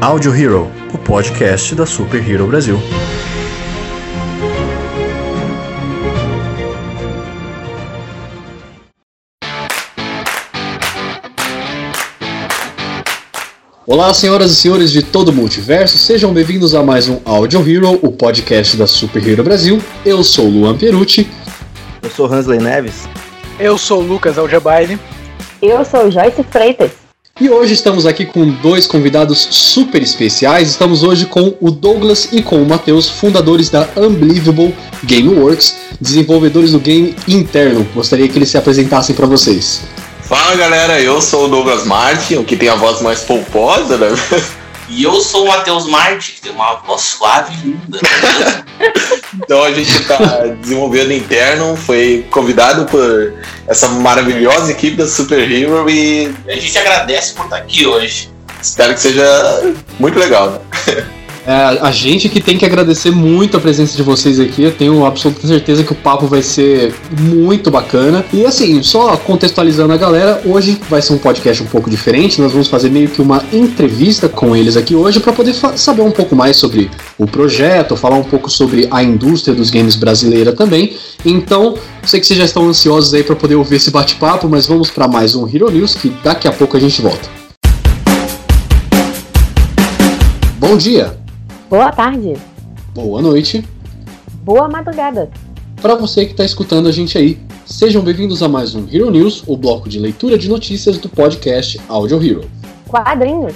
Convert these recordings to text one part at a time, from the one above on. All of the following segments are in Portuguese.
Audio Hero, o podcast da Super Hero Brasil. Olá, senhoras e senhores de todo o multiverso, sejam bem-vindos a mais um Audio Hero, o podcast da Super Hero Brasil. Eu sou o Luan Pierucci. Eu sou Hansley Neves. Eu sou o Lucas Aljabaile. Eu sou Joyce Freitas. E hoje estamos aqui com dois convidados super especiais. Estamos hoje com o Douglas e com o Matheus, fundadores da Unbelievable Gameworks, desenvolvedores do game interno. Gostaria que eles se apresentassem para vocês. Fala galera, eu sou o Douglas Martin, o que tem a voz mais pomposa, né? E eu sou o Matheus Martin, que tem uma voz suave e linda. então a gente está desenvolvendo interno, foi convidado por essa maravilhosa equipe da Super Hero e. A gente agradece por estar aqui hoje. Espero que seja muito legal. Né? É, a gente que tem que agradecer muito a presença de vocês aqui. Eu tenho absoluta certeza que o papo vai ser muito bacana. E assim, só contextualizando a galera, hoje vai ser um podcast um pouco diferente. Nós vamos fazer meio que uma entrevista com eles aqui hoje para poder saber um pouco mais sobre o projeto, falar um pouco sobre a indústria dos games brasileira também. Então, sei que vocês já estão ansiosos aí para poder ouvir esse bate-papo, mas vamos para mais um Hero News que daqui a pouco a gente volta. Bom dia! Boa tarde. Boa noite. Boa madrugada. Para você que está escutando a gente aí, sejam bem-vindos a mais um Hero News, o bloco de leitura de notícias do podcast Audio Hero. Quadrinhos.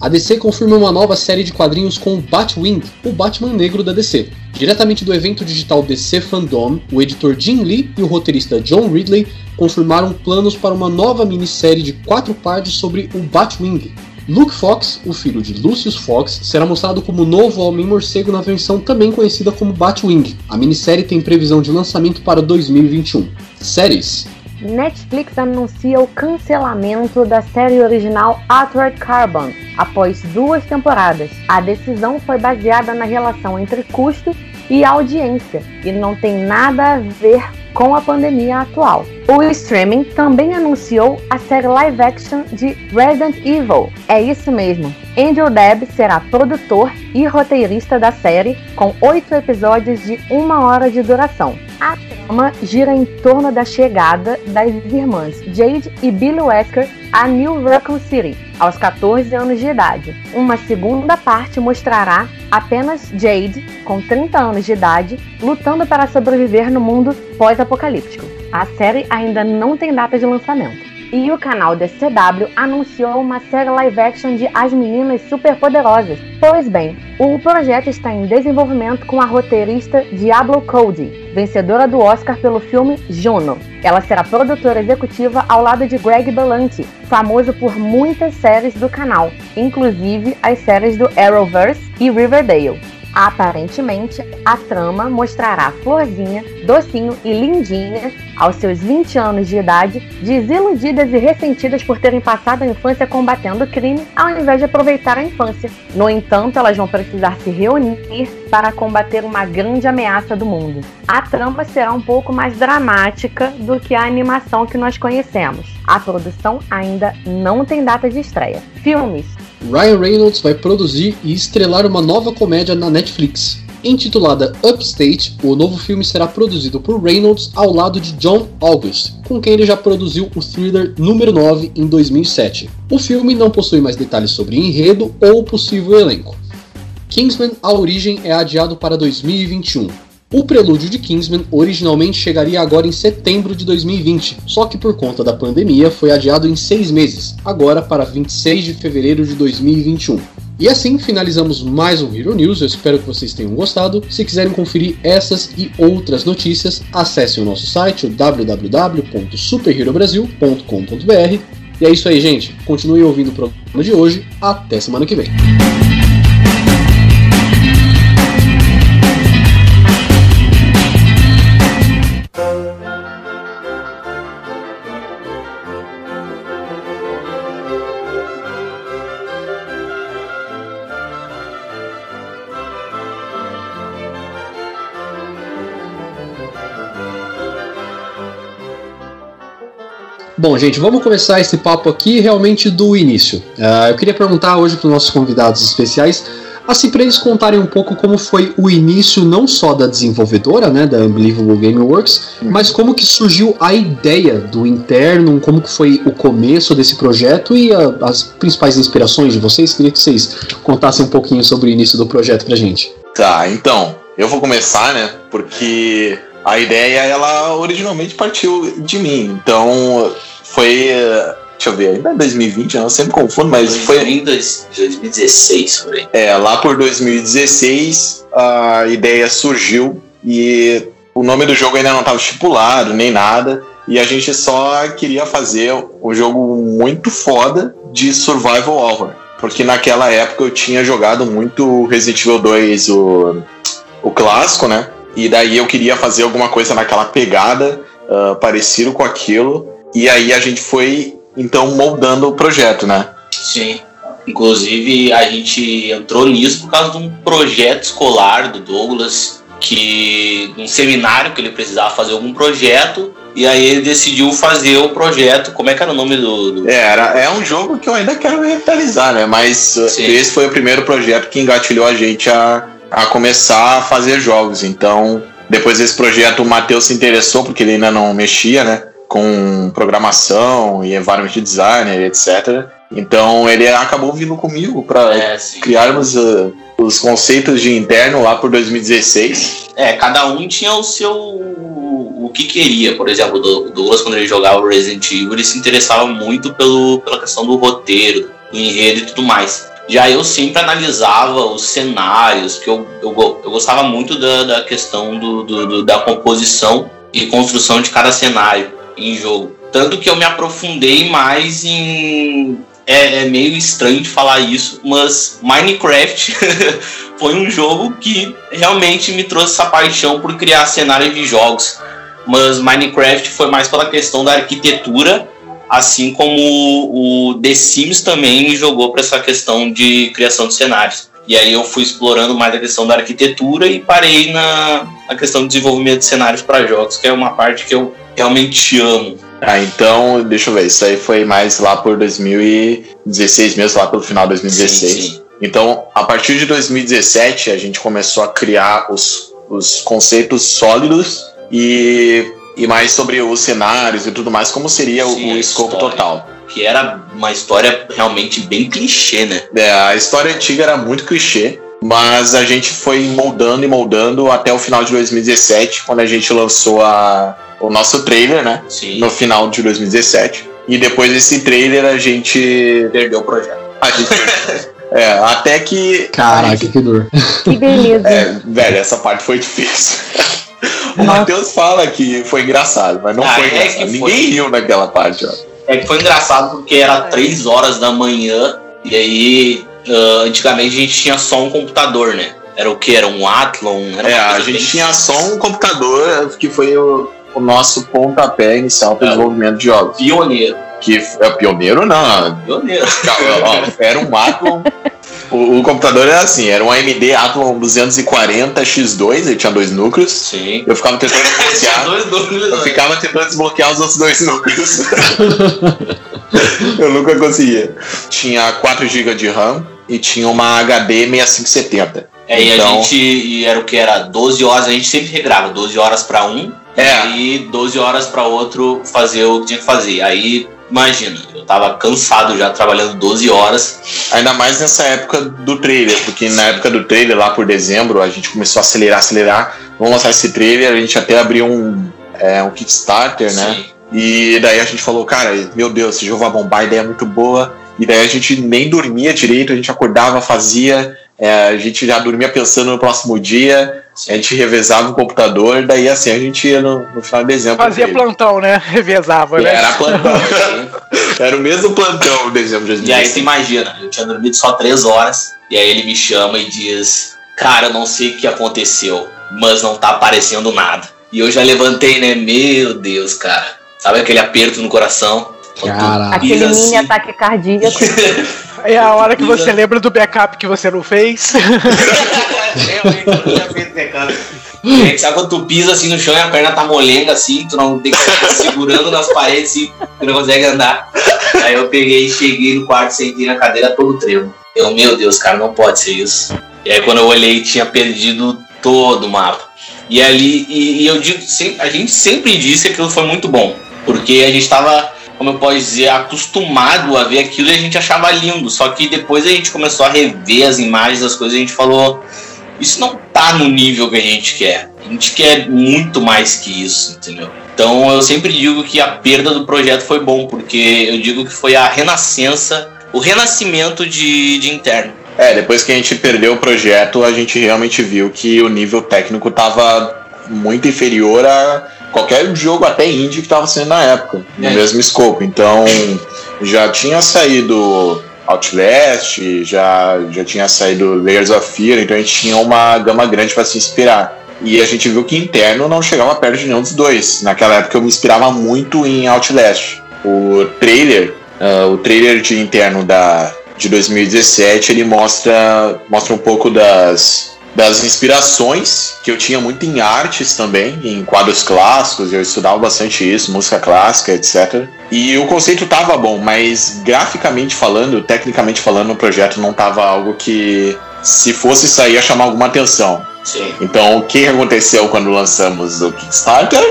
A DC confirma uma nova série de quadrinhos com Batwing, o Batman negro da DC. Diretamente do evento digital DC Fandom, o editor Jim Lee e o roteirista John Ridley confirmaram planos para uma nova minissérie de quatro partes sobre o Batwing, Luke Fox, o filho de Lucius Fox, será mostrado como novo Homem-Morcego na versão também conhecida como Batwing. A minissérie tem previsão de lançamento para 2021. Séries Netflix anuncia o cancelamento da série original Altered Carbon após duas temporadas. A decisão foi baseada na relação entre custo e audiência e não tem nada a ver com a pandemia atual. O streaming também anunciou a série live action de Resident Evil. É isso mesmo. Andrew Deb será produtor e roteirista da série, com oito episódios de uma hora de duração. A trama gira em torno da chegada das irmãs Jade e Billy Wesker a New Raccoon City, aos 14 anos de idade. Uma segunda parte mostrará apenas Jade, com 30 anos de idade, lutando para sobreviver no mundo pós-apocalíptico. A série ainda não tem data de lançamento. E o canal DCW anunciou uma série live action de As Meninas Superpoderosas. Pois bem, o projeto está em desenvolvimento com a roteirista Diablo Cody, vencedora do Oscar pelo filme Juno. Ela será produtora executiva ao lado de Greg Berlanti, famoso por muitas séries do canal, inclusive as séries do Arrowverse e Riverdale. Aparentemente, a trama mostrará Florzinha, docinho e lindinha, aos seus 20 anos de idade, desiludidas e ressentidas por terem passado a infância combatendo o crime, ao invés de aproveitar a infância. No entanto, elas vão precisar se reunir para combater uma grande ameaça do mundo. A trama será um pouco mais dramática do que a animação que nós conhecemos. A produção ainda não tem data de estreia. Filmes Ryan Reynolds vai produzir e estrelar uma nova comédia na Netflix. Intitulada Upstate, o novo filme será produzido por Reynolds ao lado de John August, com quem ele já produziu o thriller número 9 em 2007. O filme não possui mais detalhes sobre enredo ou possível elenco. Kingsman A Origem é adiado para 2021. O prelúdio de Kingsman originalmente chegaria agora em setembro de 2020, só que por conta da pandemia foi adiado em seis meses, agora para 26 de fevereiro de 2021. E assim finalizamos mais um Hero News. Eu espero que vocês tenham gostado. Se quiserem conferir essas e outras notícias, acessem o nosso site www.superherobrasil.com.br. E é isso aí, gente. Continue ouvindo o programa de hoje. Até semana que vem. Bom, gente, vamos começar esse papo aqui realmente do início. Uh, eu queria perguntar hoje para os nossos convidados especiais assim para eles contarem um pouco como foi o início não só da desenvolvedora, né, da Unbelievable Gameworks, uhum. mas como que surgiu a ideia do interno, como que foi o começo desse projeto e a, as principais inspirações de vocês. Queria que vocês contassem um pouquinho sobre o início do projeto pra gente. Tá, então, eu vou começar, né, porque a ideia ela originalmente partiu de mim. Então, foi Deixa eu ver, ainda é 2020, eu sempre confundo, mas foi. Em 2016, por aí. É, lá por 2016 a ideia surgiu e o nome do jogo ainda não estava estipulado, nem nada. E a gente só queria fazer um jogo muito foda de survival horror. Porque naquela época eu tinha jogado muito Resident Evil 2, o, o clássico, né? E daí eu queria fazer alguma coisa naquela pegada, uh, parecido com aquilo. E aí a gente foi então moldando o projeto, né? Sim. Inclusive, a gente entrou nisso por causa de um projeto escolar do Douglas, que um seminário que ele precisava fazer algum projeto, e aí ele decidiu fazer o projeto. Como é que era o nome do. do... É, era, é um jogo que eu ainda quero revitalizar, né? Mas uh, Sim. esse foi o primeiro projeto que engatilhou a gente a, a começar a fazer jogos. Então, depois desse projeto, o Matheus se interessou, porque ele ainda não mexia, né? Com programação e environment designer, etc. Então ele acabou vindo comigo para é, criarmos uh, os conceitos de interno lá por 2016. É, cada um tinha o seu o que queria. Por exemplo, o Douglas quando ele jogava Resident Evil, ele se interessava muito pelo, pela questão do roteiro, do enredo e tudo mais. Já eu sempre analisava os cenários, que eu, eu, eu gostava muito da, da questão do, do, do da composição e construção de cada cenário em jogo. Tanto que eu me aprofundei mais em. É, é meio estranho de falar isso, mas Minecraft foi um jogo que realmente me trouxe essa paixão por criar cenários de jogos. Mas Minecraft foi mais pela questão da arquitetura, assim como o The Sims também me jogou para essa questão de criação de cenários. E aí eu fui explorando mais a questão da arquitetura e parei na, na questão de desenvolvimento de cenários para jogos, que é uma parte que eu realmente amo. Ah, então, deixa eu ver, isso aí foi mais lá por 2016 mesmo, lá pelo final de 2016. Sim, sim. Então, a partir de 2017, a gente começou a criar os, os conceitos sólidos e, e mais sobre os cenários e tudo mais, como seria sim, o, o escopo total. Que era uma história realmente bem clichê, né? É, a história antiga era muito clichê, mas a gente foi moldando e moldando até o final de 2017, quando a gente lançou a, o nosso trailer, né? Sim. No final de 2017. E depois desse trailer a gente perdeu o projeto. A gente É, até que. Caraca, gente... que dor. Que beleza. É, velho, essa parte foi difícil. o Matheus fala que foi engraçado, mas não ah, foi é engraçado. Ninguém foi. riu naquela parte, ó. É que foi engraçado porque era 3 horas da manhã e aí uh, antigamente a gente tinha só um computador, né? Era o que? Era um Athlon? Era é, a gente tinha só um computador que foi o, o nosso pontapé inicial para o é, desenvolvimento de jogos. Pioneiro. Que é pioneiro não. Pioneiro. Era um Athlon. O, o, computador era assim, era um AMD Athlon 240 X2, ele tinha dois núcleos. Sim. Eu ficava tentando desbloquear. dois núcleos, eu né? ficava tentando desbloquear os outros dois núcleos. eu nunca conseguia. Tinha 4 GB de RAM e tinha uma HD 6570. É, e então... a gente e era o que era 12 horas, a gente sempre regrava 12 horas para um é. e 12 horas para outro fazer o que tinha que fazer. Aí, imagina, eu tava cansado já trabalhando 12 horas. Ainda mais nessa época do trailer, porque na época do trailer, lá por dezembro, a gente começou a acelerar, acelerar. Vamos lançar esse trailer, a gente até abriu um, é, um Kickstarter, né? Sim. E daí a gente falou, cara, meu Deus, esse jogo vai bombar, a ideia é muito boa. E daí a gente nem dormia direito, a gente acordava, fazia, é, a gente já dormia pensando no próximo dia, a gente revezava o computador, daí assim a gente ia no, no final de dezembro. Fazia dele. plantão, né? Revezava, né? Era plantão. era o mesmo plantão de dezembro de 2016. E aí você imagina, eu tinha dormido só três horas, e aí ele me chama e diz: Cara, eu não sei o que aconteceu, mas não tá aparecendo nada. E eu já levantei, né? Meu Deus, cara. Sabe aquele aperto no coração? Caralho. Aquele mini assim. ataque cardíaco. É a hora que você lembra do backup que você não fez. Realmente, eu não tinha feito pecado. É, sabe quando tu pisa assim no chão e a perna tá molenga assim, tu não tem que ficar segurando nas paredes assim, tu não consegue andar. Aí eu peguei, cheguei no quarto, sentei na cadeira todo trevo. Eu, meu Deus, cara, não pode ser isso. E aí quando eu olhei, tinha perdido todo o mapa. E ali, e, e eu digo, a gente sempre disse que aquilo foi muito bom. Porque a gente tava, como eu posso dizer, acostumado a ver aquilo e a gente achava lindo. Só que depois a gente começou a rever as imagens, as coisas, e a gente falou, isso não tá no nível que a gente quer. A gente quer muito mais que isso, entendeu? Então eu sempre digo que a perda do projeto foi bom, porque eu digo que foi a renascença, o renascimento de, de interno. É, depois que a gente perdeu o projeto, a gente realmente viu que o nível técnico tava muito inferior a qualquer jogo, até indie, que tava sendo na época, no É. mesmo escopo. Então, já tinha saído Outlast, já, já tinha saído Layers of Fear, então a gente tinha uma gama grande para se inspirar. E a gente viu que interno não chegava perto de nenhum dos dois. Naquela época eu me inspirava muito em Outlast. O trailer, ah, o trailer de interno da, de 2017, ele mostra, mostra um pouco das, das inspirações que eu tinha muito em artes também, em quadros clássicos, eu estudava bastante isso, música clássica, etc. E o conceito tava bom, mas graficamente falando, tecnicamente falando, o projeto não tava algo que, se fosse sair, ia chamar alguma atenção. Sim. Então, o que aconteceu quando lançamos o Kickstarter?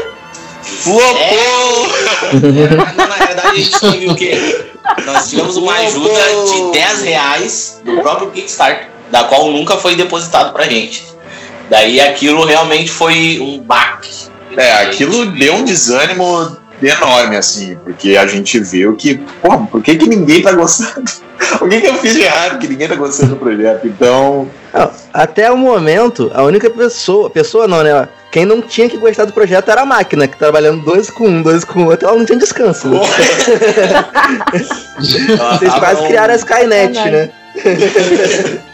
Flopou! É, na verdade a gente teve o quê? Nós tivemos uma ajuda de 10 reais do próprio Kickstarter, da qual nunca foi depositado pra gente. Daí aquilo realmente foi um baque. É, aquilo deu um desânimo enorme, assim, porque a gente viu que, pô, por que, que ninguém tá gostando? O que, que eu fiz de errado que ninguém tá gostando do projeto? Então, Não, até o momento, a única pessoa, pessoa não, né? Quem não tinha que gostar do projeto era a máquina, que trabalhando dois com um, dois com o outro, ela não tinha descanso. Né? Vocês quase criaram a Skynet, né?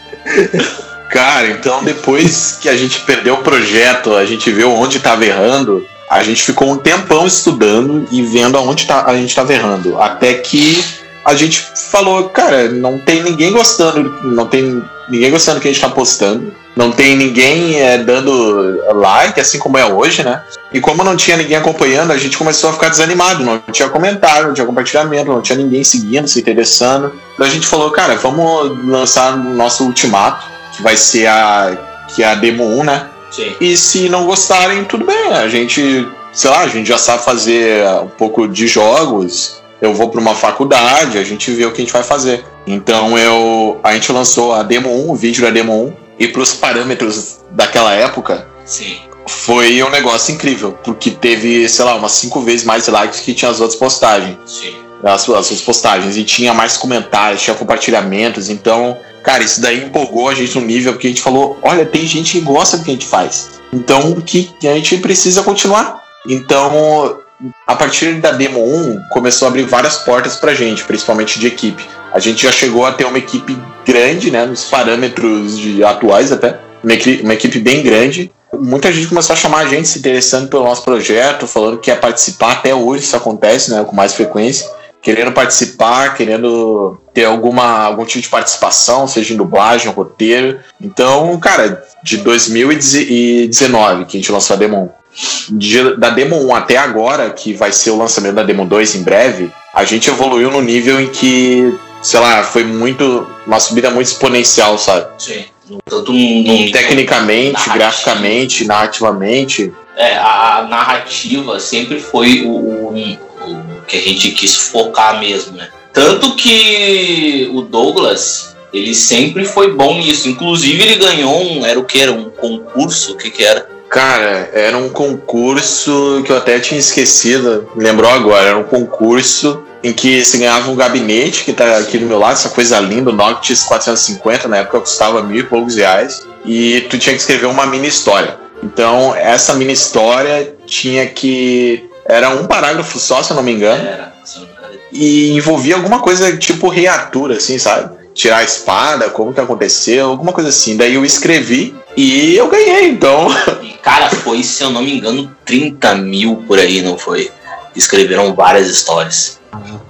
Cara, então depois que a gente perdeu o projeto, a gente viu onde tava errando, a gente ficou um tempão estudando e vendo aonde tá, a gente tava errando. Até que a gente falou, cara, não tem ninguém gostando, não tem ninguém gostando do que a gente tá postando, não tem ninguém é, dando like, assim como é hoje, né? E como não tinha ninguém acompanhando, a gente começou a ficar desanimado, não tinha comentário, não tinha compartilhamento, não tinha ninguém seguindo, se interessando. Então a gente falou, cara, vamos lançar o nosso ultimato que vai ser a que é a demo 1, né? Sim. E se não gostarem, tudo bem. A gente, sei lá, a gente já sabe fazer um pouco de jogos. Eu vou para uma faculdade, a gente vê o que a gente vai fazer. Então eu, a gente lançou a demo 1, o vídeo da demo 1, e para os parâmetros daquela época, Sim. foi um negócio incrível, porque teve, sei lá, umas cinco vezes mais likes que tinha as outras postagens Sim. as suas, as suas postagens e tinha mais comentários, tinha compartilhamentos, então, cara, isso daí empolgou a gente no nível porque a gente falou, olha, tem gente que gosta do que a gente faz, então que a gente precisa continuar. Então, a partir da demo 1, começou a abrir várias portas pra gente, principalmente de equipe. A gente já chegou a ter uma equipe grande, né, nos parâmetros de, atuais até, uma equipe, uma equipe bem grande. Muita gente começou a chamar a gente se interessando pelo nosso projeto, falando que ia participar. Até hoje isso acontece, né, com mais frequência. Querendo participar, querendo ter alguma, algum tipo de participação, seja em dublagem, roteiro. Então, cara, de 2019 que a gente lançou a Demo 1, de- da Demo 1 até agora, que vai ser o lançamento da Demo 2 em breve, a gente evoluiu no nível em que, sei lá, foi muito. uma subida muito exponencial, sabe? Sim. Tanto num, num Tecnicamente, Narrativa. graficamente, narrativamente. É, a, a narrativa sempre foi o, o- o que a gente quis focar mesmo, né? Tanto que o Douglas, ele sempre foi bom nisso. Inclusive, ele ganhou um, era o que? Era um concurso? O que que era? Cara, era um concurso que eu até tinha esquecido, lembrou agora, era um concurso em que se ganhava um gabinete que tá aqui do meu lado, essa coisa linda, o Noctis 450, na época custava mil e poucos reais, e tu tinha que escrever uma mini história. Então, essa mini história tinha que. Era um parágrafo só, se eu não me engano Era. se eu não me engano. e envolvia alguma coisa tipo reatura, assim, sabe? Tirar a espada, como que aconteceu, alguma coisa assim. Daí eu escrevi e eu ganhei, então. E, cara, foi, se eu não me engano, 30 mil por aí, não foi? Escreveram várias histórias.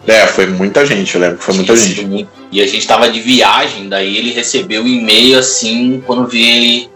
É, foi muita gente, eu lembro foi muita gente. E a gente tava de viagem, daí ele recebeu o e-mail assim, quando vi ele,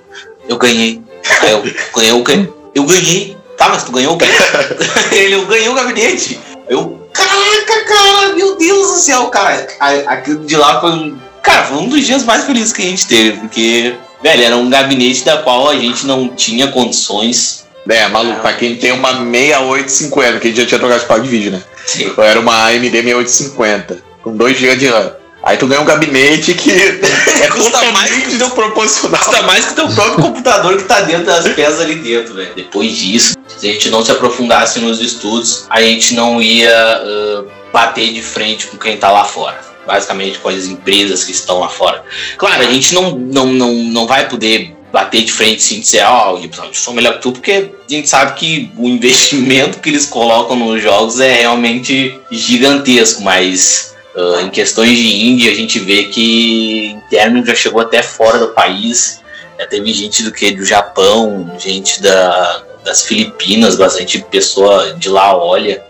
eu ganhei. Eu ganhei o quê? Eu ganhei. Tá, mas tu ganhou o quê? ele, eu ganhei o gabinete. Eu, caraca, cara, meu Deus do céu, cara. Aquilo de lá foi um. Cara, foi um dos dias mais felizes que a gente teve, porque, velho, era um gabinete da qual a gente não tinha condições. É, maluco, pra quem tem uma 6850, que a gente já tinha trocado de placa de vídeo, né? Sim. Era uma AMD 6850, com 2 GB de RAM. Aí tu ganha um gabinete que é Custa mais totalmente desproporcional. Custa mais que teu próprio computador que tá dentro das peças ali dentro, velho. Depois disso, se a gente não se aprofundasse nos estudos, a gente não ia ah, bater de frente com quem tá lá fora. Basicamente com as empresas que estão lá fora. Claro, a gente não, não, não, não vai poder bater de frente sim dizer, ó, oh, eu sou melhor que tu, porque a gente sabe que o investimento que eles colocam nos jogos é realmente gigantesco, mas ah, em questões de indie a gente vê que interno já chegou até fora do país. Já teve gente do que do Japão, gente da, das Filipinas, bastante pessoa de lá olha.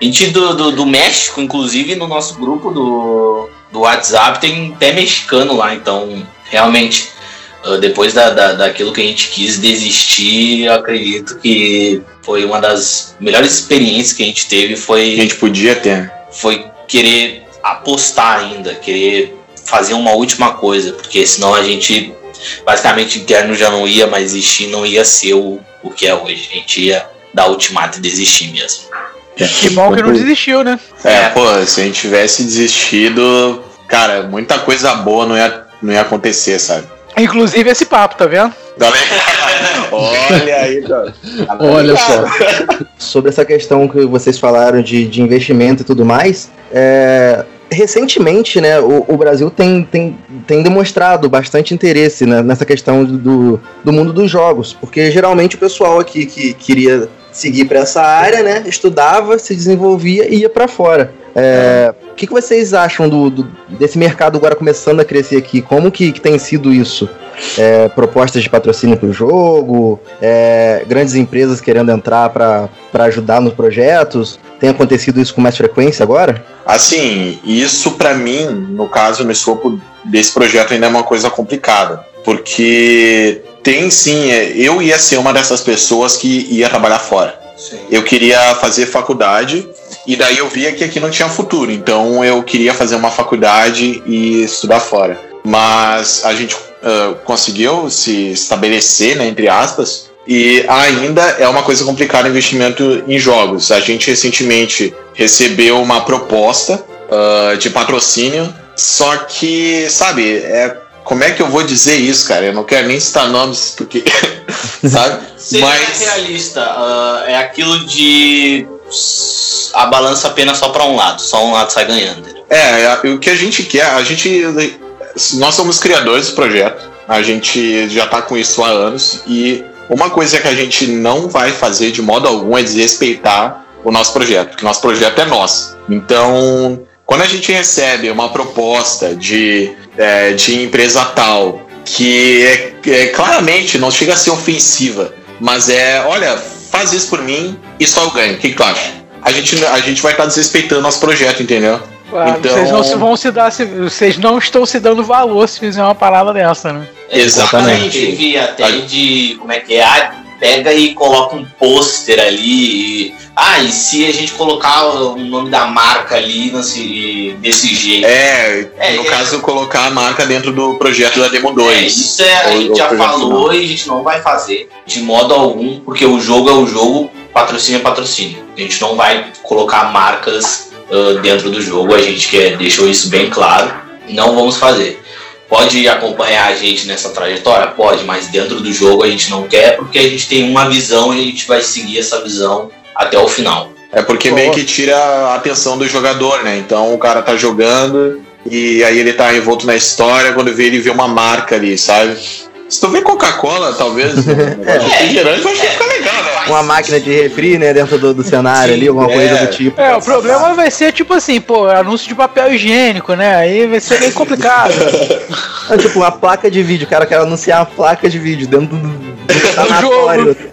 Gente do, do, do México, inclusive no nosso grupo do, do WhatsApp tem até mexicano lá, então realmente ah, depois da, da, daquilo que a gente quis desistir, eu acredito que foi uma das melhores experiências que a gente teve A foi, gente podia ter. foi querer apostar ainda, querer fazer uma última coisa, porque senão a gente basicamente interno já não ia mais existir, não ia ser o, o que é hoje. A gente ia dar ultimato e desistir mesmo. Que bom que não desistiu, né? É, pô, se a gente tivesse desistido, cara, muita coisa boa não ia, não ia acontecer, sabe? Inclusive esse papo, tá vendo? Olha aí, cara. Olha só. sobre essa questão que vocês falaram de, de investimento e tudo mais, é, recentemente, né, o, o Brasil tem, tem, tem demonstrado bastante interesse né, nessa questão do, do mundo dos jogos, porque geralmente o pessoal aqui que queria seguir para essa área, né, estudava, se desenvolvia e ia para fora. É, O que, que vocês acham do, do- desse mercado agora começando a crescer aqui? Como que, que tem sido isso? É, propostas de patrocínio para o jogo, é, grandes empresas querendo entrar para ajudar nos projetos. Tem acontecido isso com mais frequência agora? Assim, isso pra mim, no caso, no escopo desse projeto ainda é uma coisa complicada, porque tem sim, é, eu ia ser uma dessas pessoas que ia trabalhar fora. Eu queria fazer faculdade e daí eu via que aqui não tinha futuro, então eu queria fazer uma faculdade e estudar fora. Mas a gente ah, conseguiu se estabelecer, né, entre aspas, e ainda é uma coisa complicada investimento em jogos. A gente recentemente recebeu uma proposta ah, de patrocínio, só que, sabe, é, como é que eu vou dizer isso, cara? Eu não quero nem citar nomes, porque, sabe? Seja mais realista, ah, é aquilo de a balança apenas só para um lado, só um lado sai ganhando. É, é, o que a gente quer, a gente. Nós somos criadores do projeto, a gente já tá com isso há anos, e uma coisa que a gente não vai fazer de modo algum é desrespeitar o nosso projeto, porque o nosso projeto é nosso. Então, quando a gente recebe uma proposta de, é, de empresa tal, que é, é, claramente não chega a ser ofensiva, mas é, olha, faz isso por mim e só eu ganho. O que, que tu acha? A gente, a gente vai estar desrespeitando nosso projeto, entendeu? Claro, Então- Vocês não se vão se dar, vocês não estão se dando valor se fizer uma parada dessa, né? Exatamente. Teve até de. Como é que é? Ah, pega e coloca um pôster ali. E, ah, e se a gente colocar o nome da marca ali nesse, desse jeito? É, É, no é. caso, colocar a marca dentro do projeto da Demo 2. É, isso é, a Ou- gente ou já falou e a gente não vai fazer de modo algum, porque o jogo é o jogo, patrocínio é patrocínio. A gente não vai colocar marcas ah, dentro do jogo, a gente quer, deixou isso bem claro, não vamos fazer. Pode acompanhar a gente nessa trajetória? Pode, mas dentro do jogo a gente não quer, porque a gente tem uma visão e a gente vai seguir essa visão até o final. É porque meio que tira a atenção do jogador, né? Então o cara tá jogando e aí ele tá envolto na história, quando vê ele vê uma marca ali, sabe? Se tu vê Coca-Cola, talvez, de refrigerante, acho que fica legal, né? Uma máquina de refri, né, dentro do, do cenário ali, alguma é. coisa do tipo. É, o problema vai ser tipo assim, pô, anúncio de papel higiênico, né? Aí vai ser meio complicado. É, tipo, uma placa de vídeo, o cara quer anunciar uma placa de vídeo dentro do, na jogo. Tório.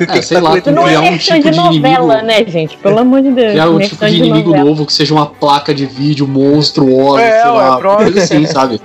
O que É, que sei tá lá, tu Não criar é um tipo de novela, inimigo. né, gente? Pelo amor de Deus. Criar um tipo de inimigo novela. novo que seja uma placa de vídeo monstruosa, É, sei ué, lá, coisa assim, sabe?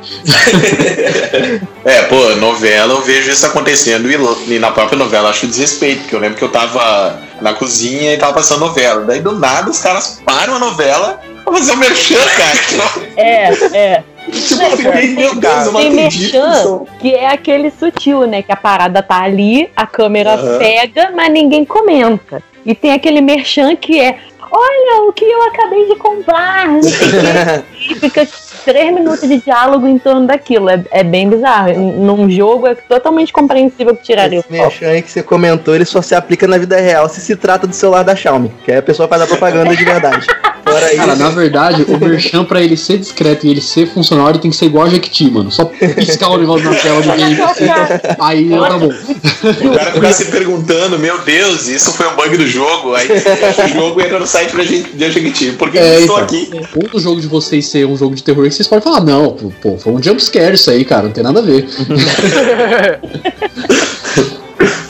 É, pô, novela eu vejo isso acontecendo e, e na própria novela acho desrespeito, porque eu lembro que eu tava na cozinha e tava passando novela. Daí do nada os caras param a novela pra fazer o merchan, cara. É, é. tipo, É, eu fiquei, meu Deus, eu não Tem merchan que é aquele sutil, né? Que a parada tá ali, a câmera Aham. pega, mas ninguém comenta. E tem aquele merchan que é. Olha o que eu acabei de comprar! E fica três minutos de diálogo em torno daquilo. É, é bem bizarro. Num jogo é totalmente compreensível que tiraria o Esse foco. merchan aí que você comentou, ele só se aplica na vida real se se trata do celular da Xiaomi, que aí a pessoa faz a propaganda de verdade. Fora Cara, isso, na verdade, o merchan pra ele ser discreto e ele ser funcional, ele tem que ser igual a Jequiti, mano. Só piscar o negócio na tela do game. Aí tá bom. O cara ficar se perguntando, meu Deus, isso foi um bug do jogo. Aí o jogo entra no site pra gente de Jequiti. Por que É, eu estou então. aqui? Ou do jogo de vocês ser um jogo de terror que vocês podem falar, não, pô, foi um jumpscare isso aí, cara, não tem nada a ver.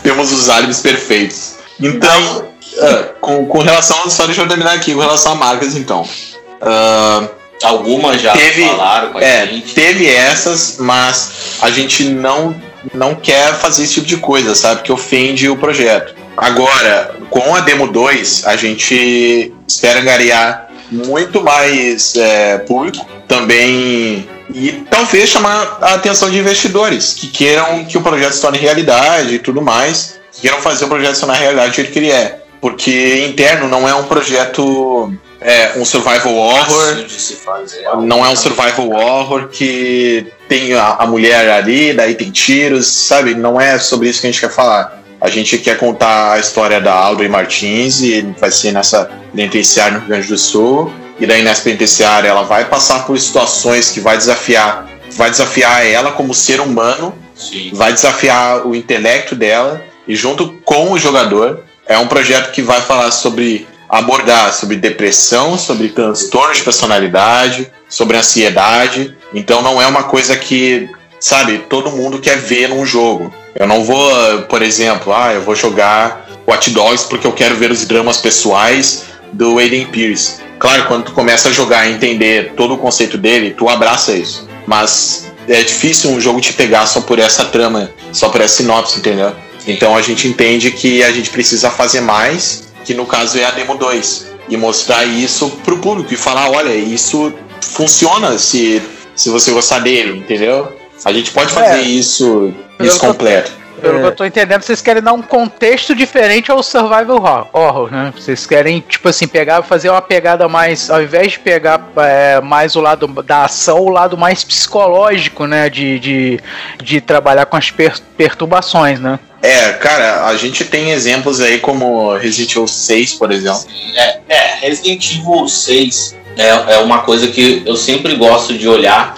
Temos os álibis perfeitos. Então, ah, com, com relação. Só deixa eu terminar aqui, com relação a marcas, então. Ah, Algumas já Teve- falaram com a É, gente. teve essas, mas a gente não, não quer fazer esse tipo de coisa, sabe? Que ofende o projeto. Agora, com a Demo 2, a gente espera angariar muito mais é, público também e talvez chamar a atenção de investidores que queiram que o projeto se torne realidade e tudo mais, que queiram fazer o projeto se tornar realidade que ele é. Porque interno não é um projeto, é um survival horror, não é um survival horror que tem a, a mulher ali, daí tem tiros, sabe? Não é sobre isso que a gente quer falar. A gente quer contar a história da Audrey Martins e vai ser nessa penitenciária no Rio Grande do Sul. E daí nessa penitenciária ela vai passar por situações que vai desafiar, vai desafiar ela como ser humano, Sim. vai desafiar o intelecto dela e junto com o jogador é um projeto que vai falar sobre abordar sobre depressão, sobre transtorno de personalidade, sobre ansiedade. Então não é uma coisa que, sabe, todo mundo quer ver num jogo. Eu não vou, por exemplo, ah, eu vou jogar Watch Dogs porque eu quero ver os dramas pessoais do Aiden Pierce. Claro, quando tu começa a jogar e entender todo o conceito dele, tu abraça isso. Mas é difícil um jogo te pegar só por essa trama, só por essa sinopse, entendeu? Então a gente entende que a gente precisa fazer mais, que no caso é a Demo 2, e mostrar isso pro público e falar, olha, isso funciona se, se você gostar dele, entendeu? A gente pode fazer É. isso, isso completo. Pelo que eu tô entendendo, vocês querem dar um contexto diferente ao survival horror, horror, né? Vocês querem, tipo assim, pegar, fazer uma pegada mais, ao invés de pegar é, mais o lado da ação, o lado mais psicológico, né? De, de, de trabalhar com as per- perturbações, né? É, cara, a gente tem exemplos aí como Resident Evil 6, por exemplo. É, é, Resident Evil 6 é, é uma coisa que eu sempre gosto de olhar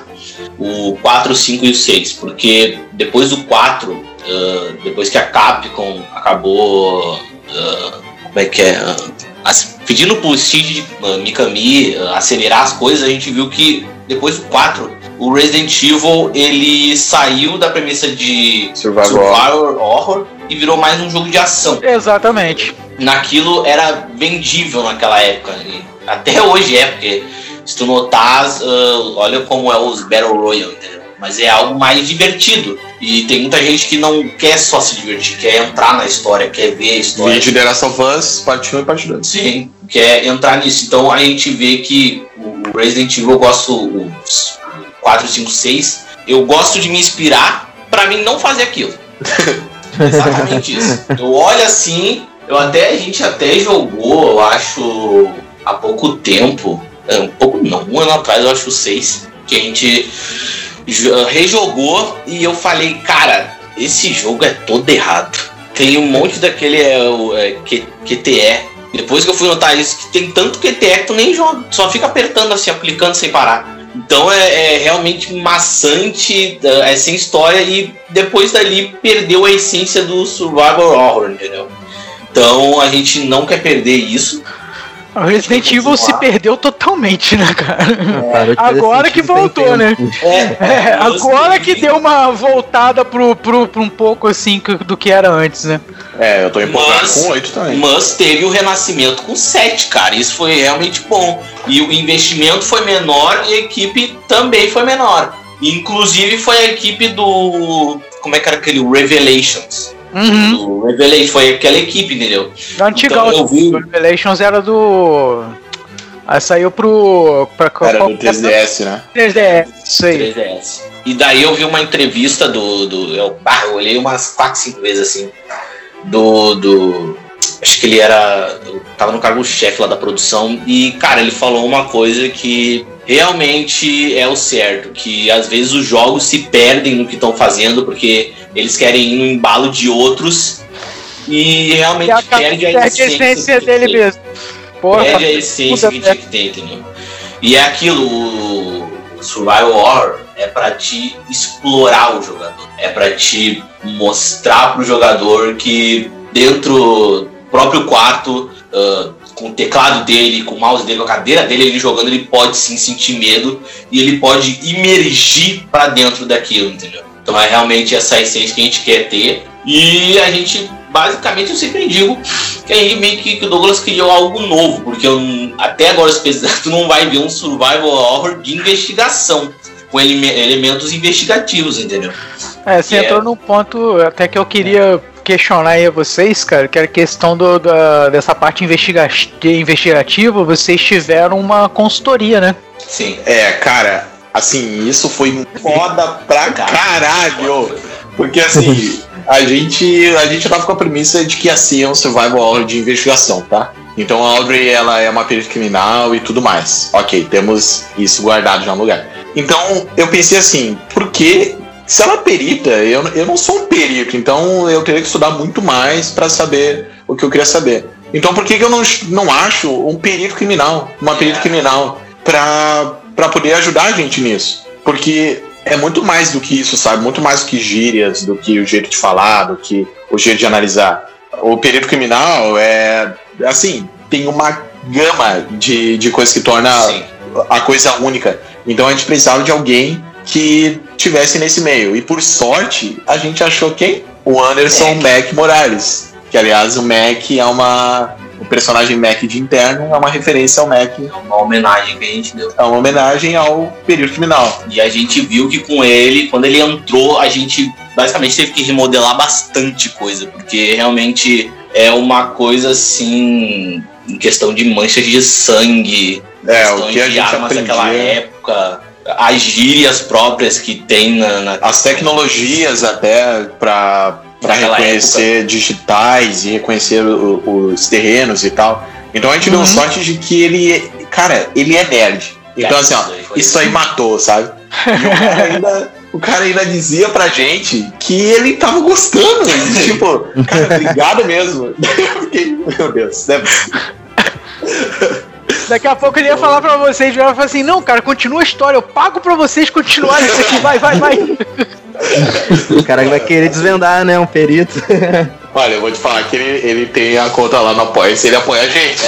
o 4, o 5 e o 6, porque depois do 4, ah, depois que a Capcom acabou. ah, como é que é? ah, as- pedindo pro Steve uh, Mikami ah, acelerar as coisas, a gente viu que depois do 4, o Resident Evil ele saiu da premissa de Survival survival horror e virou mais um jogo de ação Exatamente. naquilo era vendível naquela época. E até hoje é, porque se tu notar, ah, olha como é os Battle Royale, entendeu? Mas é algo mais divertido. E tem muita gente que não quer só se divertir, quer entrar na história, quer ver a história. Vídeo of Us, parte 1 e parte 2. Sim, quer entrar nisso. Então a gente vê que o Resident Evil eu gosto os 4, 5, 6. Eu gosto de me inspirar pra mim não fazer aquilo. Exatamente isso. Eu olho assim, eu até a gente até jogou, eu acho, há pouco tempo. é, Um pouco não, um ano atrás, eu acho seis, que a gente rejogou e eu falei, cara, esse jogo é todo errado. Tem um monte daquele é, é, Q- QTE. Depois que eu fui notar isso, que tem tanto QTE que tu nem joga, só fica apertando assim, aplicando sem parar. Então é, é realmente maçante, é sem história e depois dali perdeu a essência do survival horror, entendeu? Então a gente não quer perder isso. O Resident Evil se perdeu totalmente, né, cara? De fazer Agora que voltou, né? tempo. É, agora que deu uma voltada pro, pro, pro um pouco assim do que era antes, né? É, eu tô empolgado Mas- com oito também. Mas teve o renascimento com 7, cara. Isso foi realmente bom. E o investimento foi menor e a equipe também foi menor. Inclusive foi a equipe do. Como é que era aquele? Revelations. Uhum. Do Revelations, foi aquela equipe, entendeu? O antigão, Então, eu vi- o Revelations era do. Aí saiu pro. Pra, Era qual- do 3DS, né? 3DS, isso aí. 3DS. E daí eu vi uma entrevista do. do eu, ah, eu olhei umas 4, 5 vezes assim. Do. do acho que ele era. Tava no cargo-chefe lá da produção. E, cara, ele falou uma coisa que realmente é o certo. Que às vezes os jogos se perdem no que estão fazendo, porque eles querem ir no embalo de outros. E realmente E perde a a essência. dele que- mesmo. Porra, perde a essência que tinha que ter, entendeu? E é aquilo, o Survival Horror é pra te explorar o jogador, é pra te mostrar pro jogador que dentro próprio quarto, ah, com o teclado dele, com o mouse dele, com a cadeira dele, ele jogando, ele pode sim sentir medo e ele pode imergir pra dentro daquilo, entendeu? Então é realmente essa essência que a gente quer ter. E a gente, basicamente, eu sempre digo que aí meio que, que o Douglas criou algo novo, porque eu até agora, tu não vai ver um survival horror de investigação, com eleme- elementos investigativos, entendeu? É, você Que entrou é- num ponto até que eu queria questionar aí a vocês, cara, que era questão do, da, dessa parte investiga investigativa, vocês tiveram uma consultoria, né? Sim. É, cara, assim, isso foi foda pra caralho. Porque assim, a gente, a gente tava com a premissa de que ia ser um survival horror de investigação, tá? Então a Audrey, ela é uma perita criminal e tudo mais. Ok, temos isso guardado já no lugar. Então eu pensei assim, por que se ela é perita, eu, eu não sou um perito, então eu teria que estudar muito mais pra saber o que eu queria saber. Então por que, que eu não, não acho um perito criminal, uma perita É. criminal, pra, pra poder ajudar a gente nisso? Porque é muito mais do que isso, sabe? Muito mais do que gírias, do que o jeito de falar, do que o jeito de analisar. O perito criminal é, assim, tem uma gama de, de coisas que torna Sim. a coisa única. Então a gente precisava de alguém que tivesse nesse meio. E por sorte, a gente achou quem? O Anderson Mac Morales. Que aliás o Mac é uma. O personagem Mac de interno é uma referência ao Mac, É uma homenagem que a gente deu. é uma homenagem ao período criminal. E a gente viu que com ele, quando ele entrou, a gente basicamente teve que remodelar bastante coisa, porque realmente é uma coisa assim, em questão de manchas de sangue, É, o que a gente armas daquela aprendia. época, as gírias próprias que tem na, na- As tecnologias até para para reconhecer digitais e reconhecer o- os terrenos e tal. Então a gente deu Uhum. sorte de que ele, cara, ele é nerd. Então assim, ó, Isso aí foi- isso aí matou, sabe? E o cara ainda, o cara ainda dizia pra gente que ele tava gostando. E, tipo, cara, obrigado mesmo. Eu fiquei, meu Deus, né? Daqui a pouco ele ia falar pra vocês, ia falar assim, não, cara, continua a história, eu pago pra vocês continuarem isso aqui, vai, vai, vai. O cara vai querer desvendar, né? Um perito. Olha, eu vou te falar que ele, ele tem a conta lá no apoia se ele apoia a gente.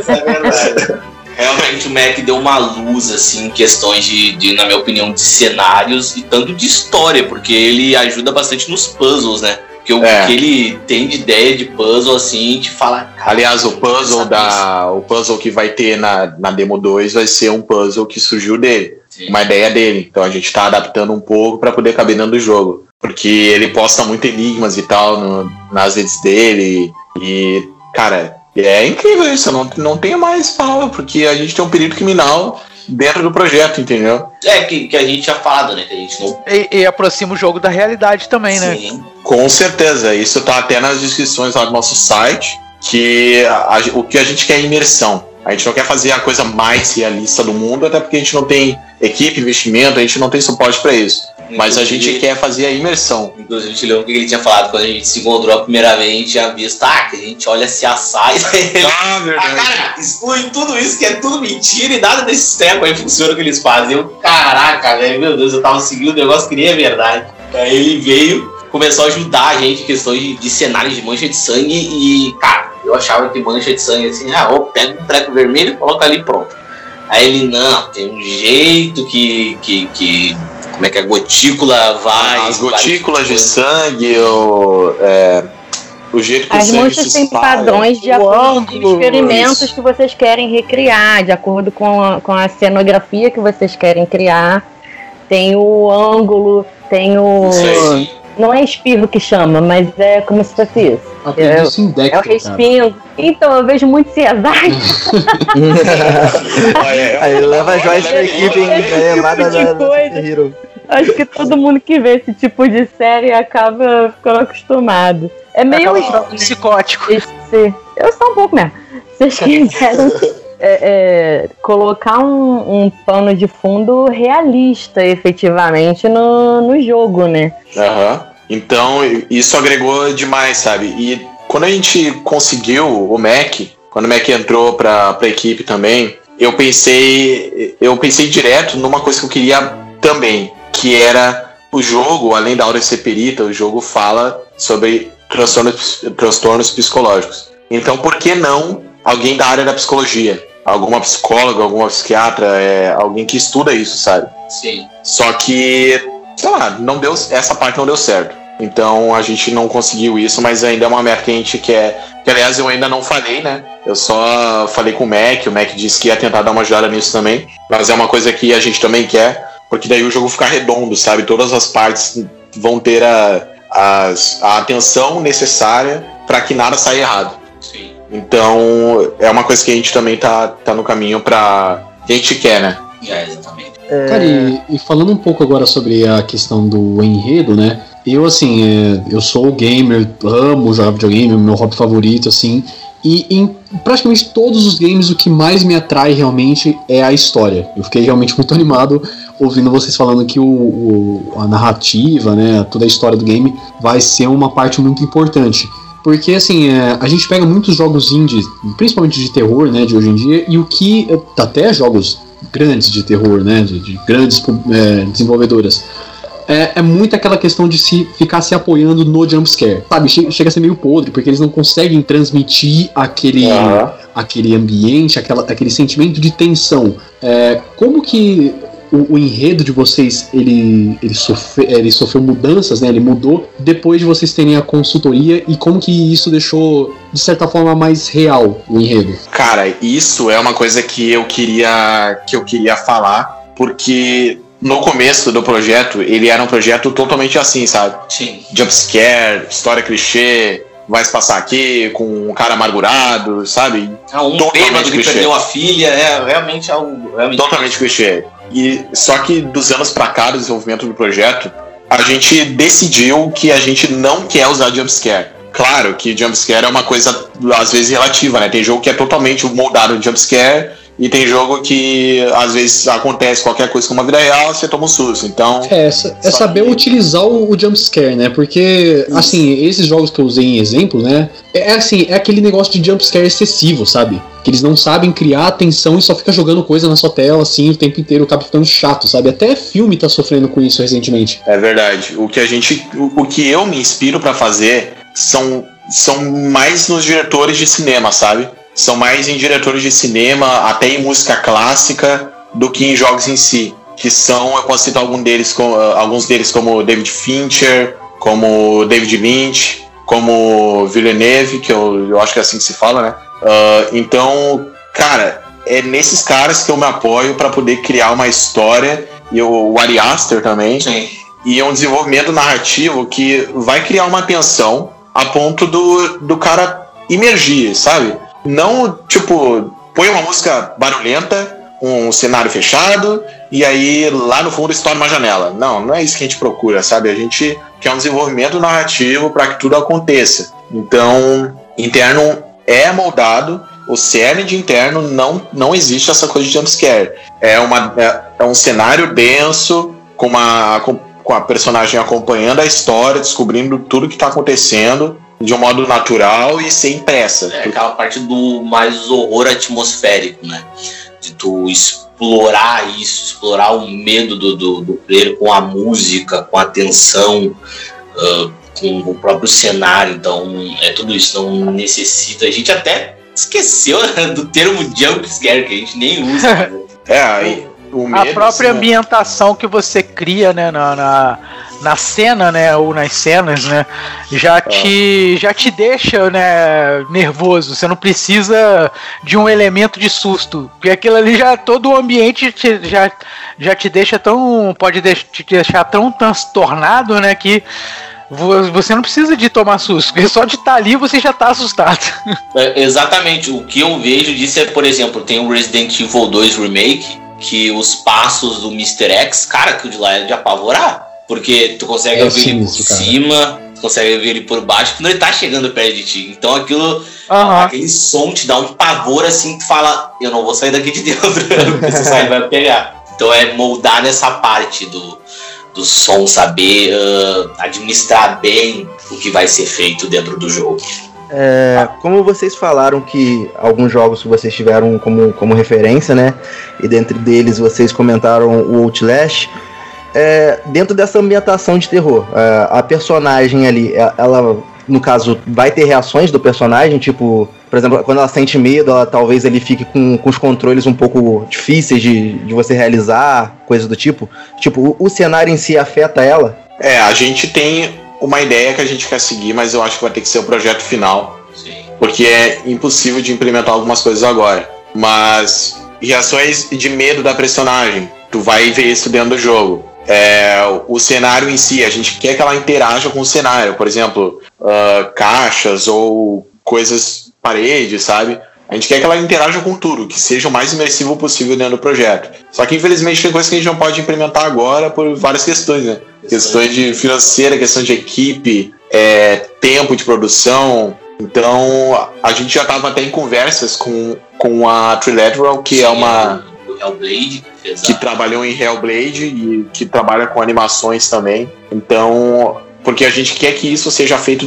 Isso é verdade. Realmente o Mac deu uma luz, assim, em questões de, de, na minha opinião, de cenários e tanto de história, porque ele ajuda bastante nos puzzles, né? Porque o É. que ele tem de ideia de puzzle, assim, te fala. "Cara, Aliás, o puzzle da. O puzzle que vai ter na, na Demo 2 vai ser um puzzle que surgiu dele. Sim. Uma ideia dele. Então a gente tá adaptando um pouco pra poder caber dentro do jogo. Porque ele posta muito enigmas e tal no- nas redes dele. E, cara, é incrível isso. Eu não, não tenho mais palavra, porque a gente tem um período criminal dentro do projeto, entendeu? É, que, que a gente tinha falado, né? Que a gente não. E, e aproxima o jogo da realidade também, né? Sim. Com certeza, isso tá até nas descrições lá do nosso site, que a- a- o que a gente quer é imersão. A gente não quer fazer a coisa mais realista do mundo, até porque a gente não tem equipe, investimento, a gente não tem suporte para isso. Mas a gente quer fazer a imersão. Inclusive, a gente lembra o que ele tinha falado quando a gente se encontrou a primeira vez, a visto, ah, que a gente olha se assar e daí ele Ah, Ah, cara, exclui tudo isso que é tudo mentira e nada desses tempos aí funciona o que eles fazem. Eu, caraca, velho, meu Deus, eu tava seguindo o negócio que nem é verdade. Aí ele veio, começou a ajudar a gente em questões de, de cenários de mancha de sangue e, cara, Eu achava que mancha de sangue assim, ah, ó, pega um treco vermelho e coloca ali pronto. Aí ele, não, tem um jeito que, que, que como é que a gotícula vai. As gotículas de sangue, ou, é, o jeito que As se têm espalha. padrões de acordo com os experimentos que vocês querem recriar, de acordo com a, com a cenografia que vocês querem criar. Tem o ângulo, tem o. Isso aí. Não é espirro que chama, mas é como se fosse isso. É, É o Dector, cara. respingo. Então, eu vejo muito CSI. Aí leva a Joyce pra equipe, hein? tipo amada de da coisa. da Hero. Acho que todo mundo que vê esse tipo de série acaba ficando acostumado. É meio Acaba psicótico. Esse- eu sou um pouco mesmo. Vocês quiseram é, é, colocar um, um pano de fundo realista, efetivamente, no, no jogo, né? Aham. Então, isso agregou demais, sabe? E quando a gente conseguiu o Mac, quando o Mac entrou pra, pra equipe também, eu pensei. Eu pensei direto numa coisa que eu queria também, que era o jogo, além da de ser perita, o jogo fala sobre transtornos, transtornos psicológicos. Então, por que não alguém da área da psicologia? Alguma psicóloga, alguma psiquiatra, é, alguém que estuda isso, sabe? Sim. Só que, sei lá, não deu, essa parte não deu certo. Então a gente não conseguiu isso, mas ainda é uma meta que a gente quer. Que aliás eu ainda não falei, né? Eu só falei com o Mac, o Mac disse que ia tentar dar uma ajudada nisso também. Mas é uma coisa que a gente também quer, porque daí o jogo ficar redondo, sabe? Todas as partes vão ter a, as- a atenção necessária para que nada saia errado. Sim. Então é uma coisa que a gente também tá, tá no caminho pra. que a gente quer, né? É, exatamente. Cara, e, e falando um pouco agora sobre a questão do enredo, né? Eu, assim, é, eu sou gamer, amo jogar videogame, meu hobby favorito, assim. E em praticamente todos os games, o que mais me atrai realmente é a história. Eu fiquei realmente muito animado ouvindo vocês falando que o, o- a narrativa, né, toda a história do game vai ser uma parte muito importante. Porque, assim, é, a gente pega muitos jogos indies, principalmente de terror, né, de hoje em dia, e o que, até jogos grandes de terror, né, de, de grandes é, desenvolvedoras, é, é muito aquela questão de se ficar se apoiando no jumpscare. Sabe, che- chega a ser meio podre, porque eles não conseguem transmitir aquele, aquele ambiente, aquela, aquele sentimento de tensão. É, como que o, o enredo de vocês ele, ele, sofre, ele sofreu mudanças, né? Ele mudou depois de vocês terem a consultoria e como que isso deixou, de certa forma, mais real o enredo? Cara, isso é uma coisa que eu queria que eu queria falar, porque no começo do projeto, ele era um projeto totalmente assim, sabe? Sim. Jumpscare, história clichê, vai se passar aqui com um cara amargurado, sabe? Ah, um bêbado que clichê. perdeu a filha é realmente algo. Realmente Totalmente clichê. E só que dos anos pra cá do desenvolvimento do projeto, a gente decidiu que a gente não quer usar jumpscare. Claro que jumpscare é uma coisa às vezes relativa, né? Tem jogo que é totalmente moldado de jumpscare e tem jogo que às vezes acontece qualquer coisa com uma vida real, você toma um susto. Então, É, é Só saber que- utilizar o, o jumpscare, né? Porque, assim, esses jogos que eu usei em exemplo, né? É, é assim, é aquele negócio de jumpscare excessivo, sabe? Que eles não sabem criar atenção e só fica jogando coisa na sua tela, assim, o tempo inteiro, acaba ficando chato, sabe? Até filme tá sofrendo com isso recentemente. É verdade. O que a gente, o, o que eu me inspiro pra fazer são são mais nos diretores de cinema, sabe? São mais em diretores de cinema, até em música clássica, do que em jogos em si. Que são, eu posso citar algum deles, com- ah, alguns deles como David Fincher, como David Lynch, como Villeneuve, que eu, eu acho que é assim que se fala, né? Ah, então, cara, é nesses caras que eu me apoio pra poder criar uma história. E o, o Ari Aster também Sim. e é um desenvolvimento narrativo que vai criar uma tensão a ponto do, do cara imergir, sabe? Não, tipo, põe uma música barulhenta, um cenário fechado, e aí lá no fundo estoura uma janela. Não, não é isso que a gente procura, sabe? A gente quer um desenvolvimento narrativo para que tudo aconteça. Então, interno é moldado, o cerne de interno não, não existe essa coisa de jumpscare. É, uma, é, é um cenário denso, com uma com, com a personagem acompanhando a história, descobrindo tudo que está acontecendo de um modo natural e sem pressa. É aquela parte do mais horror atmosférico, né? De tu explorar isso, explorar o medo do, do, do player com a música, com a tensão. ah, com o próprio cenário, então é tudo isso não necessita. A gente até esqueceu do termo jump scare que a gente nem usa. é, aí, a própria né? ambientação que você cria, né, na, na, na, cena, né, ou nas cenas, né, já é. te já te deixa, né, nervoso. Você não precisa de um elemento de susto, porque aquilo ali já todo o ambiente te, já já te deixa tão pode te deixar tão transtornado, né, que você não precisa de tomar susto, porque só de estar tá ali você já está assustado. É, exatamente. O que eu vejo disso é, por exemplo, tem o Resident Evil 2 Remake, que os passos do Mr. X, cara, que o de lá é de apavorar. Porque tu consegue é ver ele por cima, tu consegue ver ele por baixo, quando ele tá chegando perto de ti. Então aquilo, uhum. aquele som te dá um pavor assim, que fala, eu não vou sair daqui de dentro, porque se sair vai pegar. Então é moldar nessa parte do, do som, saber uh, administrar bem o que vai ser feito dentro do jogo. É, como vocês falaram que alguns jogos vocês tiveram como, como referência, né? E dentre deles vocês comentaram o Outlast. É, dentro dessa ambientação de terror, é, a personagem ali, é, ela, no caso, vai ter reações do personagem, tipo, por exemplo, quando ela sente medo, ela talvez ele fique com, com os controles um pouco difíceis de, de você realizar, coisa do tipo. Tipo, o, o cenário em si afeta ela? É, a gente tem uma ideia que a gente quer seguir, mas eu acho que vai ter que ser o projeto final. Sim. Porque é impossível de implementar algumas coisas agora. Mas reações de medo da personagem, tu vai ver isso dentro do jogo. É, o cenário em si, a gente quer que ela interaja com o cenário, por exemplo, uh, caixas ou coisas, paredes, sabe? A gente quer que ela interaja com tudo, que seja o mais imersivo possível dentro do projeto. Só que infelizmente tem coisas que a gente não pode implementar agora por várias questões, né? Questões de financeira, questão de equipe, é, tempo de produção. Então a gente já estava até em conversas com, com a Trilateral, que é uma. Hellblade, que trabalhou em Hellblade e que trabalha com animações também. Então, porque a gente quer que isso seja feito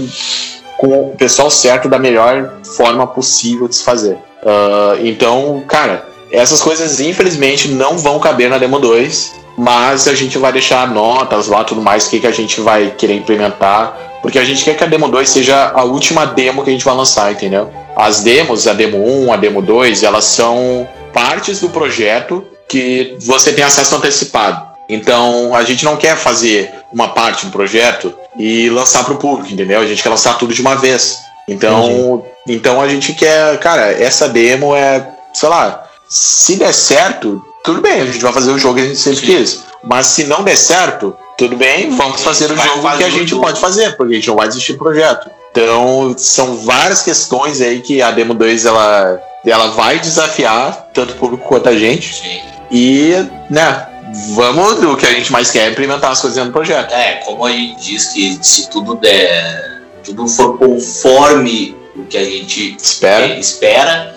com o pessoal certo da melhor forma possível de se fazer. Uh, então, cara, essas coisas infelizmente não vão caber na Demo 2, mas a gente vai deixar notas lá, tudo mais, o que, que a gente vai querer implementar, porque a gente quer que a Demo 2 seja a última demo que a gente vai lançar, entendeu? As demos, a Demo 1, a Demo 2, elas são partes do projeto que você tem acesso antecipado. Então, a gente não quer fazer uma parte do projeto e lançar para o público, entendeu? A gente quer lançar tudo de uma vez. Então, então a gente quer, cara, essa demo é, sei lá, se der certo, tudo bem, a gente vai fazer o jogo que a gente sempre quis. Mas se não der certo, tudo bem, vamos fazer o jogo que a gente pode fazer, porque a gente não vai desistir do projeto. Então, são várias questões aí que a Demo 2 ela, ela vai desafiar tanto o público quanto a gente. Sim. E, né, vamos, o que a gente mais quer é implementar as coisas no projeto. É, como a gente diz que se tudo der, tudo for conforme o que a gente espera, é, espera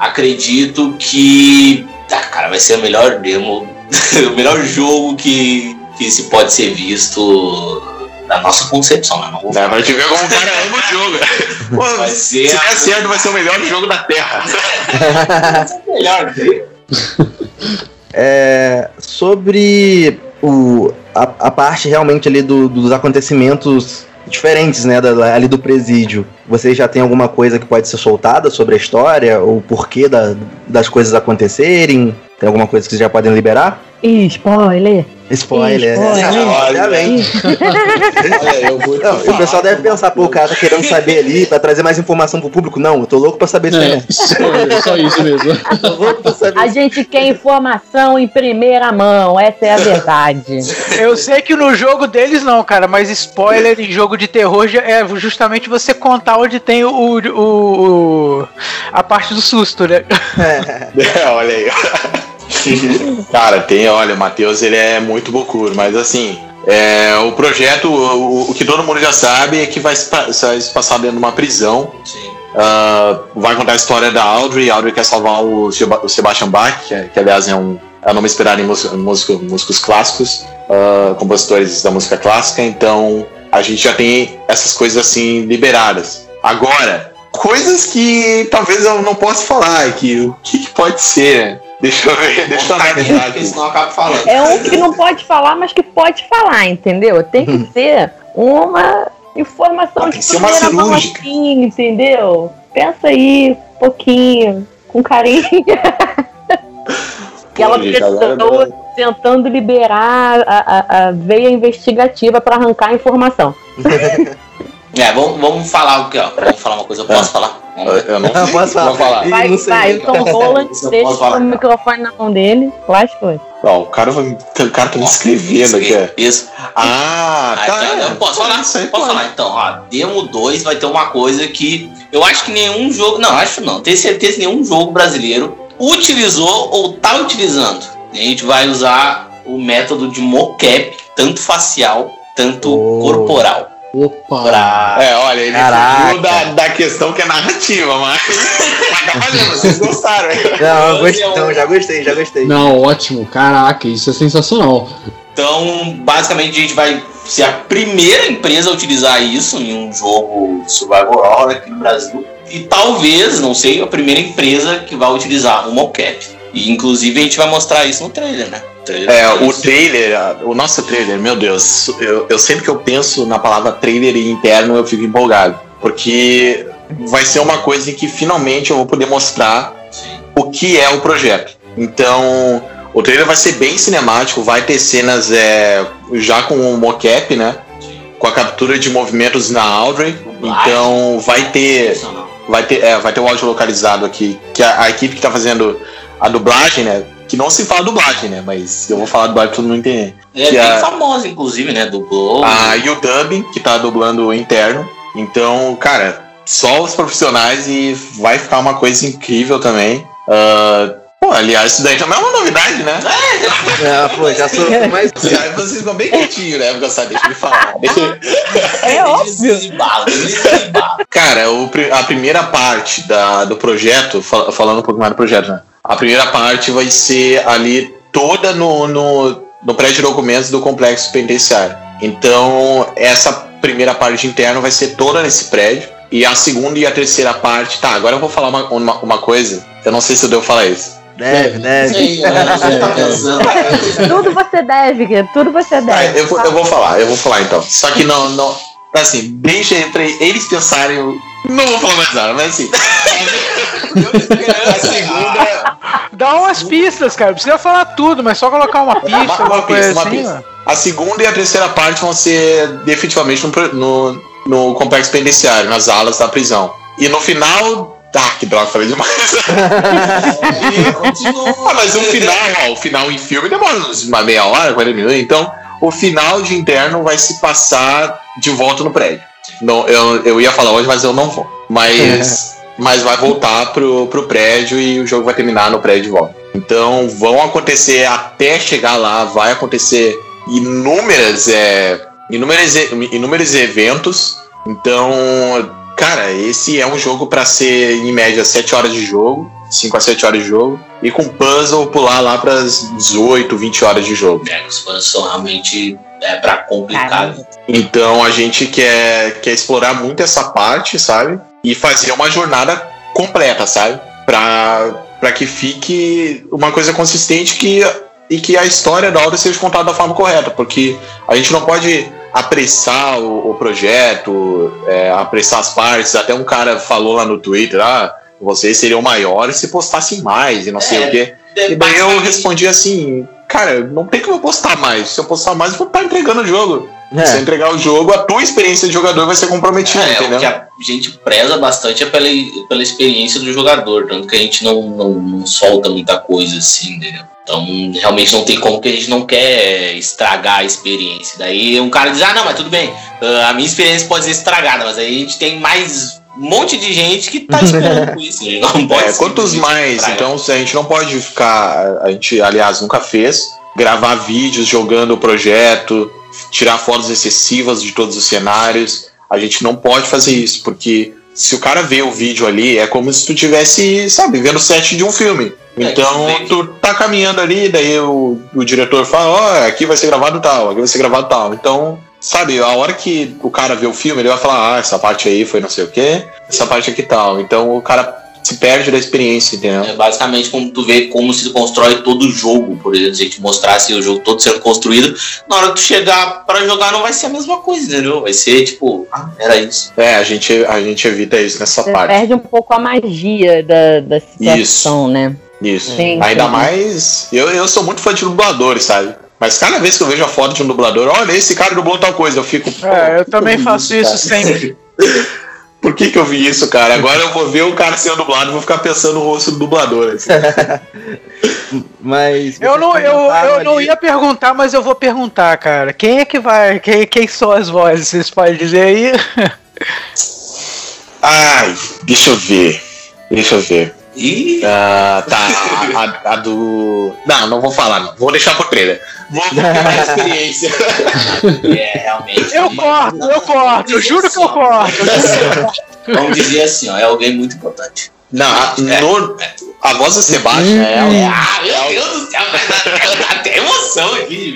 acredito que, ah, cara, vai ser o melhor demo, o melhor jogo que, que se pode ser visto da nossa concepção, né? Não vou vai te ver como o cara ama o jogo. Pô, vai ser se der certo, vai ser o melhor jogo da Terra. vai ser o melhor. É, sobre o, a, a, parte realmente ali do, dos acontecimentos diferentes, né, da, ali do presídio. Vocês já tem alguma coisa que pode ser soltada sobre a história ou o porquê da, das coisas acontecerem? Tem alguma coisa que vocês já podem liberar? Spoiler! Spoiler. Obviamente. o pessoal deve pensar, pô, o cara tá querendo saber ali pra trazer mais informação pro público. Não, eu tô louco pra saber isso é, só, só isso mesmo. a gente quer informação em primeira mão, essa é a verdade. Eu sei que no jogo deles não, cara, mas spoiler em jogo de terror é justamente você contar onde tem o, o, o a parte do susto, né? É, olha aí. Cara, tem, olha, o Matheus ele é muito bocuro, mas assim, é, o projeto, o, o, que todo mundo já sabe é que vai se, vai se passar dentro de uma prisão. Uh, vai contar a história da Audrey. A Audrey quer salvar o, o Sebastian Bach, que, que, aliás é um é nome inspirado em música, músicos clássicos, uh, compositores da música clássica. Então a gente já tem essas coisas assim liberadas. Agora, coisas que talvez eu não possa falar aqui. O que, que pode ser? Deixa eu ver, deixa eu analisar aqui, senão eu acabo falando. É um que não pode falar, mas que pode falar, entendeu? Tem que ser uma Informação Ah, de tem que ser uma primeira mão assim, entendeu? Pensa aí, um pouquinho, com carinho. Aquela Pô, gente, agora- pessoa tentando liberar a, a- a veia investigativa para arrancar a informação. É, vamos, vamos falar o que, ó. Vamos falar uma coisa, eu posso falar? Vamos ver. Eu não Não, posso falar. Falar. Vai, não sei. vai, o Tom Holland deixa falar. o microfone na mão dele, lascou. Ó, o cara vai. O cara tá me escrevendo aqui. ó. Isso. Ah, Ah, tá. então, é. eu posso falar? Isso aí Posso pode. falar então, ó. Demo 2 vai ter uma coisa que eu acho que nenhum jogo. Não, acho não. Tenho certeza que nenhum jogo brasileiro utilizou ou tá utilizando. A gente vai usar o método de mocap, tanto facial, tanto Oh. corporal. Opa! Pra... É, olha, ele Caraca. fugiu da, da questão que é narrativa, mas. mas tá valendo, vocês gostaram, hein? Não, gostei, não, já gostei, já gostei. Não, ótimo. Caraca, isso é sensacional. Então, basicamente, a gente vai ser a primeira empresa a utilizar isso em um jogo Survival Horror aqui no Brasil. E talvez, não sei, a primeira empresa que vai utilizar o mocap. E inclusive a gente vai mostrar isso no trailer, né? O trailer É, vai o trailer, o nosso trailer, meu Deus, eu, eu sempre que eu penso na palavra trailer e interno eu fico empolgado. Porque vai ser uma coisa em que finalmente eu vou poder mostrar Sim. o que é o projeto. Então, o trailer vai ser bem cinemático, vai ter cenas é, já com o mocap, né? Com a captura de movimentos na Audrey. Então vai ter vai ter, é, vai ter o áudio localizado aqui, que a, a equipe que tá fazendo a dublagem, né? Que não se fala dublagem, né? Mas eu vou falar dublagem pra todo mundo entender. É Que bem a- famosa, inclusive, né? Dublou. A UW, que tá dublando o interno. Então, cara, só os profissionais e vai ficar uma coisa incrível também. Ah, pô, aliás, isso daí também é uma novidade, né? Ah, pô, já sou mais. Aí vocês ficam bem quietinhos, né? Porque deixa eu falar. Deixa eu- É óbvio. Desembala, desembala. Cara, o a primeira parte da, do projeto, fal- falando um pouco mais do projeto, né? A primeira parte vai ser ali toda no, no, no prédio de documentos do complexo penitenciário. Então, essa primeira parte interna vai ser toda nesse prédio. E a segunda e a terceira parte. Tá, agora eu vou falar uma, uma, uma coisa. Eu não sei se eu devo falar isso. Deve, deve. Sei o que tá pensando. Tudo você deve, tudo você Tá, deve. eu, vou, eu vou falar, eu vou falar então. Só que não, não. Assim, deixa pra eles pensarem. eu Não vou falar mais nada, mas assim. a segunda. Dá umas pistas, cara. Não precisa falar tudo, mas só colocar uma pista, Uma- uma pista, uma assim. pista. ó. A segunda e a terceira parte vão ser definitivamente no, no, no complexo penitenciário, nas alas da prisão. E no final. Ah, que droga, falei demais. Ah, mas o final, ó, o final em filme demora uns uma meia hora, 40 minutos. Então, o final de interno vai se passar de volta no prédio. Não, eu, eu ia falar hoje, mas eu não vou. Mas, mas vai voltar pro, pro prédio e o jogo vai terminar no prédio de volta. Então vão acontecer até chegar lá, vai acontecer inúmeras, é, inúmeras, e- inúmeros eventos. Então, cara, esse é um jogo para ser em média 7 horas de jogo, 5 a 7 horas de jogo, e com puzzle pular lá para 18, 20 horas de jogo. É, as coisas são realmente é pra complicar. Então a gente quer, quer explorar muito essa parte, sabe? E fazer uma jornada completa, sabe? Pra, pra que fique uma coisa consistente que, e que a história da obra seja contada da forma correta, porque a gente não pode apressar o, o projeto, é, apressar as partes. Até um cara falou lá no Twitter, ah, vocês seriam maiores se postassem mais e não sei É, o quê. E daí eu respondi assim, cara, não tem como eu postar mais. Se eu postar mais, eu vou estar entregando o jogo. Se eu É. entregar o jogo, a tua experiência de jogador vai ser comprometida, É, entendeu? o que a gente preza bastante é pela, pela experiência do jogador, tanto que a gente não, não, não solta muita coisa assim, entendeu? Então, realmente não tem como que a gente não quer estragar a experiência. Daí um cara diz, ah, não, mas tudo bem, ah, a minha experiência pode ser estragada, mas aí a gente tem mais um monte de gente que tá esperando isso. né? Não pode É, quantos mais? Então a gente não pode ficar. A gente, aliás, nunca fez. Gravar vídeos jogando o projeto, tirar fotos excessivas de todos os cenários. A gente não pode fazer isso, porque se o cara vê o vídeo ali, é como se tu tivesse, sabe, vendo o set de um filme. É, Então tu tá caminhando ali, daí o, o diretor fala, ó, aqui vai ser gravado tal, aqui vai ser gravado tal. Então, sabe, a hora que o cara vê o filme, ele vai falar, ah, essa parte aí foi não sei o quê, essa parte aqui tal. Então o cara se perde da experiência, entendeu? É basicamente como tu vê como se constrói todo o jogo, por exemplo, se a gente mostrasse o jogo todo sendo construído, na hora que tu chegar pra jogar não vai ser a mesma coisa, entendeu? Vai ser tipo, ah, era isso. É, a gente, a gente evita isso nessa Você parte. perde um pouco a magia da, da situação, né? Isso. Sim, Ainda sim. mais. Eu, eu sou muito fã de dubladores, sabe? Mas cada vez que eu vejo a foto de um dublador, olha, esse cara dublou tal coisa, eu fico. É, eu também faço isso cara? sempre. Por que, que eu vi isso, cara? Agora eu vou ver o cara sendo dublado e vou ficar pensando no rosto do dublador. assim. Mas. Eu não, eu, eu não ia perguntar, mas eu vou perguntar, cara. Quem é que vai. Quem, quem são as vozes? Vocês podem dizer aí? Ai, deixa eu ver. Deixa eu ver. E Ah, tá, a, a- a do. Não, não vou falar, não. Vou deixar pro trailer. Vou ter mais experiência. é realmente. Eu corto, eu corto, eu juro que eu corto. Vamos dizer assim, ó, é alguém muito importante. Não, a, no- a voz do Sebastian é. É, ah, meu Deus do céu, até emoção aqui.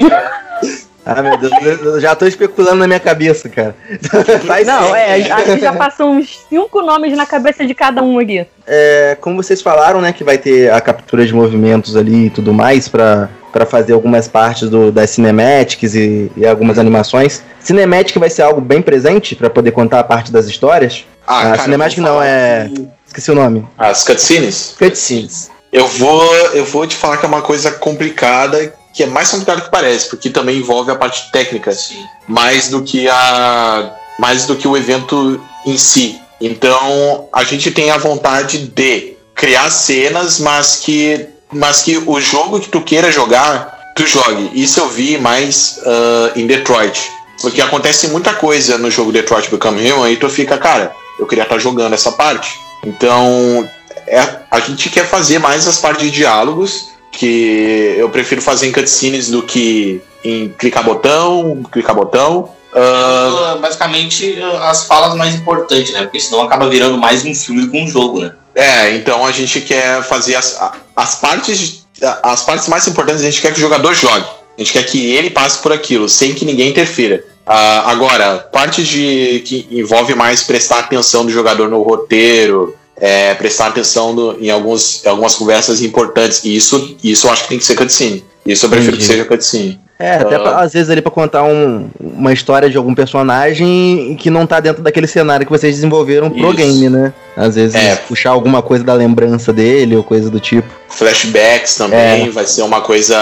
Ah, meu Deus, eu já tô especulando na minha cabeça, cara. Faz Não, é, acho que já passou uns cinco nomes na cabeça de cada um aqui. É, como vocês falaram, né, que vai ter a captura de movimentos ali e tudo mais pra, pra fazer algumas partes do, das cinematics e, e algumas animações. Cinematic vai ser algo bem presente pra poder contar a parte das histórias. Ah, Ah, cara, Cinematic não, é- que Esqueci o nome. As cutscenes? Cutscenes. Eu vou, eu vou te falar que é uma coisa complicada, que é mais complicado que parece, porque também envolve a parte técnica, Sim. mais do que a mais do que o evento em si. Então, a gente tem a vontade de criar cenas, mas que mas que o jogo que tu queira jogar, tu jogue. Isso eu vi mais ah, em Detroit. Porque acontece muita coisa no jogo Detroit Become Human e tu fica, cara, eu queria estar jogando essa parte. Então, é, a gente quer fazer mais as partes de diálogos, que eu prefiro fazer em cutscenes do que em clicar botão, clicar botão. Uh, Basicamente, uh, as falas mais importantes, né? Porque senão acaba virando mais um filme do que um jogo, né? é, então a gente quer fazer as, as partes as partes mais importantes a gente quer que o jogador jogue. A gente quer que ele passe por aquilo, sem que ninguém interfira. Ah, agora, parte de que envolve mais prestar atenção do jogador no roteiro, é, prestar atenção no- em alguns, algumas conversas importantes. E isso, isso eu acho que tem que ser cutscene. Isso eu prefiro que Entendi. seja cutscene. É, até pra- às vezes ali pra contar um- uma história de algum personagem que não tá dentro daquele cenário que vocês desenvolveram pro Isso. game, né? Às vezes É. puxar alguma coisa da lembrança dele ou coisa do tipo. Flashbacks também vai ser uma coisa.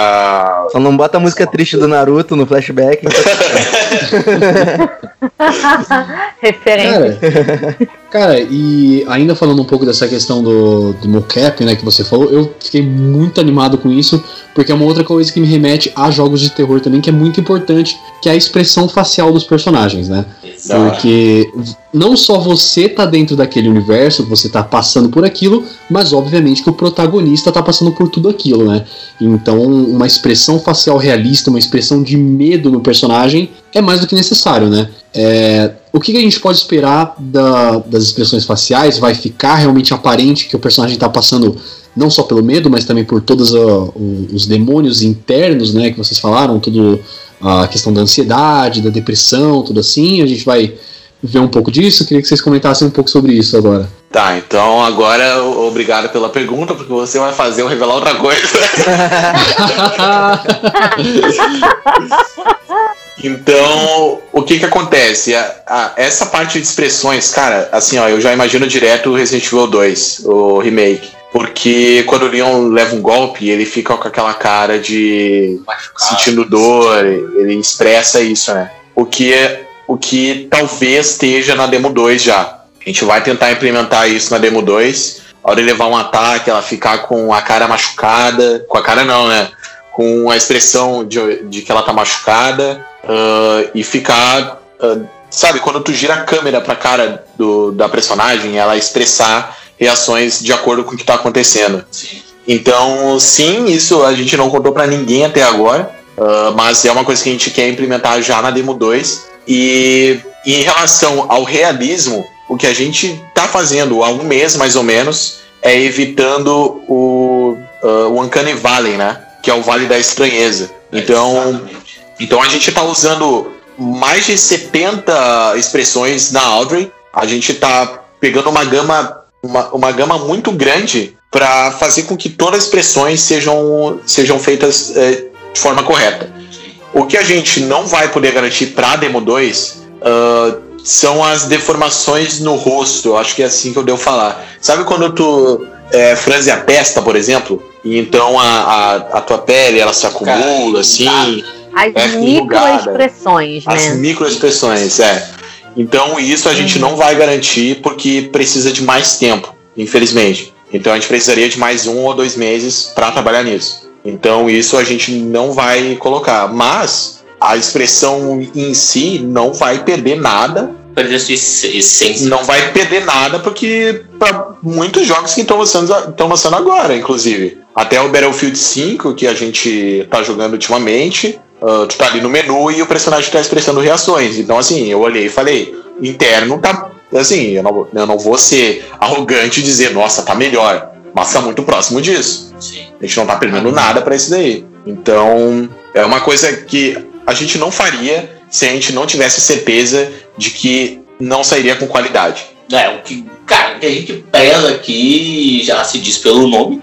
Só não bota a música triste do Naruto no flashback. Referência. Cara, cara, e ainda falando um pouco dessa questão do, do mocap, né, que você falou, eu fiquei muito animado com isso, porque é uma outra coisa que me remete a jogos de terror também, que é muito importante, que é a expressão facial dos personagens, né? Hora. Porque não só você tá dentro daquele universo, você tá passando por aquilo, mas obviamente que o protagonista tá passando por tudo aquilo, né? Então, uma expressão facial realista, uma expressão de medo no personagem é mais do que necessário, né? É, o que, que a gente pode esperar da- das expressões faciais? Vai ficar realmente aparente que o personagem tá passando não só pelo medo, mas também por todos o- os demônios internos, né, que vocês falaram, tudo a questão da ansiedade, da depressão, tudo assim. A gente vai ver um pouco disso. Queria que vocês comentassem um pouco sobre isso agora. Tá, então agora obrigado pela pergunta, porque você vai fazer eu revelar outra coisa. Então, o que que acontece? A- a- essa parte de expressões, cara, assim, ó, eu já imagino direto o Resident Evil 2, o remake. Porque quando o Leon leva um golpe, ele fica com aquela cara de Machucado. sentindo dor, ele expressa isso, né? O que, é- o que talvez esteja na demo 2 já. A gente vai tentar implementar isso na demo 2. A hora de levar um ataque, ela ficar com a cara machucada. Com a cara não, né? Com a expressão de, de que ela tá machucada. ah, e ficar. ah, sabe, quando tu gira a câmera pra cara do, da personagem, ela expressar reações de acordo com o que tá acontecendo. Então, sim, isso a gente não contou pra ninguém até agora, ah, mas é uma coisa que a gente quer implementar já na demo 2. E em relação ao realismo, o que a gente tá fazendo há um mês mais ou menos é evitando o, ah, o Uncanny Valley, né? Que é o Vale da Estranheza. Então, Exatamente. então a gente está usando mais de 70 expressões na Audrey. A gente está pegando uma gama uma, uma gama muito grande para fazer com que todas as expressões sejam, sejam feitas é, de forma correta. O que a gente não vai poder garantir para a Demo 2 uh, são as deformações no rosto. Acho que é assim que eu devo falar. Sabe quando tu é, franze a testa, por exemplo? E então a, a, a tua pele ela se acumula, assim. As é microexpressões, né? As microexpressões, é. Então isso a gente Uhum. não vai garantir porque precisa de mais tempo, infelizmente. Então a gente precisaria de mais um ou dois meses para trabalhar nisso. Então isso a gente não vai colocar. Mas a expressão em si não vai perder nada. Perder sua ess- essência. Não vai perder nada porque para muitos jogos que estão lançando, estão lançando agora, inclusive. Até o Battlefield 5, que a gente tá jogando ultimamente, ah, tu tá ali no menu e o personagem tá expressando reações. Então, assim, eu olhei e falei, interno tá. Assim, eu não, eu não vou ser arrogante e dizer, nossa, tá melhor. Mas tá muito próximo disso. Sim. A gente não tá perdendo nada pra isso daí. Então, é uma coisa que a gente não faria se a gente não tivesse certeza de que não sairia com qualidade. É, o que, cara, o que a gente preza aqui, já se diz pelo nome,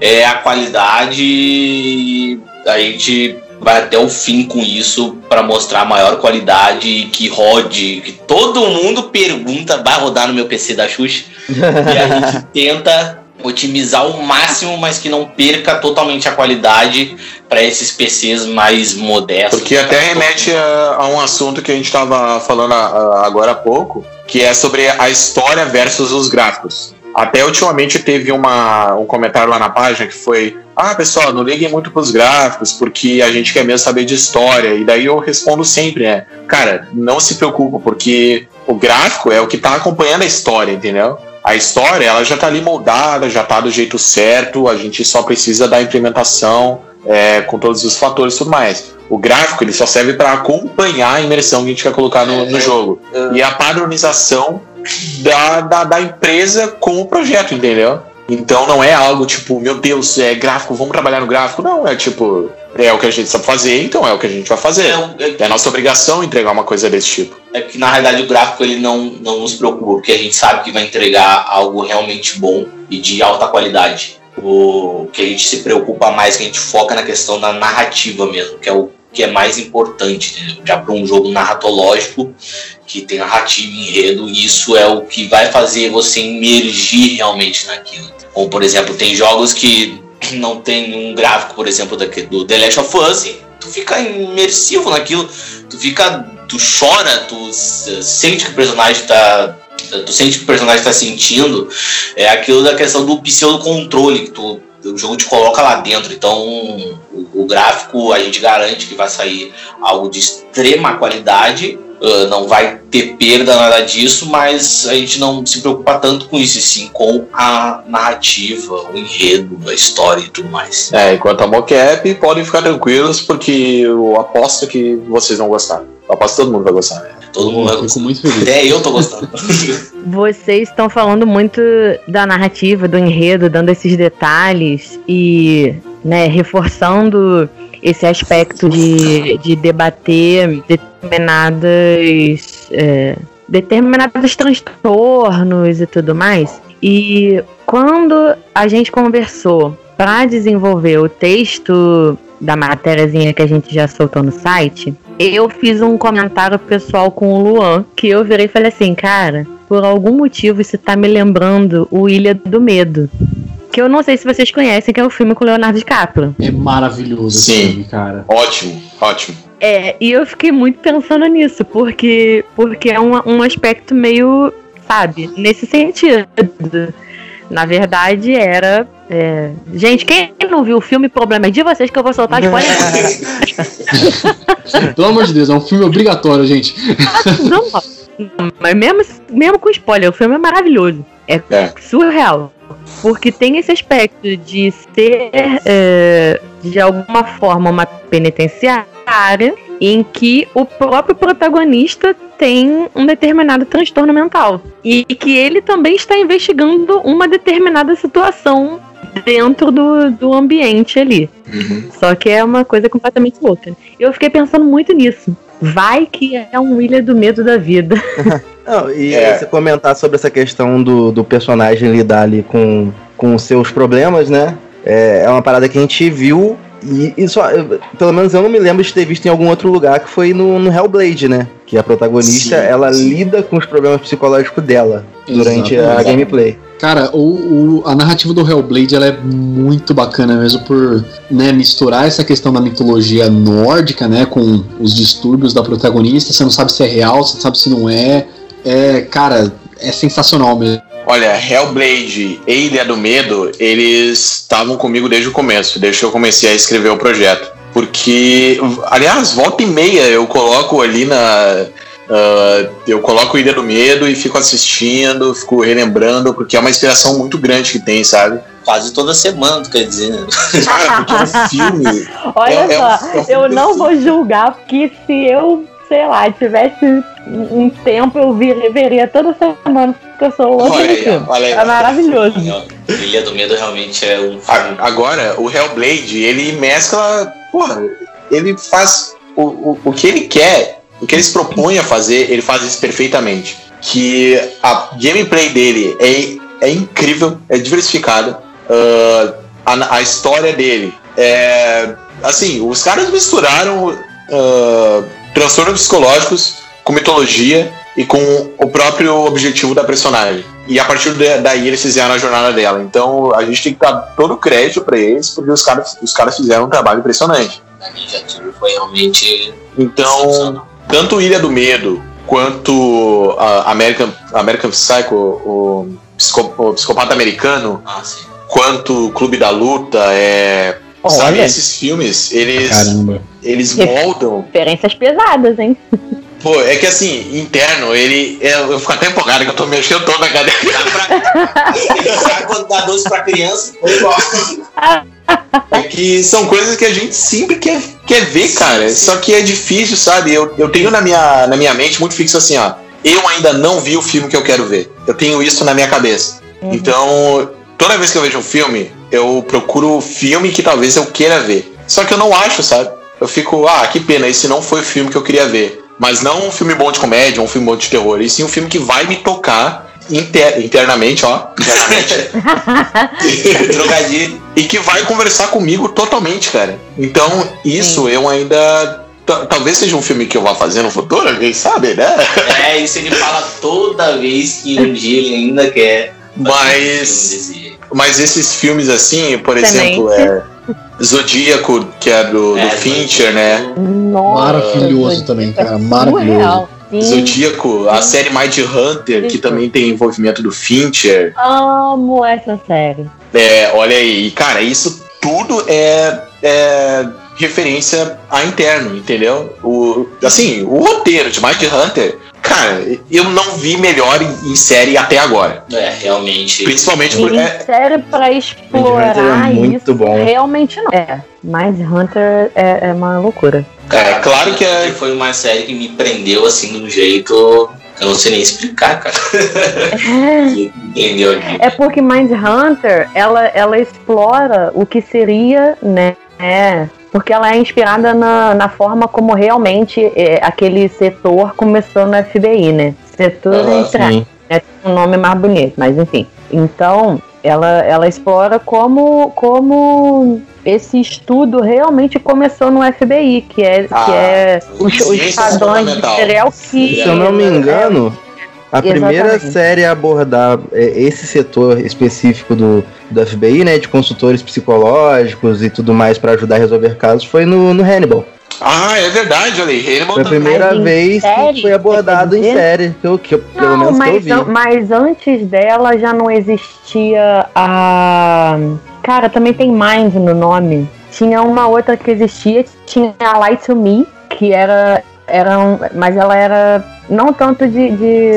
é a qualidade. A gente vai até o fim com isso para mostrar a maior qualidade e que rode, que todo mundo pergunta, vai rodar no meu PC da Xuxa? e a gente tenta otimizar o máximo, mas que não perca totalmente a qualidade para esses PCs mais modestos. Porque até remete a, a um assunto que a gente estava falando a- a- agora há pouco, que é sobre a história versus os gráficos. Até ultimamente teve uma, um comentário lá na página que foi: Ah, pessoal, não liguem muito pros gráficos, porque a gente quer mesmo saber de história. E daí eu respondo sempre, né? Cara, não se preocupa, porque o gráfico é o que tá acompanhando a história, entendeu? A história, ela já tá ali moldada, já tá do jeito certo, a gente só precisa da implementação é, com todos os fatores e tudo mais. O gráfico, ele só serve para acompanhar a imersão que a gente quer colocar no, no jogo. E a padronização da, da, da empresa com o projeto, entendeu? Então não é algo tipo, meu Deus, é gráfico, vamos trabalhar no gráfico. Não, é tipo, é o que a gente sabe fazer, então é o que a gente vai fazer. É, É nossa obrigação entregar uma coisa desse tipo. é que na realidade o gráfico ele não, não nos preocupa, porque a gente sabe que vai entregar algo realmente bom e de alta qualidade. O que a gente se preocupa mais, que a gente foca na questão da narrativa mesmo, que é o que é mais importante, entendeu? já para um jogo narratológico que tem narrativa e enredo, isso é o que vai fazer você imergir realmente naquilo. Como por exemplo, tem jogos que não tem um gráfico, por exemplo, do The Last of Us, e tu fica imersivo naquilo, tu fica, tu chora, tu sente que o personagem tá tu sente que o personagem tá sentindo, é aquilo da questão do pseudo controle que tu o jogo te coloca lá dentro. Então, o, o gráfico a gente garante que vai sair algo de extrema qualidade. ah, não vai ter perda nada disso, mas a gente não se preocupa tanto com isso, sim com a narrativa, o enredo, a história e tudo mais. É, enquanto a mocap, podem ficar tranquilos, porque eu aposto que vocês vão gostar. Eu aposto que todo mundo vai gostar, né? Todo mundo vai Fico gostar. muito feliz. Até eu tô gostando. Vocês estão falando muito da narrativa, do enredo, dando esses detalhes e né, reforçando esse aspecto de, de debater determinadas é, determinados transtornos e tudo mais. E quando a gente conversou para desenvolver o texto da matériazinha que a gente já soltou no site, eu fiz um comentário pessoal com o Luan, que eu virei e falei assim, cara, por algum motivo isso tá me lembrando o Ilha do Medo. Que eu não sei se vocês conhecem, que é o filme com o Leonardo DiCaprio. É maravilhoso esse Sim. filme, cara. Ótimo, ótimo. É, e eu fiquei muito pensando nisso, porque, porque é um, um aspecto meio, sabe, nesse sentido. Na verdade, era. É, Gente, quem não viu o filme, problema é de vocês que eu vou soltar spoiler. Pelo amor de Deus, é um filme obrigatório, gente. não, não, mas mesmo, mesmo com spoiler, o filme é maravilhoso. É, É. surreal. Porque tem esse aspecto de ser, é, de alguma forma, uma penitenciária em que o próprio protagonista tem um determinado transtorno mental. E que ele também está investigando uma determinada situação dentro do, do ambiente ali. Só que é uma coisa completamente louca. Eu fiquei pensando muito nisso. Vai que é um Ilha do Medo da vida. Não, e É. você comentar sobre essa questão do, do personagem lidar ali com, com os seus problemas, né? É, é uma parada que a gente viu e, eu- pelo menos eu não me lembro de ter visto em algum outro lugar que foi no, no Hellblade, né? Que a protagonista, Sim, ela sim. lida com os problemas psicológicos dela durante a gameplay. Cara, o, o- a narrativa do Hellblade ela é muito bacana mesmo por né, misturar essa questão da mitologia nórdica, né, com os distúrbios da protagonista. Você não sabe se é real, você não sabe se não é. É, cara, é sensacional mesmo. Olha, Hellblade e Ilha do Medo, eles estavam comigo desde o começo, desde que eu comecei a escrever o projeto. Porque, aliás, volta e meia eu coloco ali na. ah, eu coloco Ilha do Medo e fico assistindo, fico relembrando, porque é uma inspiração muito grande que tem, sabe? Quase toda semana, tu quer dizer, né? Cara, porque é um filme. Olha É- é um- só, é um filme eu não perfeito. vou julgar, porque se eu, sei lá, tivesse um tempo, eu vir, veria toda semana, porque eu sou louca Olha aí, filme. olha aí. É maravilhoso. Ilha do Medo realmente é um. Agora, o Hellblade, ele mescla. Porra, ele faz o, o, o que ele quer, o que ele se propõe a fazer, ele faz isso perfeitamente. Que a gameplay dele é, é incrível, é diversificada. ah, a, a história dele é. Assim, os caras misturaram ah, transtornos psicológicos com mitologia e com o próprio objetivo da personagem. E a partir da- daí eles fizeram a jornada dela. Então a gente tem que dar todo o crédito pra eles, porque os caras, os caras fizeram um trabalho impressionante. A Ninja Theory foi realmente Então, tanto Ilha do Medo quanto a American, American Psycho, o, psico- o Psicopata Americano, Ah, quanto o Clube da Luta, é. Sabe, Olha. esses filmes, eles, Caramba. eles moldam Referências pesadas, hein? Pô, é que assim, interno, ele. Eu, eu fico até empolgado que eu tô mexendo todo na cadeira. Sabe quando dá doce pra criança? Foi igual. É que são coisas que a gente sempre quer, quer ver, cara. Só que é difícil, sabe? Eu, eu tenho na minha, na minha mente muito fixo assim, ó. Eu ainda não vi o filme que eu quero ver. Eu tenho isso na minha cabeça. Então, toda vez que eu vejo um filme, eu procuro o filme que talvez eu queira ver. Só que eu não acho, sabe? Eu fico, ah, que pena, esse não foi o filme que eu queria ver. Mas não um filme bom de comédia, um filme bom de terror. E sim um filme que vai me tocar inter- internamente, ó. Internamente. Trocadilho. e que vai conversar comigo totalmente, cara. Então, isso eu ainda. ta- Talvez seja um filme que eu vá fazer no futuro, quem sabe, né? É, isso ele fala toda vez que um dia ele ainda quer. Mas. Mas esses filmes assim, por exemplo, é. Zodíaco, que é do, do É, Fincher, né? Nossa, Maravilhoso também, cara. é Maravilhoso. surreal. Sim, Zodíaco, a série Mind Hunter, que Isso. também tem envolvimento do Fincher. amo essa série. É, olha aí, e, cara, isso tudo é, é referência a interno, entendeu? O, assim, o roteiro de Mind Hunter, cara, eu não vi melhor em, em série até agora. É, realmente. Principalmente por. E É, série pra explorar é muito isso, bom. realmente não. É, mas Hunter é, é uma loucura. é claro que é. Foi uma série que me prendeu assim de um jeito. que Eu não sei nem explicar, cara. Entendeu? É porque Mind Hunter, ela, ela explora o que seria, né? É, porque ela é inspirada na, na forma como realmente é, aquele setor começou no FBI, né? Setor Aham, entre Sim. né, tem um nome mais bonito, mas enfim. Então, ela, ela explora como, como esse estudo realmente começou no FBI, que é, que Ah, é os, os ciência padrões de serial Se killer. eu não me engano, a primeira Exatamente. série a abordar é, esse setor específico do, do FBI, né, de consultores psicológicos e tudo mais pra ajudar a resolver casos, foi no, no Hannibal. Ah, é verdade, olha aí. Hannibal Foi a primeira Mas vez série, que foi abordado em série, que eu, que eu- pelo Não, menos que eu mas, vi. mas antes dela já não existia a. Cara, também tem Mind no nome. Tinha uma outra que existia, tinha a Light to Me, que era. era um, mas ela era não tanto de. de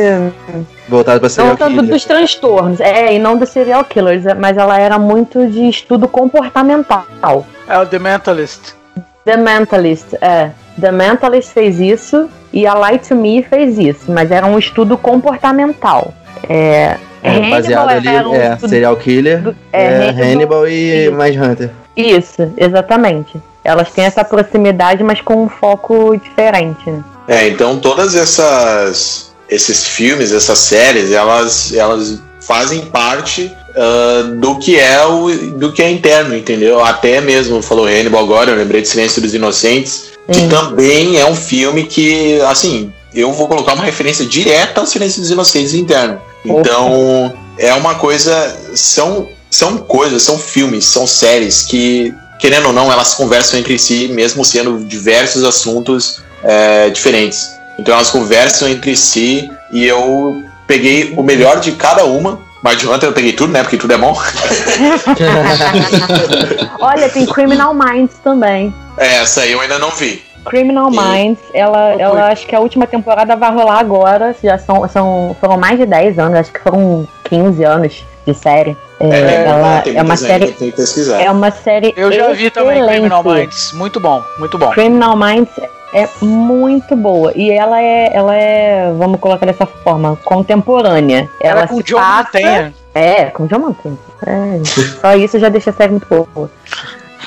Voltado pra não serial tanto killer. dos transtornos, é, e não dos serial killers, mas ela era muito de estudo comportamental. É o The Mentalist. The Mentalist, é. The Mentalist fez isso e a Light to Me fez isso, mas era um estudo comportamental. É, É, Hannibal baseado ali, um é, estudo- serial killer, do- é, é, Hannibal, e isso. Mindhunter. Isso, exatamente. Elas têm essa proximidade, mas com um foco diferente. Né? É, então todas essas esses filmes, essas séries, elas, elas fazem parte uh, do que é o do que é interno, entendeu? Até mesmo falou Hannibal agora, eu lembrei de Silêncio dos Inocentes, que Sim. também é um filme que, assim, eu vou colocar uma referência direta ao Silêncio dos Inocentes interno. Então, é uma coisa, são são coisas, são filmes, são séries que, querendo ou não, elas conversam entre si, mesmo sendo diversos assuntos é, diferentes. Então elas conversam entre si e eu peguei o melhor de cada uma. Mas de Hunter eu peguei tudo, né? Porque tudo é bom. Olha, tem Criminal Minds também. É, essa aí eu ainda não vi. Criminal E- Minds, ela, ela acho que a última temporada vai rolar agora. Já são, são, foram mais de 10 anos, acho que foram 15 anos de série. É, ela tem é uma série. Tem que pesquisar. É uma série. Eu já vi também excelente. Criminal Minds. Muito bom, muito bom. Criminal Minds é muito boa. E ela é, ela é, vamos colocar dessa forma, contemporânea. Ela, Ela é com o John passa- Mantenha. É, com o John Mantenha. É, só isso já deixa a série muito boa.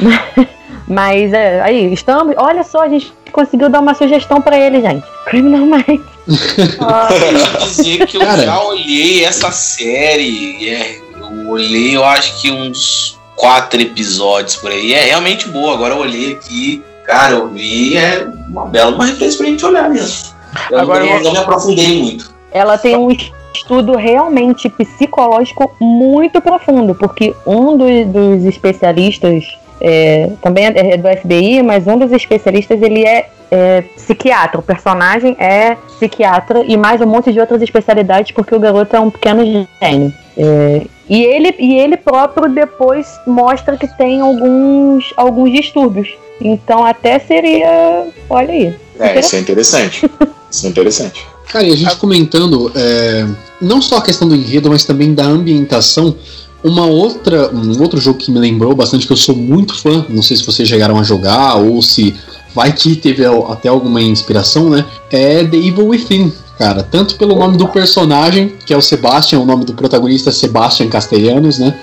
Mas é, aí, estamos. Olha só, a gente conseguiu dar uma sugestão pra ele, gente. Criminal Minds. Ah, eu dizer que eu Cara. já olhei essa série. é, eu olhei, eu acho que uns quatro episódios por aí. É realmente boa. Agora eu olhei aqui, cara, eu vi, é uma bela uma referência pra gente olhar mesmo. Eu Agora não, eu- não me aprofundei muito. Ela tem um estudo realmente psicológico muito profundo, porque um do- dos especialistas, é, também é do FBI, mas um dos especialistas ele é, é psiquiatra. O personagem é psiquiatra e mais um monte de outras especialidades, porque o garoto é um pequeno gênio. É, e, ele, e ele próprio depois mostra que tem alguns, alguns distúrbios. Então até seria. Olha aí. É, isso é interessante. Isso é interessante. Cara, e a gente comentando é, não só a questão do enredo, mas também da ambientação. Uma outra, um outro jogo que me lembrou bastante, que eu sou muito fã, não sei se vocês chegaram a jogar ou se vai que teve até alguma inspiração, né? É The Evil Within, cara. Tanto pelo nome do personagem, que é o Sebastian, o nome do protagonista é Sebastian Castellanos, né?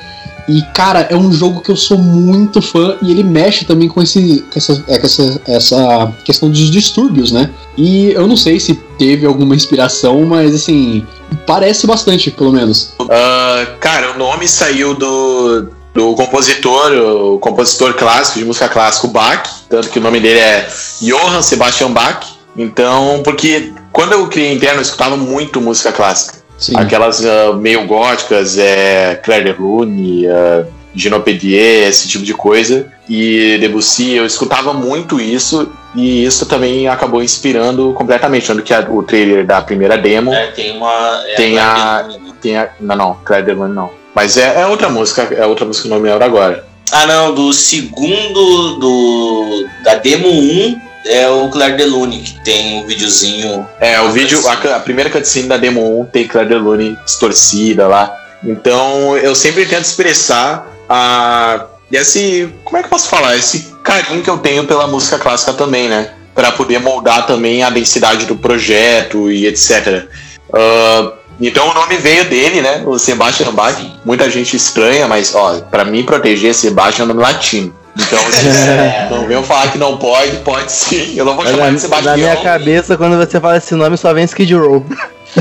E, cara, é um jogo que eu sou muito fã e ele mexe também com, esse, essa, é, essa, essa questão dos distúrbios, né? E eu não sei se teve alguma inspiração, mas assim, parece bastante, pelo menos. Ah, cara, o nome saiu do, do compositor, o compositor clássico, de música clássica, o Bach. Tanto que o nome dele é Johann Sebastian Bach. Então, porque quando eu criei interno, eu escutava muito música clássica. Sim. Aquelas ah, meio góticas, é, Claire de Lune, uh, Ginopédier, esse tipo de coisa. E Debussy, eu escutava muito isso. E isso também acabou inspirando completamente. Tanto que a- o trailer da primeira demo É, tem uma. é, Tem a- né? tem a. Não, não, Claire de Lune não. Mas é, é outra música, é outra música que eu não me lembro agora. Ah, não, do segundo do da demo 1 é o Claire Delune, que tem um videozinho. É, o vídeo, a, a primeira cutscene da demo 1 tem Claire de Lune distorcida lá. Então eu sempre tento expressar a. Esse. Como é que eu posso falar? Esse carinho que eu tenho pela música clássica também, né? Pra poder moldar também a densidade do projeto e etc. Ah, então o nome veio dele, né? O Sebastian Bach. Muita gente estranha, mas ó, pra mim proteger Sebastian é um nome latino. Então, se não venham falar que não pode, pode sim. Eu não vou Mas chamar na, de Sebastião. na minha cabeça, quando você fala esse nome, só vem Skid Row.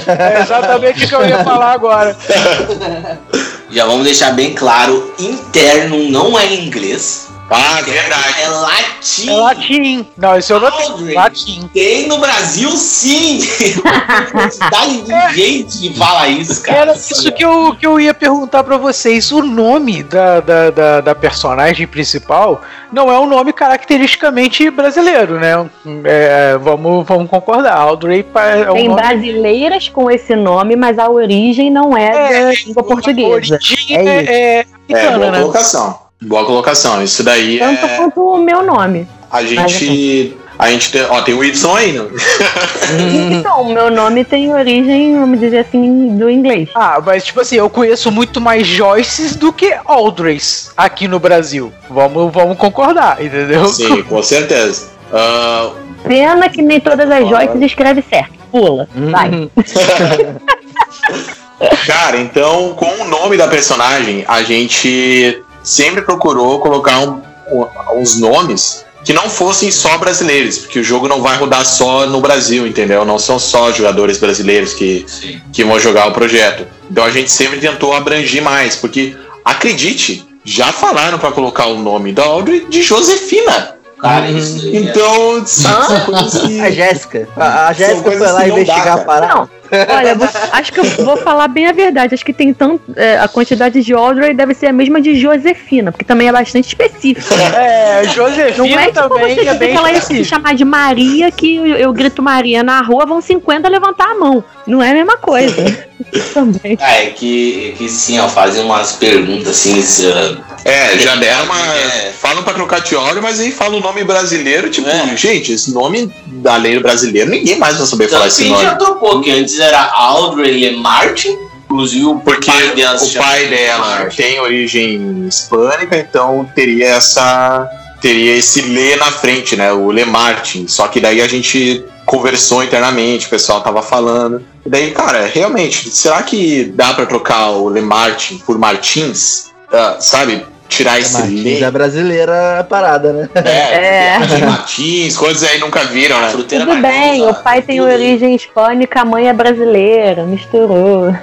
É exatamente o que eu ia falar agora. Já vamos deixar bem claro: interno não é inglês. Ah, verdade. É latim. É latim. Não, isso eu. Aldrin. Latim. Tem no Brasil, sim! Quantidade de gente que fala isso, cara. Era isso que eu, que eu ia perguntar pra vocês. O nome da, da, da, da personagem principal não é um nome caracteristicamente brasileiro, né? É, vamos, vamos concordar. Audrey é um Tem nome brasileiras com esse nome, mas a origem não é, É, da língua portuguesa. origem É é, é É, africana, boa colocação. Isso daí Tanto é. quanto o meu nome. A gente. A gente tem. Ó, tem o Y aí, né? Então, o meu nome tem origem, vamos dizer assim, do inglês. Ah, mas tipo assim, eu conheço muito mais Joyces do que Aldreys aqui no Brasil. Vamos, vamos concordar, entendeu? Sim, com certeza. Ah, Pena que nem todas as Joyces escreve certo. Pula, vai. cara, então, com o nome da personagem, a gente sempre procurou colocar um- uns nomes que não fossem só brasileiros, porque o jogo não vai rodar só no Brasil, entendeu? Não são só jogadores brasileiros que, Sim. que vão jogar o projeto. Então a gente sempre tentou abranger mais, porque acredite, já falaram para colocar o nome da Audrey de Josefina. Cara, isso daí é- Então, são coisas que- A Jéssica. A, a Jéssica foi lá dá, investigar cara. a parada. Não, olha, vou- acho que eu vou falar bem a verdade. Acho que tem tanto. é, a quantidade de Audrey deve ser a mesma de Josefina, porque também é bastante específica. É, Não Josefina é tipo também você é bem que ela ia se chamar de Maria, que eu, eu grito Maria na rua, vão 50 levantar a mão. Não é a mesma coisa. Também. Ah, é que, é que sim, ó, fazem umas perguntas assim. se, É, já deram uma. É. Falam pra trocar de óleo, mas aí fala o nome brasileiro, tipo, É. gente, esse nome da lei brasileiro, ninguém mais vai saber falar Tanto que esse a gente nome. já trocou, que antes era Audrey e Martin, inclusive o Porque pai dela o pai dela tem origem hispânica, então teria essa. Teria esse Lê na frente, né? O Le Martin. Só que daí a gente conversou internamente, o pessoal tava falando. E daí, cara, realmente, será que dá pra trocar o Le Martin por Martins? Ah, sabe? Tirar esse Martins Lê. é brasileira a parada, né? É, É. de Martins, coisas aí nunca viram, né? Fruteira Tudo Martins, bem, o pai tem origem hispânica, a mãe é brasileira, misturou.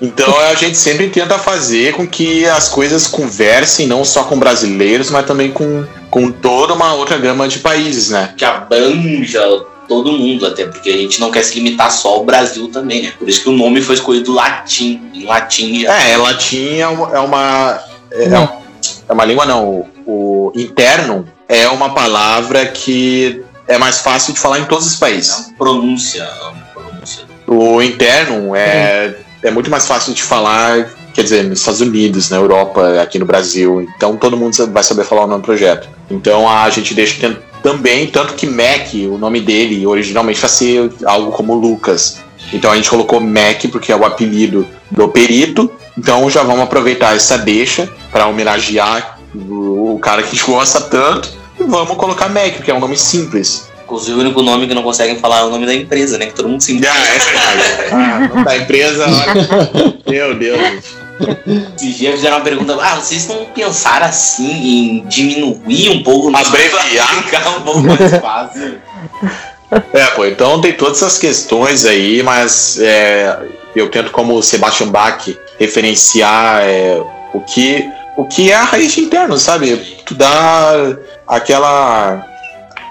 Então a gente sempre tenta fazer com que as coisas conversem não só com brasileiros, mas também com, com toda uma outra gama de países, né? que abranja todo mundo, até porque a gente não quer se limitar só ao Brasil também, né? Por isso que o nome foi escolhido latim. Em latim já. É, latim é uma. É uma, é, Não. é uma língua, não. O, o interno é uma palavra que é mais fácil de falar em todos os É países. uma pronúncia. é uma pronúncia. O interno é, é muito mais fácil de falar, quer dizer, nos Estados Unidos, na Europa, aqui no Brasil. Então todo mundo vai saber falar o nome do projeto. Então a gente deixa também, tanto que Mac, o nome dele, originalmente vai ser algo como Lucas. Então a gente colocou Mac porque é o apelido do perito. Então já vamos aproveitar essa deixa para homenagear o, cara que a gente gosta tanto. E vamos colocar Mac, porque é um nome simples. Inclusive o único nome que não conseguem falar é o nome da empresa, né? Que todo mundo se Ah, é verdade. Ah, da empresa, olha. Meu Deus. Esses dias fizeram uma pergunta, ah, vocês não pensaram assim em diminuir um pouco o Abreviar? ficar um pouco mais fácil. É, pô, então tem todas essas questões aí, mas é, eu tento, como Sebastian Bach, referenciar é, o, que, o que é a raiz de interno, sabe? Tu dá aquela.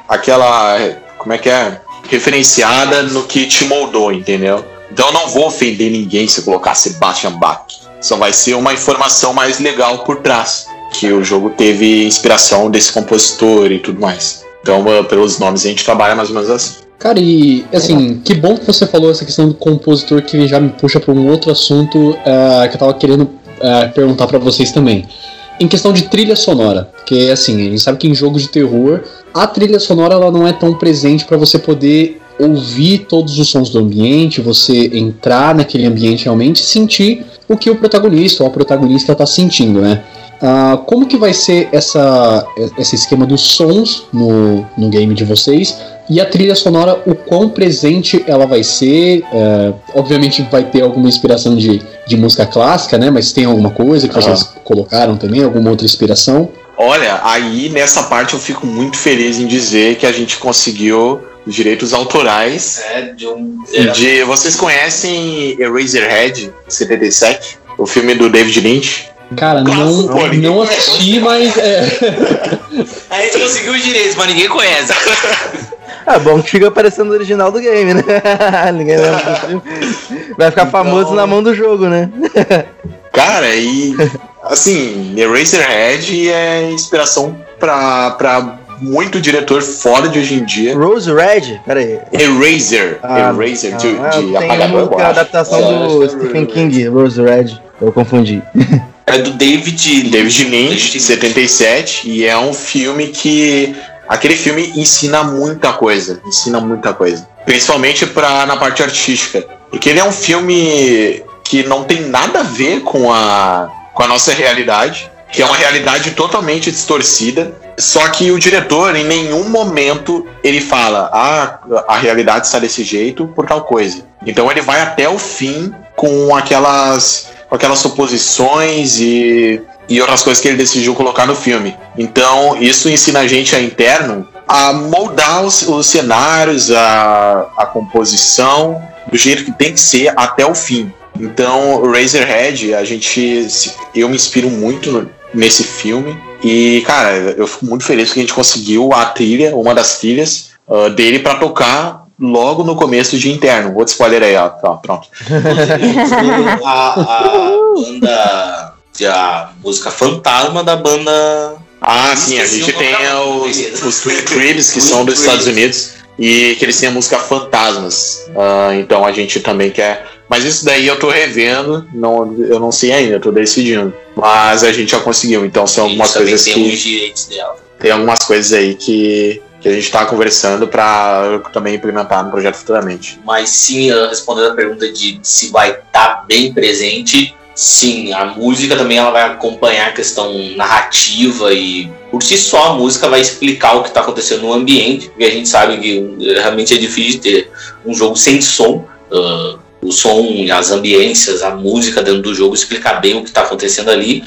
aquela. como é que é? Referenciada no que te moldou, entendeu? Então eu não vou ofender ninguém se eu colocar Sebastian Bach. Só vai ser uma informação mais legal por trás. Que o jogo teve inspiração desse compositor e tudo mais. Então, eh, pelos nomes, a gente trabalha mais ou menos assim. Cara, e assim, que bom que você falou essa questão do compositor que já me puxa para um outro assunto eh, que eu tava querendo eh, perguntar para vocês também. Em questão de trilha sonora, porque assim, a gente sabe que em jogos de terror a trilha sonora ela não é tão presente para você poder ouvir todos os sons do ambiente, você entrar naquele ambiente realmente e sentir o que o protagonista ou a protagonista está sentindo, né? Ah, como que vai ser essa, esse esquema dos sons no, no game de vocês? E a trilha sonora, o quão presente ela vai ser? É, obviamente vai ter alguma inspiração de, de música clássica, né? Mas tem alguma coisa que vocês colocaram também? Alguma outra inspiração? Olha, aí nessa parte eu fico muito feliz em dizer que a gente conseguiu direitos autorais É, de um. de. Vocês conhecem Eraserhead 77? O filme do David Lynch? Cara, não, pô, não assisti, mas é, A gente conseguiu os direitos, mas ninguém conhece. É bom que fica aparecendo o original do game, né? Ninguém. Vai ficar Então- famoso na mão do jogo, né? Cara, e assim, Eraserhead é inspiração pra, pra muito diretor fora de hoje em dia. Rose Red? Pera aí. Eraser, Ah, Eraser, de, Ah, de tem apagador, eu é a acho. adaptação É, do Stephen Rose King, Rose Red. Eu confundi. É do David. David Lynch, David 77, e é um filme que. Aquele filme ensina muita coisa. Ensina muita coisa. Principalmente pra, na parte artística. Porque ele é um filme que não tem nada a ver com a, com a nossa realidade. Que é uma realidade totalmente distorcida. Só que o diretor, em nenhum momento, ele fala: Ah, a realidade está desse jeito por tal coisa. Então ele vai até o fim com aquelas, com aquelas suposições e, e outras coisas que ele decidiu colocar no filme. Então isso ensina a gente a interno a moldar os, os cenários, a, a composição do jeito que tem que ser até o fim. Então, Razorhead, a gente. Eu me inspiro muito nesse filme. E, cara, eu fico muito feliz que a gente conseguiu a trilha, uma das trilhas uh, dele para tocar logo no começo de interno. Outro spoiler aí, ó. Tá, pronto. a, a banda. A música fantasma da banda. Ah, sim, a gente tem os, os Twin Cribs, que são dos Estados Unidos, e que eles têm a música Fantasmas. Uh, então a gente também quer. Mas isso daí eu tô revendo, não, eu não sei ainda, tô decidindo. Mas a gente já conseguiu, então são algumas coisas tem que. Tem algumas coisas aí que, que a gente tá conversando para também implementar no projeto futuramente. Mas sim, respondendo a pergunta de se vai estar tá bem presente, sim, a música também ela vai acompanhar a questão narrativa e por si só a música vai explicar o que está acontecendo no ambiente, porque a gente sabe que realmente é difícil ter um jogo sem som. Uh, o som, as ambiências, a música dentro do jogo explicar bem o que está acontecendo ali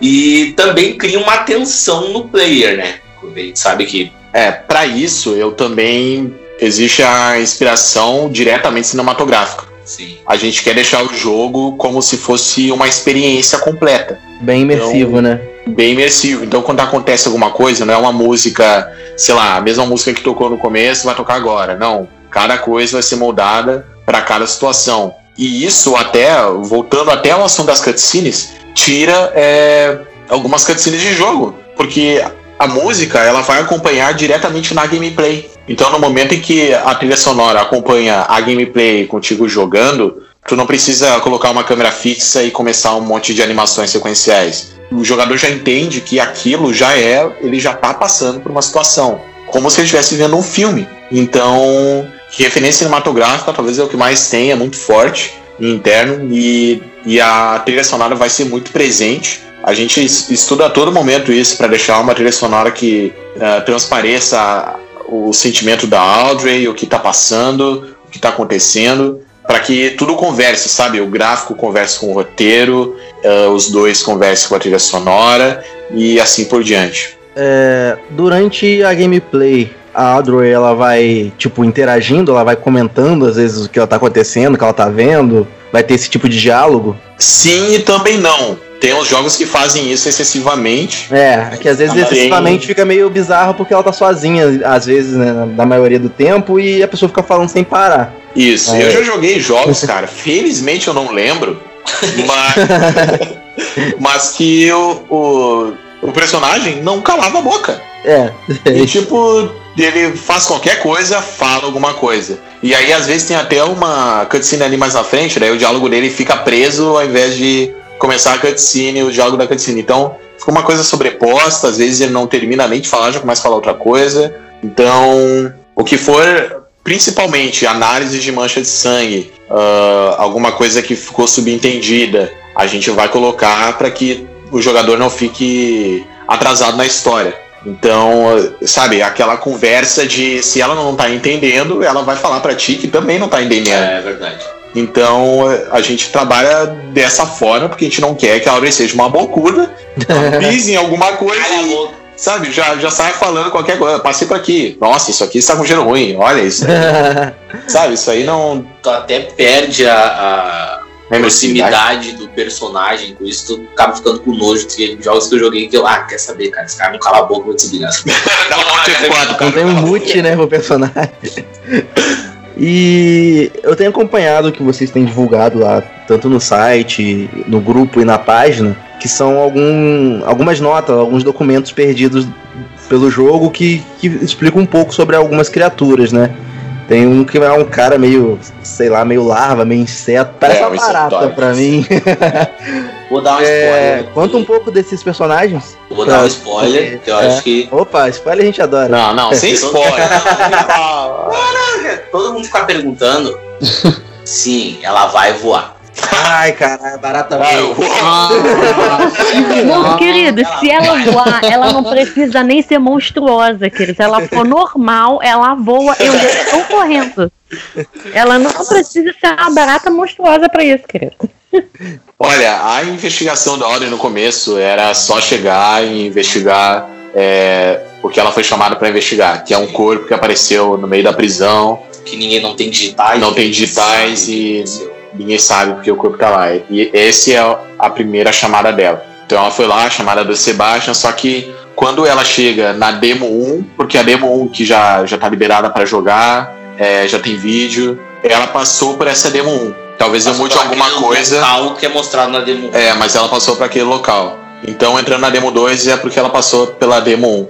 e também cria uma atenção no player, né? A gente sabe que é para isso eu também existe a inspiração diretamente cinematográfica. Sim. A gente quer deixar o jogo como se fosse uma experiência completa. Bem imersivo, então, né? Bem imersivo. Então, quando acontece alguma coisa, não é uma música, sei lá, a mesma música que tocou no começo vai tocar agora. Não. Cada coisa vai ser moldada para cada situação. E isso até, voltando até ao assunto das cutscenes, tira é, algumas cutscenes de jogo. Porque a música ela vai acompanhar diretamente na gameplay. Então, no momento em que a trilha sonora acompanha a gameplay contigo jogando, tu não precisa colocar uma câmera fixa e começar um monte de animações sequenciais. O jogador já entende que aquilo já é, ele já tá passando por uma situação, como se ele estivesse vendo um filme. Então, referência cinematográfica talvez é o que mais tem, é muito forte interno e, e a trilha sonora vai ser muito presente. A gente estuda a todo momento isso para deixar uma trilha sonora que uh, transpareça o sentimento da Audrey, o que está passando, o que está acontecendo, para que tudo converse, sabe? O gráfico converse com o roteiro, uh, os dois conversem com a trilha sonora e assim por diante. É, durante a gameplay, a Audrey ela vai tipo interagindo, ela vai comentando às vezes o que ela tá acontecendo, o que ela tá vendo, vai ter esse tipo de diálogo? Sim e também não. Tem uns jogos que fazem isso excessivamente. É, que às vezes também... excessivamente fica meio bizarro porque ela tá sozinha, às vezes, né, na maioria do tempo, e a pessoa fica falando sem parar. Isso, é. eu já joguei jogos, cara, felizmente eu não lembro, mas, mas que o, o, o personagem não calava a boca. É. E tipo, ele faz qualquer coisa, fala alguma coisa. E aí, às vezes, tem até uma cutscene ali mais na frente, daí o diálogo dele fica preso ao invés de começar a cutscene, o diálogo da cutscene. Então, fica uma coisa sobreposta, às vezes ele não termina nem de falar, já começa a falar outra coisa. Então, o que for, principalmente análise de mancha de sangue, uh, alguma coisa que ficou subentendida, a gente vai colocar para que o jogador não fique atrasado na história. Então, sabe, aquela conversa de se ela não tá entendendo, ela vai falar para ti que também não tá entendendo. É, é verdade. Então a gente trabalha dessa forma, porque a gente não quer que a Audrey seja uma bocuda, pise em alguma coisa e, sabe, já, já saia falando qualquer coisa. Passei por aqui. Nossa, isso aqui está com cheiro ruim, olha isso. sabe, isso aí não. Tu até perde a, a proximidade do personagem, com isso tu acaba ficando com nojo. Tem jogos que eu joguei que eu, ah, quer saber, cara, esse cara não cala a boca, vou desligar. Dá um de Não tem um mute, né, pro personagem. E eu tenho acompanhado o que vocês têm divulgado lá, tanto no site, no grupo e na página, que são algum, algumas notas, alguns documentos perdidos pelo jogo que, que explicam um pouco sobre algumas criaturas, né? Tem um que é um cara meio, sei lá, meio larva, meio inseto. Parece é, uma barata pra mim. Vou dar um é, spoiler. Conta um pouco desses personagens. Vou dar um spoiler, que eu é. acho que. Opa, spoiler a gente adora. Não, não, sem spoiler. Todo mundo fica perguntando. Sim, ela vai voar. Ai, caralho, barata voa. Não, querido, se ela voar, ela não precisa nem ser monstruosa, querido. Se ela for normal, ela voa, eu estou correndo. Ela não precisa ser uma barata monstruosa para isso, querido. Olha, a investigação da ordem no começo era só chegar e investigar é, o que ela foi chamada para investigar, que é um corpo que apareceu no meio da prisão, Que ninguém não tem digitais. Não tem digitais e- ninguém sabe porque o corpo tá lá. E esse é a primeira chamada dela. Então ela foi lá, chamada do Sebastian, só que quando ela chega na demo 1, porque a demo 1 que já, já tá liberada para jogar, é, já tem vídeo, ela passou por essa demo 1. Talvez eu mude alguma coisa. Local que é mostrado na demo. É, mas ela passou para aquele local. Então, entrando na demo 2 é porque ela passou pela demo 1.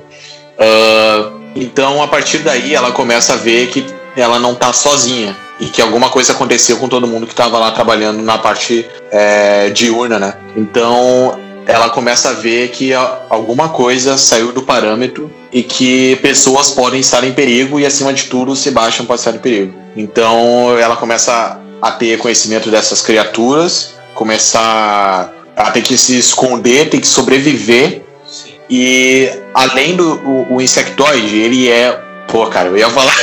Ah, então, a partir daí, ela começa a ver que ela não tá sozinha. E que alguma coisa aconteceu com todo mundo que tava lá trabalhando na parte é, diurna, né? Então, ela começa a ver que alguma coisa saiu do parâmetro e que pessoas podem estar em perigo e, acima de tudo, o Sebastian pode estar em perigo. Então, ela começa a ter conhecimento dessas criaturas, começar a ter que se esconder, ter que sobreviver. Sim. E além do o, o insectoide, ele é. Pô, cara, eu ia falar.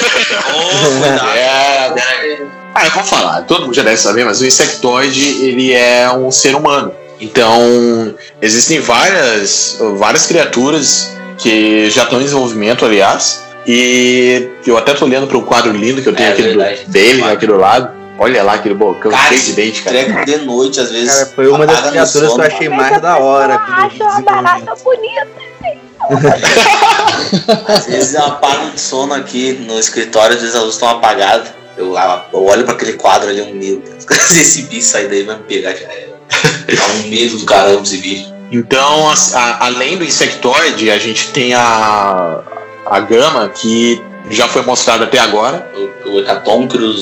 Oh, cuidado. É, ah, eu vou falar, todo mundo já deve saber, mas o insectoide ele é um ser humano. Então, existem várias, várias criaturas que já estão em desenvolvimento, aliás. E eu até tô olhando para um quadro lindo que eu tenho É aqui do- verdade. dele, aqui do lado. Olha lá aquele bocão Cara, cheio de dente, cara. Treco de noite, às vezes. Cara, foi uma das criaturas que eu achei mais da hora. Acho uma barata bonita. Às vezes eu apago de sono aqui no escritório, às vezes a luz estão apagada. Eu, eu olho pra aquele quadro ali, um Deus. Se esse bicho sair daí vai me pegar já. Dá um medo do caramba esse bicho. Então, as- a- além do insectoide, a gente tem a, a gama que já foi mostrada até agora. O, o.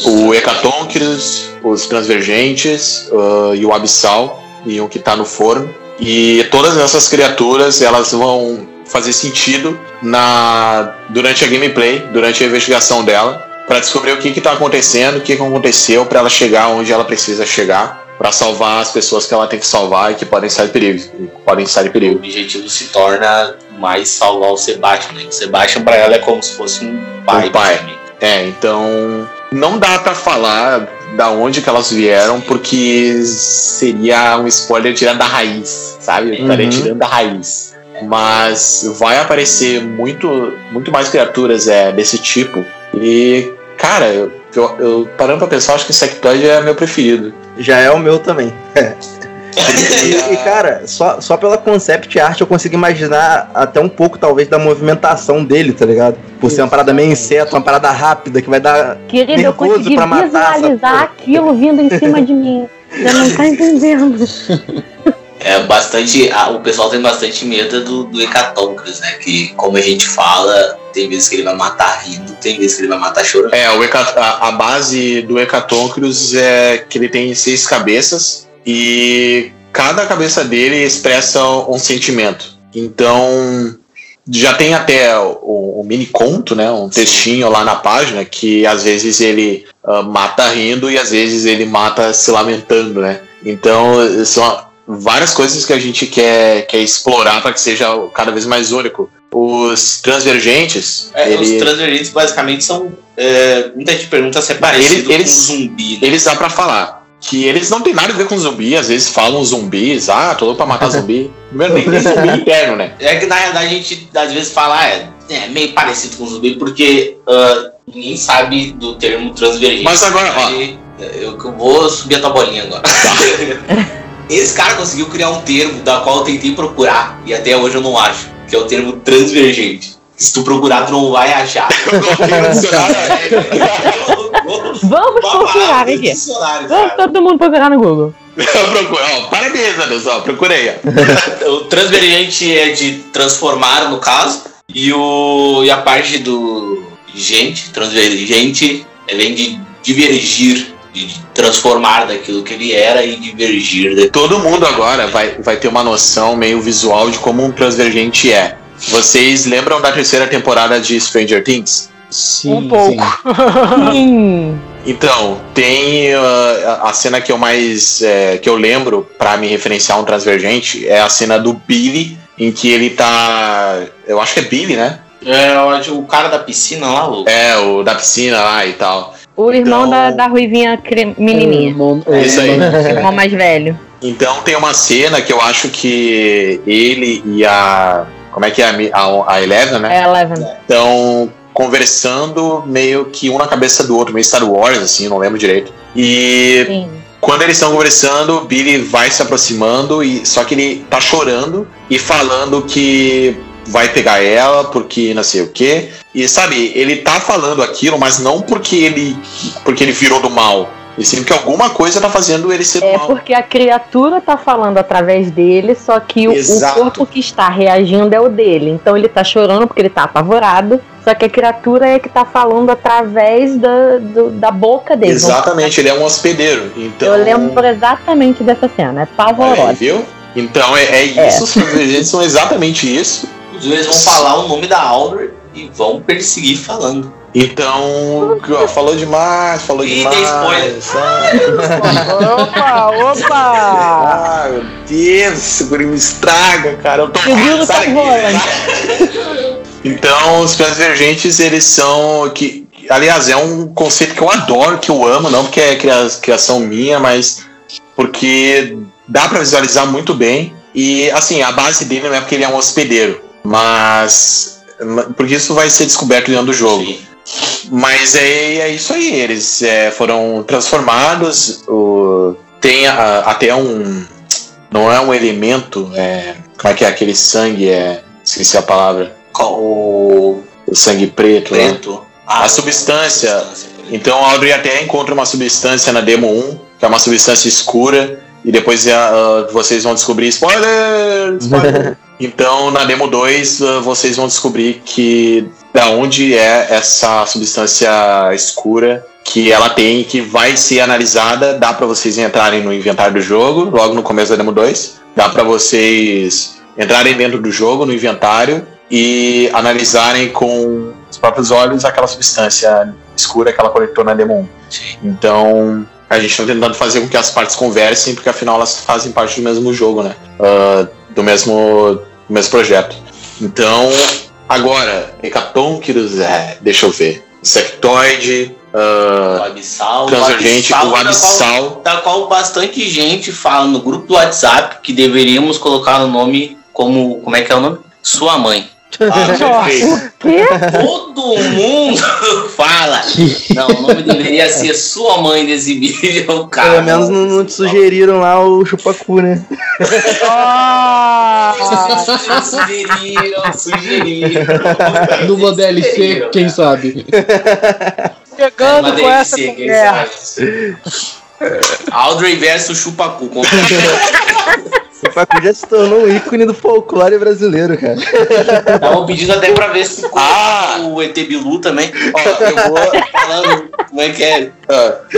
O Hecatonchirus, os Transvergentes uh, e o Abissal, e o que tá no forno. E todas essas criaturas, elas vão fazer sentido na durante a gameplay, durante a investigação dela, para descobrir o que que tá acontecendo, o que que aconteceu para ela chegar onde ela precisa chegar, para salvar as pessoas que ela tem que salvar e que podem estar em perigo, podem estar em O perigo. objetivo se torna mais salvar o Sebastian. Né? O Sebastian pra ela é como se fosse um pai. Um pai. praticamente. É, então não dá pra falar da onde que elas vieram, porque seria um spoiler tirando da raiz, sabe? Eu estaria Uhum. tirando da raiz. Mas vai aparecer muito, muito mais criaturas é, desse tipo. E, cara, eu, eu, parando pra pensar, acho que Insectoid é meu preferido. Já é o meu também. E, e, cara, só, só pela concept art eu consigo imaginar até um pouco, talvez, da movimentação dele, tá ligado? Por ser uma parada meio inseto, uma parada rápida que vai dar. Querido, eu consegui pra matar visualizar aquilo vindo em cima de mim. Você não tá entendendo. É bastante. ah, o pessoal tem bastante medo do, do né? Que, como a gente fala, tem vezes que ele vai matar rindo, tem vezes que ele vai matar chorando. É, o a, a base do Hecatonchirus é que ele tem seis cabeças e cada cabeça dele expressa um sentimento. Então, já tem até o, o mini conto, né? Um textinho lá na página que às vezes ele ah, mata rindo e às vezes ele mata se lamentando, né? Então, são várias coisas que a gente quer, quer explorar para que seja cada vez mais único. Os transvergentes, É, ele- Os transvergentes basicamente são. é, muita gente pergunta se é parecido eles- com zumbi. né? eles dá pra falar que eles não tem nada a ver com zumbi, às vezes falam zumbis, ah, tô louco pra matar zumbi. Primeiro, nem tem zumbi interno, né? É que na realidade a gente às vezes fala, ah, é, é meio parecido com zumbi, porque ah, ninguém sabe do termo transvergente. Mas agora, ó. Eu, eu vou subir a tua bolinha agora. Esse cara conseguiu criar um termo da qual eu tentei procurar, e até hoje eu não acho, que é o termo transvergente. Se tu procurar, tu não vai achar. Vamos procurar aqui. Vamos todo mundo procurar no Google. Procura, ó, parabéns, Anderson, ó, procurei. ó. O transvergente é de transformar, no caso, e, o, e a parte do gente, transvergente, é, vem de divergir, de transformar daquilo que ele era e divergir daquilo. Todo mundo agora vai, vai ter uma noção meio visual de como um transvergente é. Vocês lembram da terceira temporada de Stranger Things? Sim, Um pouco. sim. Então, tem uh, a cena que eu mais é, que eu lembro pra me referenciar a um transvergente é a cena do Billy, em que ele tá. Eu acho que é Billy, né? É, acho o cara da piscina lá, o É, o da piscina lá e tal. O irmão Então- da, da Ruivinha cre- menininha. Irmão- É isso aí. O irmão mais velho. Então tem uma cena que eu acho que ele e a. Como é que é a, a, a Eleven, né? É Eleven. Estão conversando meio que um na cabeça do outro, meio Star Wars, assim, não lembro direito. E Sim. quando eles estão conversando, o Billy vai se aproximando, e só que ele tá chorando e falando que vai pegar ela porque não sei o quê. E sabe, ele tá falando aquilo, mas não porque ele porque ele virou do mal. E sim porque alguma coisa tá fazendo ele ser do É mal. porque a criatura tá falando através dele, só que o, o corpo que está reagindo é o dele. Então ele tá chorando porque ele tá apavorado, só que a criatura é que tá falando através da, do- da boca dele. Exatamente, ele é um hospedeiro. Então, Eu lembro exatamente dessa cena, é Olha aí, pavorosa. viu? Então é, é isso, os divergentes são exatamente isso. Eles vão falar o nome da Audrey e vão perseguir falando. Então, ó, falou demais, falou Ih, demais. tem spoiler. Opa, opa! Ah, meu Deus, esse guri me estraga, cara. Eu tô Segura o daqui. Tom Então, os planos divergentes, eles são. que Aliás, é um conceito que eu adoro, que eu amo, não porque é cria- criação minha, mas porque dá pra visualizar muito bem. E, assim, a base dele não é porque ele é um hospedeiro, mas. Porque isso vai ser descoberto dentro do jogo. Sim. Mas é, é isso aí, eles é, foram transformados. O, tem a- até um. Não é um elemento. É, como é que é aquele sangue? É, esqueci a palavra. Qual? O, o sangue preto. né? Preto. A substância. substância. Então a Audrey até encontra uma substância na demo 1, que é uma substância escura. E depois ah, vocês vão descobrir. Spoiler! Spoiler! então na demo 2 ah, vocês vão descobrir que da onde é essa substância escura que ela tem e que vai ser analisada. Dá pra vocês entrarem no inventário do jogo, logo no começo da demo 2. Dá pra vocês entrarem dentro do jogo, no inventário, e analisarem com os próprios olhos aquela substância escura que ela coletou na demo 1. Sim. Então, a gente está tentando fazer com que as partes conversem, porque afinal elas fazem parte do mesmo jogo, né? Ah, do, mesmo, do mesmo projeto. Então, agora, Hecatonquirus, é, deixa eu ver. Insectoide, O uh, Abissal. o Abissal, o da qual- Abissal. Da qual bastante gente fala no grupo do WhatsApp que deveríamos colocar o nome como. Como é que é o nome? Sua mãe. Ah. Quê? Todo mundo fala. Não, o nome deveria ser Sua Mãe desse vídeo, cara. Pelo menos não, não te sugeriram lá o chupacu, né? Ah! Sugeriram, sugeriram. Numa DLC, quem sabe? Chegando com essa quem conversa. Audrey versus Chupacu. com- O chupacu já se tornou um ícone do folclore brasileiro, cara. Estavam pedindo até pra ver se Ah! o ET Bilu também. Ó, eu vou. Falando como é que é.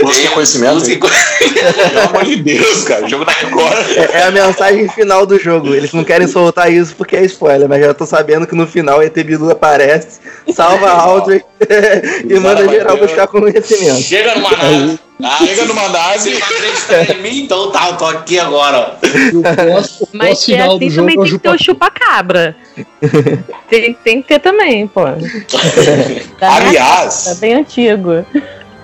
Busca conhecimento. Busca conhecimento. Pelo amor de Deus, cara. O jogo da Record. É, é a mensagem final do jogo. Eles não querem soltar isso porque é spoiler, mas já tô sabendo que no final o ET Bilu aparece, salva a Audrey e manda geral buscar conhecimento. Chega numa nave. Ah, Chega numa nave. Você acredita em mim? Então tá, eu tô aqui agora. O pós- o Mas se é assim também tem que ter o chupa- chupa-cabra. tem, tem que ter também, pô. Minha Aliás, época, bem antigo.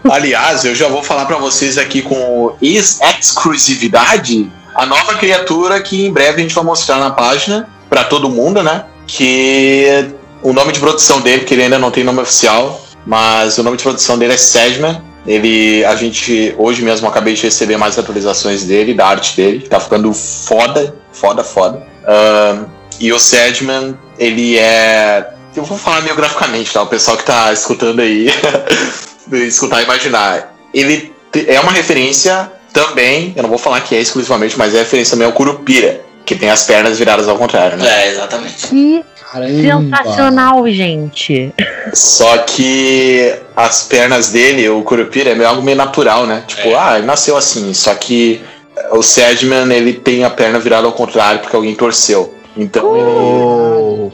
Aliás, eu já vou falar pra vocês aqui com ex- exclusividade a nova criatura que em breve a gente vai mostrar na página pra todo mundo, né? Que o nome de produção dele, que ele ainda não tem nome oficial, mas o nome de produção dele é Sedman. Ele, a gente, hoje mesmo, acabei de receber mais atualizações dele, da arte dele, que tá ficando foda, foda, foda. Ahn, e o Sedman, ele é. Eu vou falar meio graficamente, tá? O pessoal que tá escutando aí, escutar e imaginar. Ele é uma referência também, eu não vou falar que é exclusivamente, mas é referência também ao Curupira, que tem as pernas viradas ao contrário, né? É, exatamente. Que Caramba. sensacional, gente. Só que as pernas dele, o Curupira, é meio algo meio natural, né? Tipo, É. ah, ele nasceu assim. Só que o Sedman, ele tem a perna virada ao contrário porque alguém torceu. Então ele, Oh.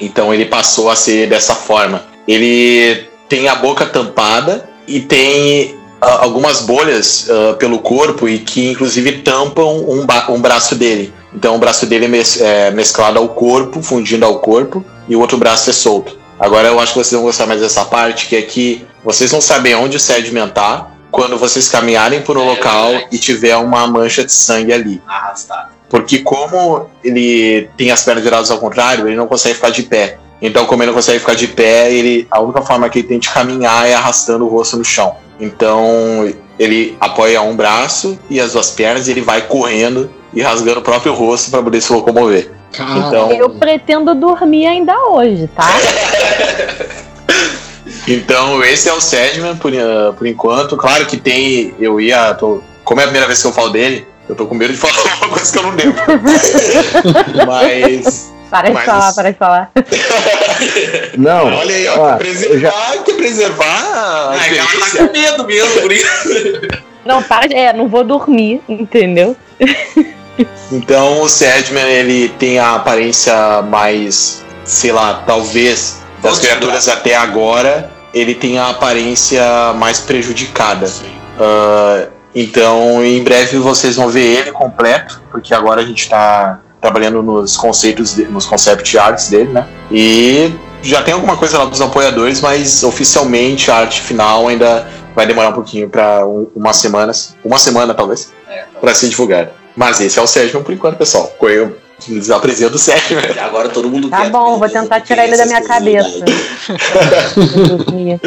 então ele passou a ser dessa forma. Ele tem a boca tampada e tem ah, algumas bolhas ah, pelo corpo e que inclusive tampam um, um braço dele. Então o braço dele é, mes- é mesclado ao corpo, fundindo ao corpo, e o outro braço é solto. Agora eu acho que vocês vão gostar mais dessa parte, que é que vocês não sabem onde o sedimentar quando vocês caminharem por um É local verdade. e tiver uma mancha de sangue ali. Arrastado. Porque como ele tem as pernas viradas ao contrário, ele não consegue ficar de pé. Então, como ele não consegue ficar de pé, ele a única forma que ele tem de caminhar é arrastando o rosto no chão. Então, ele apoia um braço e as duas pernas e ele vai correndo e rasgando o próprio rosto para poder se locomover. Cara, Então- Eu pretendo dormir ainda hoje, tá? Então, esse é o Sedman por, eh, por enquanto. Claro que tem. Eu ia. Tô, como é a primeira vez que eu falo dele, eu tô com medo de falar uma coisa que eu não lembro. Mas. Para de Mas falar, para de falar. Não, Olha aí, ó, ó, que preservar, já, que preservar a Ah, ela tá experiência. com medo mesmo, por isso. Não, para de. É, não vou dormir, entendeu? Então o Sedman ele tem a aparência mais, sei lá, talvez das criaturas até agora, ele tem a aparência mais prejudicada. Ah, então em breve vocês vão ver ele completo, porque agora a gente está trabalhando nos conceitos, de- nos concept arts dele, né? E já tem alguma coisa lá dos apoiadores, mas oficialmente a arte final ainda vai demorar um pouquinho para umas semanas, uma semana talvez, É, para ser divulgada. Mas esse é o Sérgio por enquanto, pessoal. Eu lhes apresento o Sérgio. Agora todo mundo Tá quer bom, vou tentar tirar ele da minha essas cabeça.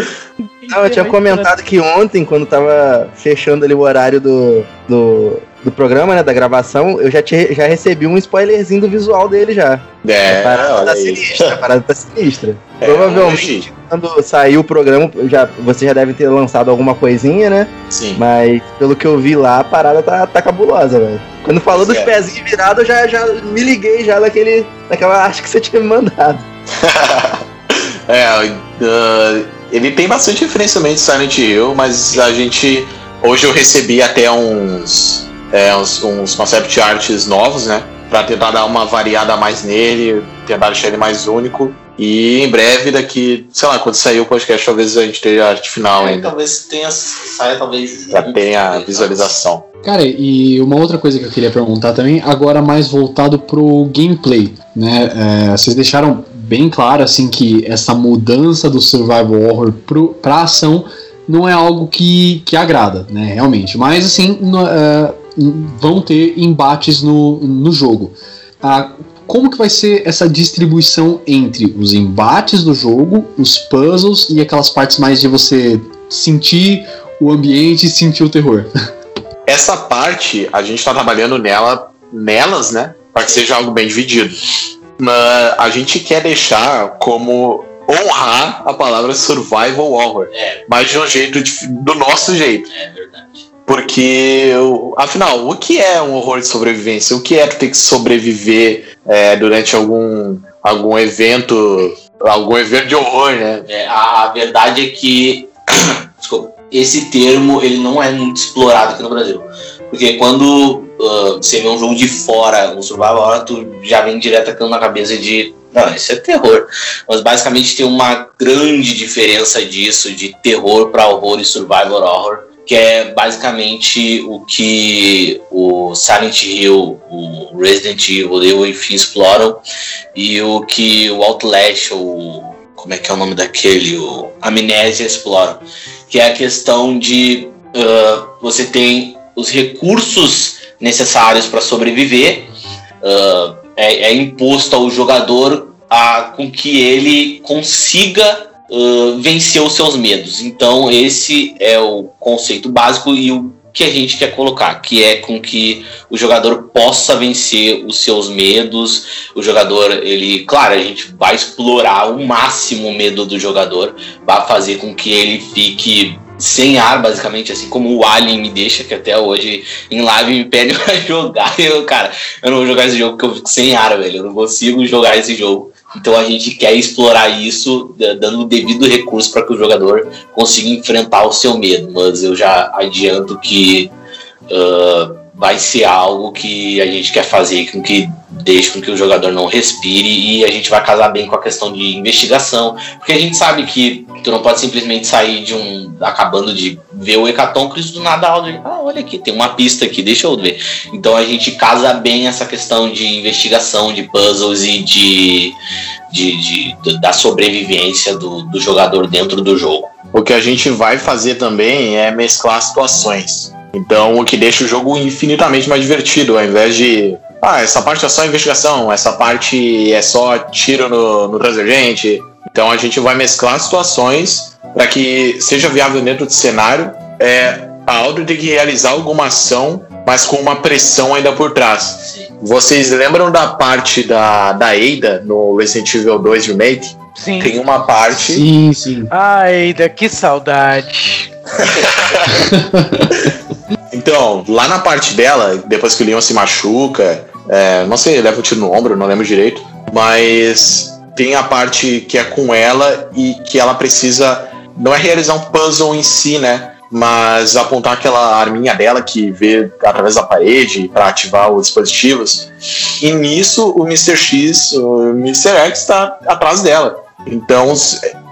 não, eu tinha comentado que ontem, quando tava fechando ali o horário do, do, do programa, né, da gravação, eu já, tinha, já recebi um spoilerzinho do visual dele já. É, a parada olha tá aí. sinistra, a parada tá sinistra. É, Provavelmente, quando sair o programa, já, você já deve ter lançado alguma coisinha, né? Sim. Mas pelo que eu vi lá, a parada tá, tá cabulosa, velho. Quando falou dos É. pezinhos virados, eu já, já me liguei já naquele, naquela arte que você tinha me mandado. é, ah, ele tem bastante referência também de Silent Hill, mas a gente. Hoje eu recebi até uns, é, uns, uns concept arts novos, né? Pra tentar dar uma variada mais nele, tentar deixar ele mais único. E em breve, daqui, sei lá, quando sair o podcast, talvez a gente tenha a arte final É, ainda. talvez tenha saia talvez Já tenha a visualização. Cara, e uma outra coisa que eu queria perguntar também, agora mais voltado pro gameplay, né? É, vocês deixaram bem claro assim que essa mudança do survival horror pro, pra ação não é algo que, que agrada, né? Realmente. Mas assim, no- é, vão ter embates no, no jogo. Ah, como que vai ser essa distribuição entre os embates do jogo, os puzzles e aquelas partes mais de você sentir o ambiente e sentir o terror? Essa parte, a gente tá trabalhando nela, nelas, né? Para que seja algo bem dividido. Mas a gente quer deixar como honrar a palavra survival horror, É, mas de um jeito do nosso jeito. é verdade. Porque, o- afinal, o que é um horror de sobrevivência? O que é tu ter que sobreviver é, durante algum, algum evento, algum evento de horror, né? É, a, verdade é que desculpa, esse termo ele não é muito explorado aqui no Brasil. Porque quando ah, você vê um jogo de fora, um survival horror, tu já vem direto na cabeça de não, isso é terror. Mas basicamente tem uma grande diferença disso de terror para horror e survival horror, que é basicamente o que o Silent Hill, o Resident Evil e enfim exploram e o que o Outlast, o como é que é o nome daquele, o Amnésia exploram, que é a questão de ah, você tem os recursos necessários para sobreviver, ah, é, é imposto ao jogador a, com que ele consiga ah, vencer os seus medos. Então esse é o conceito básico e o que a gente quer colocar, que é com que o jogador possa vencer os seus medos, o jogador, ele, claro, a gente vai explorar o máximo o medo do jogador, vai fazer com que ele fique sem ar, basicamente, assim como o Alien me deixa, que até hoje em live me pede pra jogar, eu, cara, eu não vou jogar esse jogo porque eu fico sem ar, velho, eu não consigo jogar esse jogo. Então a gente quer explorar isso, da- dando o devido recurso para que o jogador consiga enfrentar o seu medo, mas eu já adianto que ah, vai ser algo que a gente quer fazer com que deixe com que o jogador não respire e a gente vai casar bem com a questão de investigação, porque a gente sabe que tu não pode simplesmente sair de um acabando de ver o Hecatoncris do nada ah, olha aqui, tem uma pista aqui, deixa eu ver. Então a gente casa bem essa questão de investigação, de puzzles e de, de, de- da sobrevivência do, do jogador dentro do jogo. O que a gente vai fazer também é mesclar situações. Então, o que deixa o jogo infinitamente mais divertido, ao invés de ah, essa parte é só investigação, essa parte é só tiro no, no transigente. Então a gente vai mesclar situações para que seja viável dentro do cenário. É, a Audrey tem que realizar alguma ação, mas com uma pressão ainda por trás. Sim. Vocês lembram da parte da, da Ada no Resident Evil 2 Remake? Sim. Tem uma parte. Sim, sim. Ai, da que saudade. Então, lá na parte dela, depois que o Leon se machuca, é, não sei, leva o tiro no ombro, não lembro direito, mas tem a parte que é com ela e que ela precisa. Não é realizar um puzzle em si, né? Mas apontar aquela arminha dela que vê através da parede para ativar os dispositivos. E nisso o Mr. X, o Mr. X está atrás dela. Então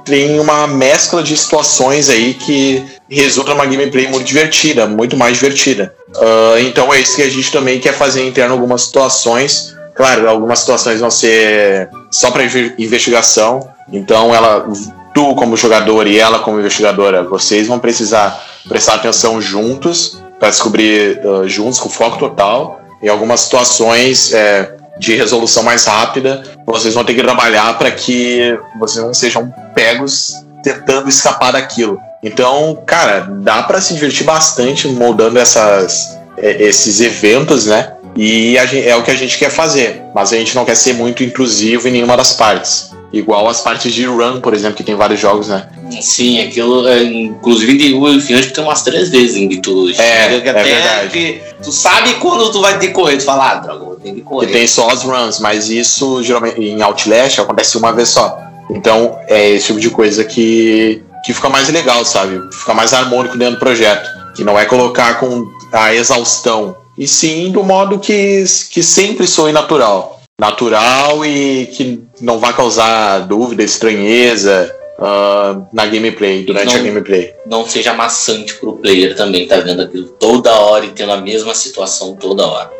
tem uma mescla de situações aí que resulta numa gameplay muito divertida, muito mais divertida. Ah, então é isso que a gente também quer fazer interno algumas situações. Claro, algumas situações vão ser só para investigação. Então ela, tu como jogador e ela como investigadora, vocês vão precisar prestar atenção juntos para descobrir ah, juntos com foco total. Em algumas situações é, de resolução mais rápida, vocês vão ter que trabalhar para que vocês não sejam pegos tentando escapar daquilo. Então, cara, dá para se divertir bastante moldando essas, é, esses eventos, né? E a gen- é o que a gente quer fazer, mas a gente não quer ser muito intrusivo em nenhuma das partes. Igual as partes de Run, por exemplo, que tem vários jogos, né? Sim, aquilo, é, inclusive de o que tem umas três vezes em que tu chega que é verdade. que tu sabe quando tu vai ter que correr, tu fala, ah, droga, ter que E correr. tem só as runs, mas isso geralmente em Outlast acontece uma vez só. Então é esse tipo de coisa que, que fica mais legal, sabe? Fica mais harmônico dentro do projeto. Que não é colocar com a exaustão. E sim do modo que, que sempre soe natural. Natural e que não vai causar dúvida, estranheza ah, na gameplay, durante a Não. gameplay. Não seja maçante pro player também, tá vendo aquilo toda hora e tendo a mesma situação toda hora.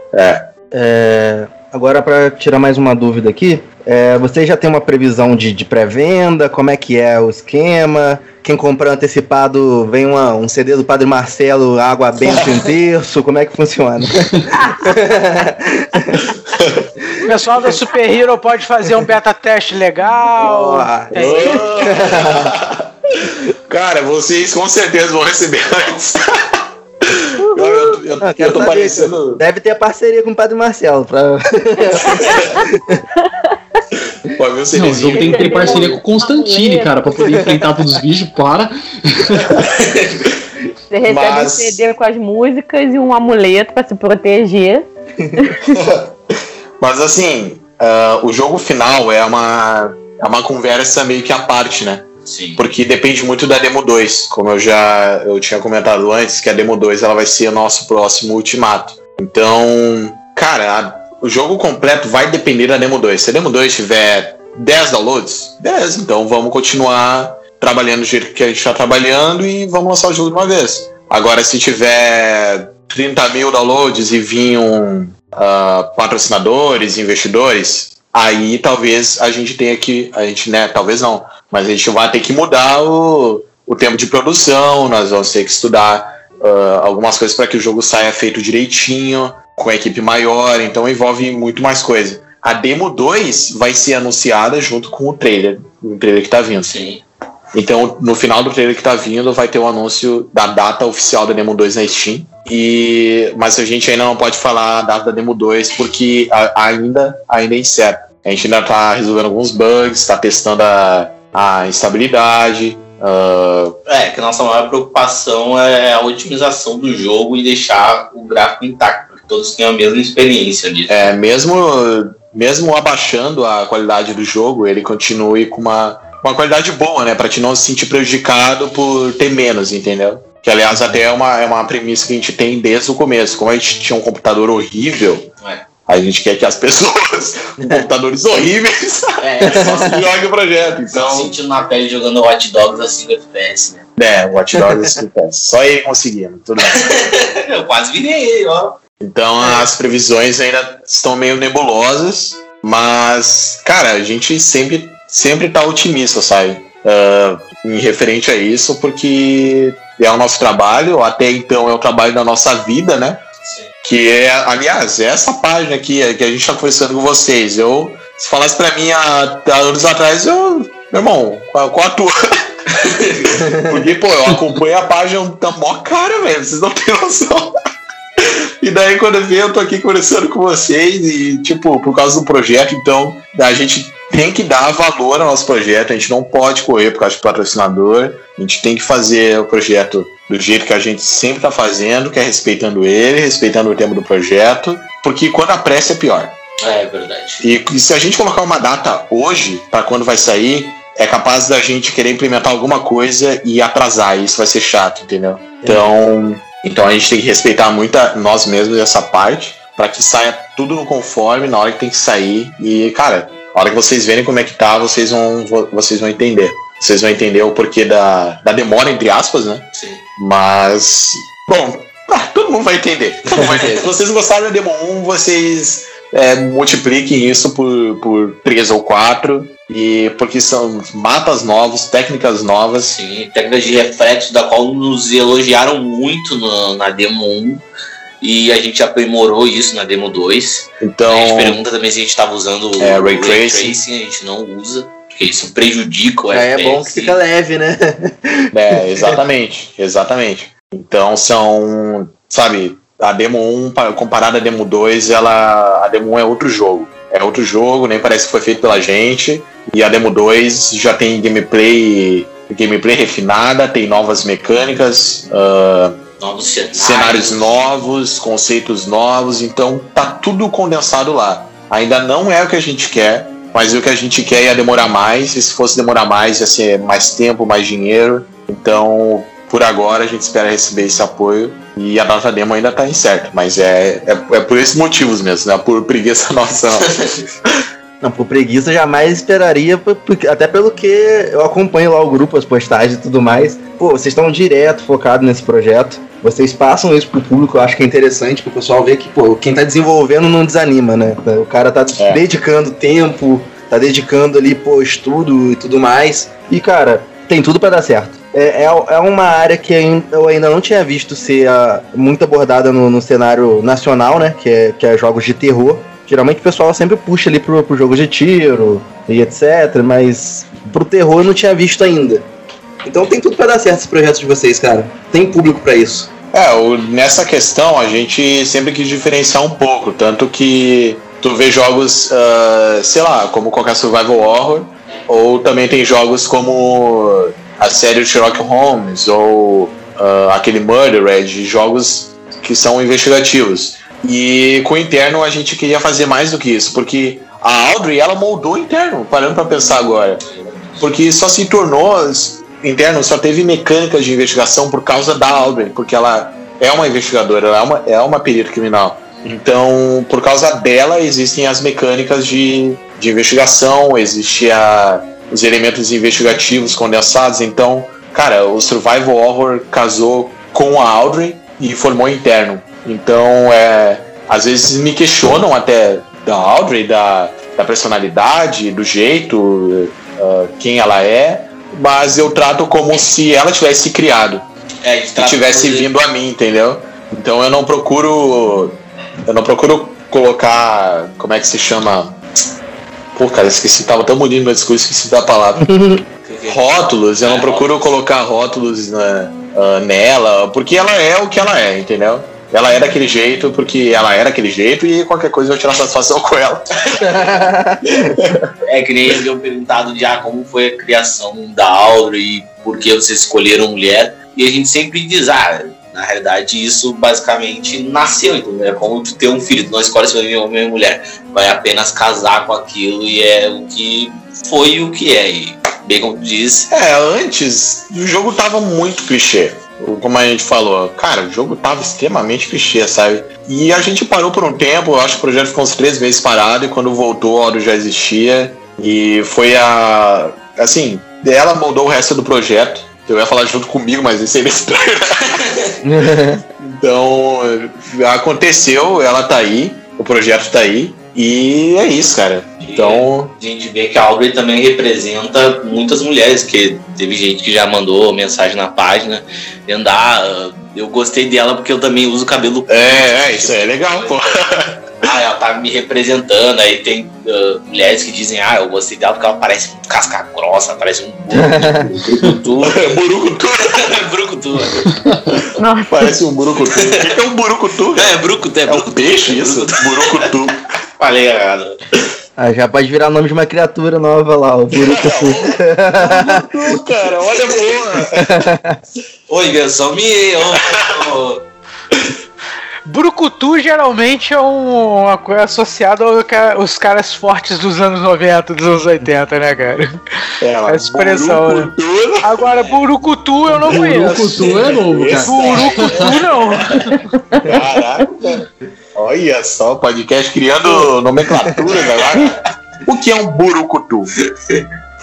É, agora, para tirar mais uma dúvida aqui, é, vocês já tem uma previsão de, de pré-venda? Como é que é o esquema? Quem comprar antecipado, vem uma- um CD do Padre Marcelo, água benta em terço? Como é que funciona? O pessoal da Super Hero pode fazer um beta teste legal. Cara, vocês com certeza vão receber antes. Eu, eu, eu, Ah, tô parecendo. Deve ter parceria com o Padre Marcelo. Pra... Pode ver o Não, o CDzinho. jogo tem que ter parceria com o Constantine, cara, pra poder enfrentar todos os bichos. Para. Você recebe Mas- um CD com as músicas e um amuleto pra se proteger. Mas assim, ah, o jogo final é uma, é uma conversa meio que à parte, né? Sim. Porque depende muito da Demo 2. Como eu já eu tinha comentado antes, que a Demo 2 ela vai ser o nosso próximo ultimato. Então, cara, a- o jogo completo vai depender da Demo 2. Se a Demo 2 tiver 10 downloads, 10, então vamos continuar trabalhando do jeito que a gente está trabalhando e vamos lançar o jogo de uma vez. Agora, se tiver 30 mil downloads e vinham ah, patrocinadores, investidores, aí talvez a gente tenha que. A gente, né? Talvez não. Mas a gente vai ter que mudar o, o tempo de produção, nós vamos ter que estudar ah, algumas coisas para que o jogo saia feito direitinho, com a equipe maior, então envolve muito mais coisa. A Demo 2 vai ser anunciada junto com o trailer, o trailer que tá vindo. Sim. Então, no final do trailer que tá vindo, vai ter o anúncio da data oficial da Demo 2 na Steam. E, mas a gente ainda não pode falar a data da Demo 2 porque a- ainda, ainda é incerto. A gente ainda tá resolvendo alguns bugs, tá testando a, a instabilidade. ah, É, que a nossa maior preocupação é a otimização do jogo e deixar o gráfico intacto, para que todos tenham a mesma experiência disso. é, mesmo, mesmo abaixando a qualidade do jogo, ele continue com uma, uma qualidade boa, né? Pra te não se sentir prejudicado por ter menos, entendeu? Que aliás até é uma, é uma premissa que a gente tem desde o começo. Como a gente tinha um computador horrível, É. a gente quer que as pessoas com computadores horríveis É, só, joguem o projeto. Então, sentindo na pele jogando Watch Dogs a 5 FPS, né? é, o Watch Dogs acontece. Só ele conseguindo, tudo bem. Eu quase virei, ó. Então as previsões ainda estão meio nebulosas, mas, cara, a gente sempre, sempre tá otimista, sabe? Ah, em referente a isso, porque é o nosso trabalho, até então é o trabalho da nossa vida, né? Que é, aliás, é essa página aqui é, que a gente tá conversando com vocês. Eu, se falasse pra mim há, há anos atrás, eu. Meu irmão, qual, qual a tua? Porque, pô, eu acompanho a página da mó cara, velho. Vocês não têm noção. E daí, quando eu vi, eu tô aqui conversando com vocês e, tipo, por causa do projeto, então, a gente tem que dar valor ao nosso projeto, a gente não pode correr por causa do patrocinador, a gente tem que fazer o projeto do jeito que a gente sempre está fazendo, que é respeitando ele, respeitando o tempo do projeto, porque quando a pressa é pior. É verdade. E, e se a gente colocar uma data hoje, para quando vai sair, é capaz da gente querer implementar alguma coisa e atrasar, e isso vai ser chato, entendeu? Então, então a gente tem que respeitar muito a, nós mesmos essa parte, para que saia tudo no conforme na hora que tem que sair. E, cara, a hora que vocês verem como é que tá, vocês vão, vocês vão entender. Vocês vão entender o porquê da, da demora, entre aspas, né? Sim. Mas, bom, ah, todo mundo vai entender. Todo mundo vai entender. Se vocês gostaram da Demo 1, vocês é, multipliquem isso por, por 3 ou 4. E porque são mapas novos, técnicas novas. Sim, técnicas de reflexo, da qual nos elogiaram muito no, na Demo 1. E a gente aprimorou isso na Demo 2. Então, A gente pergunta também se a gente estava usando É, o Ray Tracing. a gente não usa, porque isso prejudica o É, FPS. bom que fica leve, né? É, exatamente, exatamente. Então são, sabe, a demo 1 pa- comparada à demo 2, ela a demo 1 é outro jogo. É outro jogo, nem parece que foi feito pela gente. E a demo 2 já tem gameplay, gameplay refinada, tem novas mecânicas, ah, Novos cenários. cenários novos, conceitos novos, então tá tudo condensado lá. Ainda não é o que a gente quer, mas o que a gente quer ia demorar mais, e se fosse demorar mais ia ser mais tempo, mais dinheiro. Então, por agora a gente espera receber esse apoio e a data demo ainda tá incerta, mas é, é, é por esses motivos mesmo, né? Por preguiça nossa. Não. Por preguiça jamais esperaria, por- porque- até pelo que eu acompanho lá o grupo, as postagens e tudo mais. Pô, vocês estão direto focados nesse projeto. Vocês passam isso pro público, eu acho que é interessante pro pessoal ver que, pô, quem tá desenvolvendo não desanima, né? O cara tá É. dedicando tempo, tá dedicando ali, pô, estudo e tudo mais. E, cara, tem tudo pra dar certo. É, é, é uma área que eu ainda não tinha visto ser ah, muito abordada no, no cenário nacional, né? Que é, que é jogos de terror. Geralmente o pessoal sempre puxa ali pro, pro jogo de tiro e etc. Mas pro terror eu não tinha visto ainda. Então tem tudo pra dar certo esse projeto de vocês, cara. Tem público pra isso. É, o- nessa questão a gente sempre quis diferenciar um pouco, tanto que tu vê jogos, ah, sei lá, como qualquer survival horror, ou também tem jogos como a série Sherlock Holmes, ou ah, aquele Murdered, jogos que são investigativos. E com o interno a gente queria fazer mais do que isso, porque a Audrey ela moldou o interno, parando pra pensar agora. Porque só se tornou interno, só teve mecânicas de investigação por causa da Audrey, porque ela é uma investigadora, ela é uma, é uma perita criminal. Então, por causa dela, existem as mecânicas de, de investigação, existe os elementos investigativos condensados. Então, cara, o Survival Horror casou com a Audrey e formou interno. Então, é, às vezes me questionam até da Audrey, da, da personalidade, do jeito, uh, quem ela é, mas eu trato como se ela tivesse criado, É, trata tivesse vindo a mim, entendeu? Então eu não procuro, eu não procuro colocar, como é que se chama? Pô, cara, esqueci, tava tão bonito meu discurso, esqueci da palavra. rótulos, eu não É, procuro colocar rótulos né, ah, nela, porque ela é o que ela é, entendeu? Ela é daquele jeito porque ela é daquele jeito e qualquer coisa eu vou tirar satisfação com ela. É que nem tinham perguntado de ah, como foi a criação da Audrey e por que vocês escolheram mulher. E a gente sempre diz, ah, na realidade isso basicamente nasceu, então é como tu ter um filho, tu não escolhe se vai homem ou mulher, vai apenas casar com aquilo e é o que foi o que é. E bem como tu diz, É, antes o jogo tava muito clichê. Como a gente falou, cara, o jogo tava extremamente clichê, sabe? E a gente parou por um tempo, eu acho que o projeto ficou uns três meses parado, e quando voltou, a hora já existia. E foi a. Assim, ela moldou o resto do projeto. Eu ia falar junto comigo, mas isso aí é estranho. Então, aconteceu, ela tá aí, o projeto tá aí, e é isso, cara. e Então. A gente vê que a Audrey também representa muitas mulheres, que teve gente que já mandou mensagem na página, dizendo, ah, eu gostei dela porque eu também uso cabelo É, é, isso aí é legal, pô. ah, ela tá me representando. Aí tem uh, mulheres que dizem, ah, eu gostei dela porque ela parece casca grossa, parece um burucutu. Burucutu. Brucutu. Nossa, Parece um burucutu. O que é um burucutu? É, brucutu, é É um peixe isso? Burucutu. Falei errado. Ah, já pode virar nome de uma criatura nova lá, o Burucutu. Burucutu, cara, olha boa. Oi, ô, ô, Brucutu geralmente é um- uma coisa associada aos ca- os caras fortes dos anos 90, dos anos 80, né, cara? É, lá, A expressão, né? burucutu. Agora, Burucutu eu não conheço. Burucutu é novo, cara. Burucutu não. Caraca. Olha só, o podcast criando nomenclaturas agora. O que é um burucutu?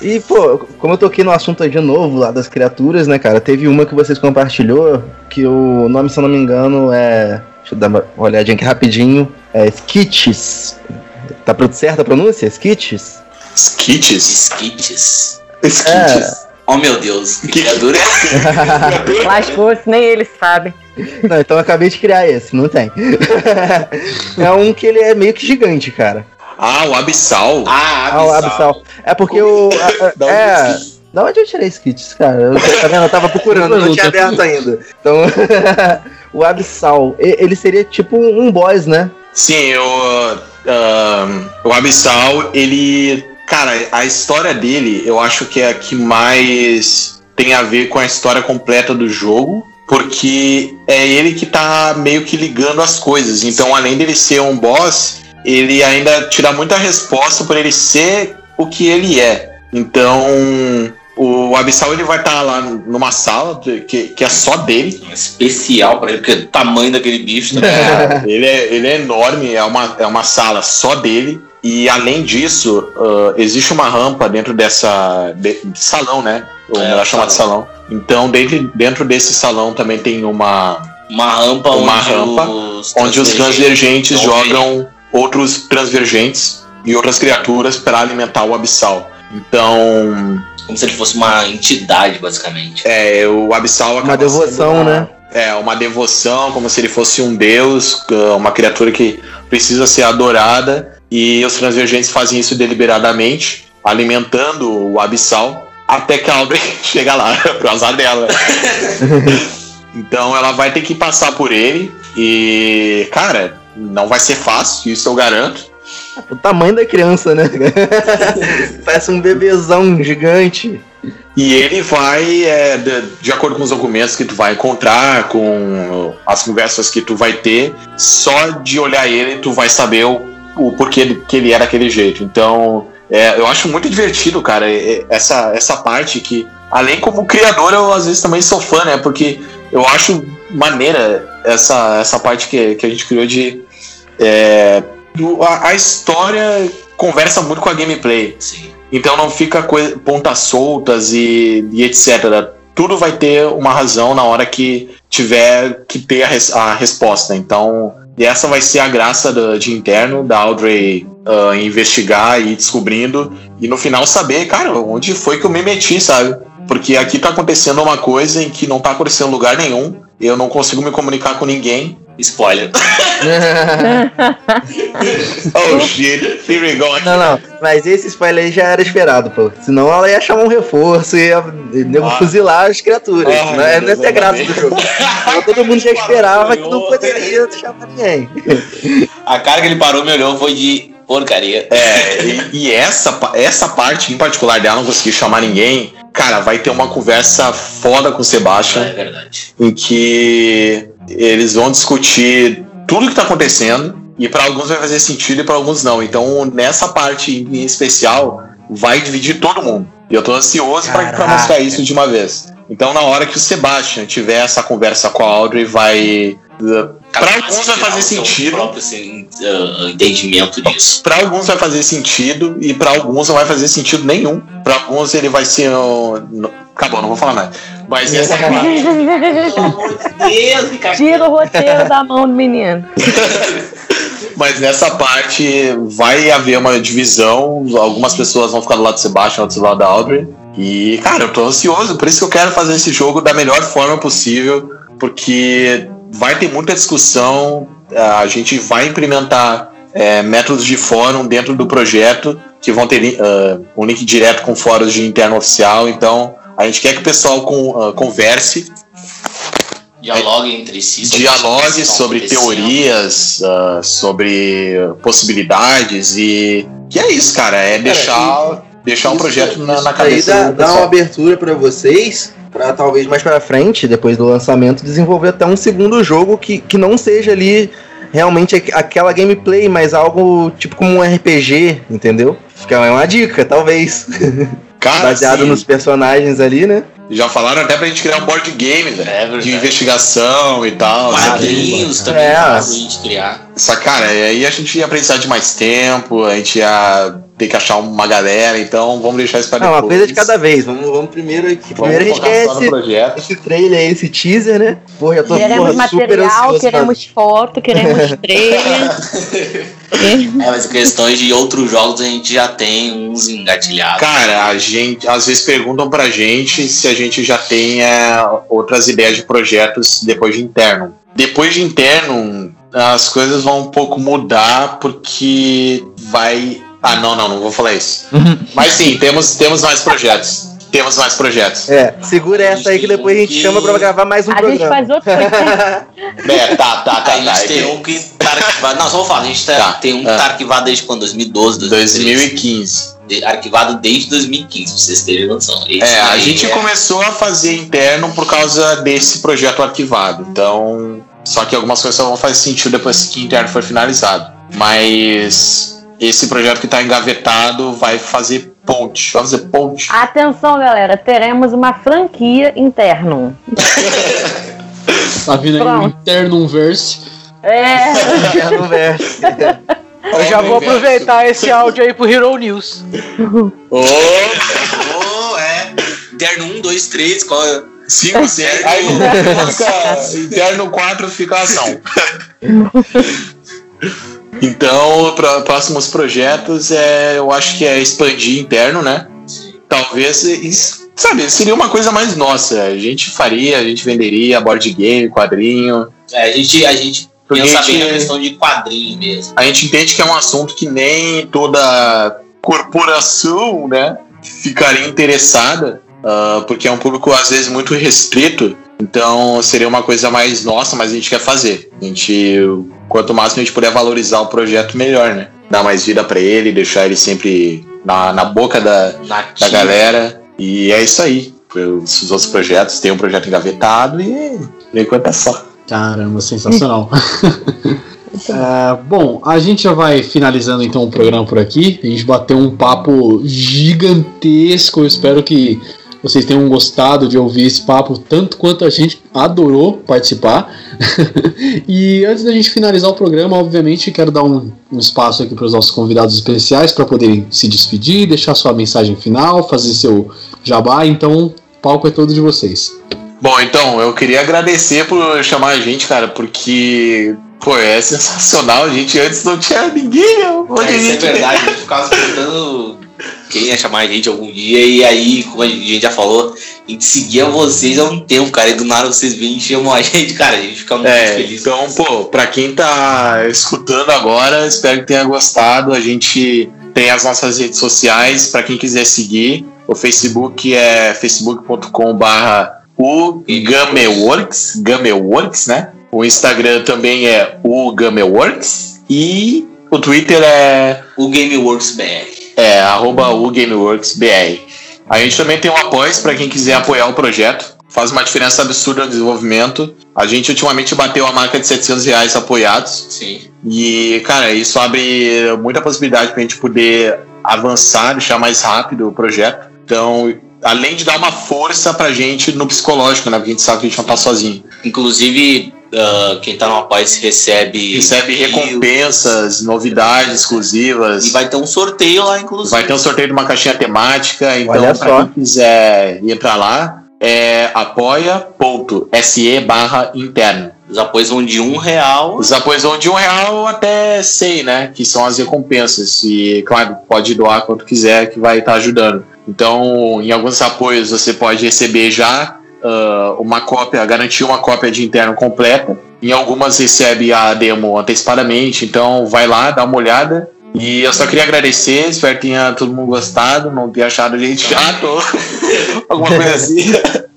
E, pô, como eu toquei no assunto aí de novo lá das criaturas, né, cara? Teve uma que vocês compartilhou, que o nome, se eu não me engano, é. Deixa eu dar uma olhadinha aqui rapidinho. É Skitches. Tá certa a pronúncia? Skitches? Skitches? Skits. Skitches. Oh meu Deus, que Que- criatura é essa? lascou-se, nem eles sabem. Não, então eu acabei de criar esse, não tem. é um que ele é meio que gigante, cara. Ah, o abissal. Ah, Ah, o abissal. Abissal. É porque o. a- a- é. esse? Da onde eu tirei Skits, cara? Eu, tá vendo? Eu tava procurando, não tinha aberto ainda. Então, o Abissal, ele seria tipo um boss, né? Sim, o, ahn, o Abissal, ele. Cara, a história dele eu acho que é a que mais tem a ver com a história completa do jogo. Porque é ele que tá meio que ligando as coisas. Então, além dele ser um boss, ele ainda te dá muita resposta por ele ser o que ele é. Então, o Abissal ele vai estar lá numa sala que, que é só dele. Especial pra ele, porque o tamanho daquele bicho. Né? É, ele, é, ele é enorme, é uma, é uma sala só dele. E além disso, ah, existe uma rampa dentro dessa. De, de salão, né? Ou É, melhor chamado salão. salão. Então, dentro, dentro desse salão também tem uma. Uma rampa Uma onde rampa os onde os transvergentes jogam outros transvergentes e outras criaturas para alimentar o abissal. Então, Como se ele fosse uma entidade, basicamente. é, o abissal acaba Uma devoção, sendo uma- né? É, uma devoção, como se ele fosse um deus, uh, uma criatura que precisa ser adorada, e os transvergentes fazem isso deliberadamente, alimentando o abissal, até que a Audrey chega lá, pro azar dela. então ela vai ter que passar por ele, e, cara, não vai ser fácil, isso eu garanto. O tamanho da criança, né? Parece um bebezão gigante. E ele vai, é, de, de acordo com os documentos que tu vai encontrar, com as conversas que tu vai ter, só de olhar ele tu vai saber o, o porquê que ele é daquele jeito. Então, é, eu acho muito divertido, cara, essa, essa parte que, além como criador, eu às vezes também sou fã, né? Porque eu acho maneira essa, essa parte que, que a gente criou de. é, do- a, a história conversa muito com a gameplay. Sim. Então não fica coisa, pontas soltas e, e etc. Tudo vai ter uma razão na hora que tiver que ter a, res- a resposta. Então, e essa vai ser a graça do- de interno da Audrey ah, investigar e ir descobrindo. E no final saber, cara, onde foi que eu me meti, sabe? Porque aqui tá acontecendo uma coisa em que não tá acontecendo em lugar nenhum. Eu não consigo me comunicar com ninguém. Spoiler. Oh shit, here we go. Não, não, mas esse spoiler aí já era esperado, pô. Senão ela ia chamar um reforço e ia, Ah. fuzilar as criaturas. Ah, não é não ter graça do jogo. Então, todo mundo já esperava que não poderia chamar ninguém. A cara que ele parou me olhou foi de porcaria. É, e, e essa, essa parte em particular dela, não consegui chamar ninguém. Cara, vai ter uma conversa foda com o É Sebastian, verdade. em que eles vão discutir tudo que tá acontecendo, e para alguns vai fazer sentido e para alguns não. Então, nessa parte em especial, vai dividir todo mundo. E eu tô ansioso pra pra Caraca. mostrar isso de uma vez. Então, na hora que o Sebastian tiver essa conversa com a Audrey, vai. Para alguns vai fazer seu sentido. próprio assim, ah, entendimento disso. Para alguns vai fazer sentido e para alguns não vai fazer sentido nenhum. Para alguns ele vai ser. um- no- Acabou, não vou falar mais. Mas essa parte. Pelo amor de Deus, Ricardo. Tira o roteiro da mão do menino. Mas nessa parte vai haver uma divisão. Algumas pessoas vão ficar do lado de Sebastian, outras do lado da Audrey. E, cara, eu tô ansioso, por isso que eu quero fazer esse jogo da melhor forma possível, porque vai ter muita discussão, a gente vai implementar é, métodos de fórum dentro do projeto que vão ter uh, um link direto com fóruns de interno oficial, então a gente quer que o pessoal com, uh, converse Dialogue entre si. Sobre dialogue sobre teorias, uh, sobre possibilidades e. Que é isso, cara. É deixar, deixar um projeto na, na cabeça. Aí dá, dá uma abertura para vocês para talvez mais para frente, depois do lançamento, desenvolver até um segundo jogo que, que não seja ali realmente aquela gameplay, mas algo tipo como um RPG, entendeu? Fica é uma dica, talvez. Cara, Baseado sim. nos personagens ali, né? Já falaram até pra gente criar um board game, velho. É de investigação e tal. Quadrinhos também é. pra gente criar. Só, cara, aí a gente ia precisar de mais tempo, a gente ia ter que achar uma galera, então vamos deixar isso pra depois. Não, uma coisa de cada vez. Vamos, vamos primeiro aqui. Vamos primeiro a gente quer esse, esse trailer esse teaser, né? Porra, já tô queremos porra, material, queremos foto, queremos trailer. é, mas questões de outros jogos a gente já tem uns engatilhados. Cara, a gente às vezes perguntam pra gente se a gente já tem é, outras ideias de projetos depois de interno. Depois de interno, as coisas vão um pouco mudar porque vai. Ah, não, não, não vou falar isso. Mas sim, temos, temos mais projetos. Temos mais projetos. É, segura essa aí que depois a gente que... chama pra gravar mais um a programa. A gente faz outro. é, tá, tá, tá. A gente tá, tem um que tá arquivado. Não, só vou falar. A gente tá, tá. tem um que tá ah. arquivado desde quando? 2012, 2015. Arquivado desde 2015, pra vocês terem noção. Esse é, a gente é... começou a fazer interno por causa desse projeto arquivado. Então, só que algumas coisas só vão fazer sentido depois que o interno for finalizado. Mas esse projeto que está engavetado vai fazer ponte. Vai fazer ponte. Atenção, galera, teremos uma franquia interno. tá vindo aí o interno verse. É. interno verse. Eu já vou aproveitar esse áudio aí pro Hero News. Ô, oh, oh, é. Interno 1, 2, 3, qual é? 5, 6. Aí fica. Interno 4 fica ação. Então, para próximos projetos, é, eu acho que é expandir interno, né? Talvez, sabe, seria uma coisa mais nossa. A gente faria, a gente venderia board game, quadrinho. É, a gente, a gente pensa bem na questão de quadrinho mesmo. A gente entende que é um assunto que nem toda corporação, né, ficaria interessada uh, porque é um público às vezes muito restrito. Então seria uma coisa mais nossa, mas a gente quer fazer. A gente, quanto mais a gente puder valorizar o projeto, melhor, né? Dar mais vida para ele, deixar ele sempre na, na boca da, da galera. E é isso aí. Os outros projetos tem um projeto engavetado e por enquanto é só. Caramba, sensacional. É, bom, a gente já vai finalizando então o programa por aqui. A gente bateu um papo gigantesco. Eu espero que vocês tenham gostado de ouvir esse papo tanto quanto a gente adorou participar. e antes da gente finalizar o programa, obviamente, quero dar um, um espaço aqui para os nossos convidados especiais para poderem se despedir, deixar sua mensagem final, fazer seu jabá. Então, o palco é todo de vocês. Bom, então, eu queria agradecer por chamar a gente, cara, porque Pô, é sensacional. A gente antes não tinha ninguém, meu. É, isso é verdade, a gente ficava perguntando quem ia chamar a gente algum dia, e aí, como a gente já falou, a gente seguia vocês há um tempo, cara, e do nada vocês vêm e chamam a gente, cara, a gente fica muito é, feliz. Então, pô, pra quem tá escutando agora, espero que tenha gostado. A gente tem as nossas redes sociais, para quem quiser seguir. O Facebook é facebook.com barra o Gameworks, Gameworks, né? O Instagram também é o Gameworks e o Twitter é o Gameworks BR. É, arroba UGameWorksBR. A gente também tem um apoio para quem quiser apoiar o projeto. Faz uma diferença absurda no desenvolvimento. A gente ultimamente bateu a marca de 700 reais apoiados. Sim. E, cara, isso abre muita possibilidade para a gente poder avançar, deixar mais rápido o projeto. Então, além de dar uma força pra gente no psicológico, né? Porque a gente sabe que a gente não tá sozinho. Inclusive, Uh, quem tá no Apoia recebe. Recebe recompensas, novidades exclusivas. E vai ter um sorteio lá, inclusive. Vai ter um sorteio de uma caixinha temática. Então, pra quem quiser ir pra lá, é apoia.se barra interno. Os apoios vão de um real. Os apoios vão de um real até 100, né? Que são as recompensas. E, claro, pode doar quanto quiser, que vai estar ajudando. Então, em alguns apoios você pode receber já uh, uma cópia, garantir uma cópia de interno completa. Em algumas recebe a demo antecipadamente. Então, vai lá, dá uma olhada. E eu só queria agradecer, espero que tenha todo mundo gostado, não tenha achado a gente chato alguma coisa assim.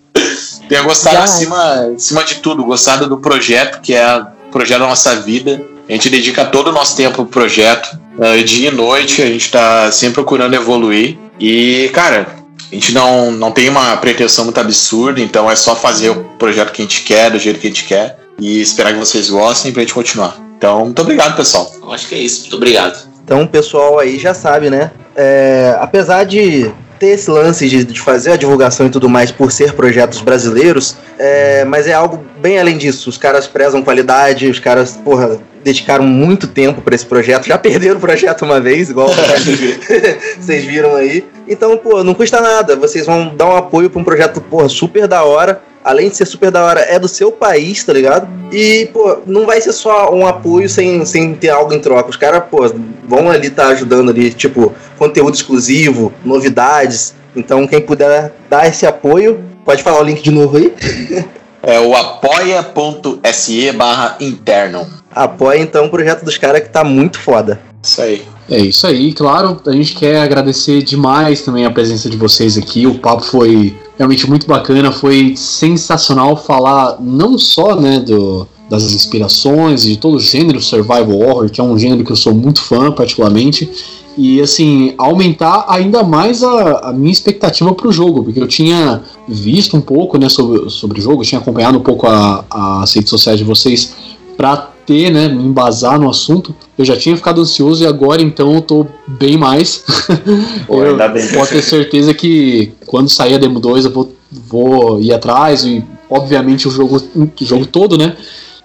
tenha gostado acima, acima de tudo, gostado do projeto, que é o projeto da nossa vida. A gente dedica todo o nosso tempo pro projeto, uh, dia e noite, a gente está sempre procurando evoluir. E, cara, a gente não, não tem uma pretensão muito absurda, então é só fazer o projeto que a gente quer, do jeito que a gente quer, e esperar que vocês gostem pra gente continuar. Então, muito obrigado, pessoal. Eu acho que é isso. Muito obrigado. Então o pessoal aí já sabe, né? É, apesar de ter esse lance de, de, fazer a divulgação e tudo mais por ser projetos brasileiros, é, mas é algo bem além disso. Os caras prezam qualidade, os caras, porra, dedicaram muito tempo para esse projeto. Já perderam o projeto uma vez, igual vocês viram aí. Então, pô, não custa nada. Vocês vão dar um apoio para um projeto, porra, super da hora além de ser super da hora, é do seu país, tá ligado? E, pô, não vai ser só um apoio sem, sem ter algo em troca. Os caras, pô, vão ali estar tá ajudando ali, tipo, conteúdo exclusivo, novidades. Então, quem puder dar esse apoio, pode falar o link de novo aí. É o apoia.se barra interno. Apoia então o projeto dos caras que tá muito foda. Isso aí. É isso aí, claro. A gente quer agradecer demais também a presença de vocês aqui. O papo foi realmente muito bacana, foi sensacional falar não só né, do, das inspirações e de todo o gênero survival horror, que é um gênero que eu sou muito fã particularmente, e assim, aumentar ainda mais a, a minha expectativa para o jogo, porque eu tinha visto um pouco né, sobre, sobre o jogo, tinha acompanhado um pouco as redes sociais de vocês para ter, né, me embasar no assunto, eu já tinha ficado ansioso e agora então eu tô bem mais. Pô, eu bem. pode ter certeza que quando sair a Demo 2 eu vou, vou ir atrás e obviamente o jogo, o jogo todo, né?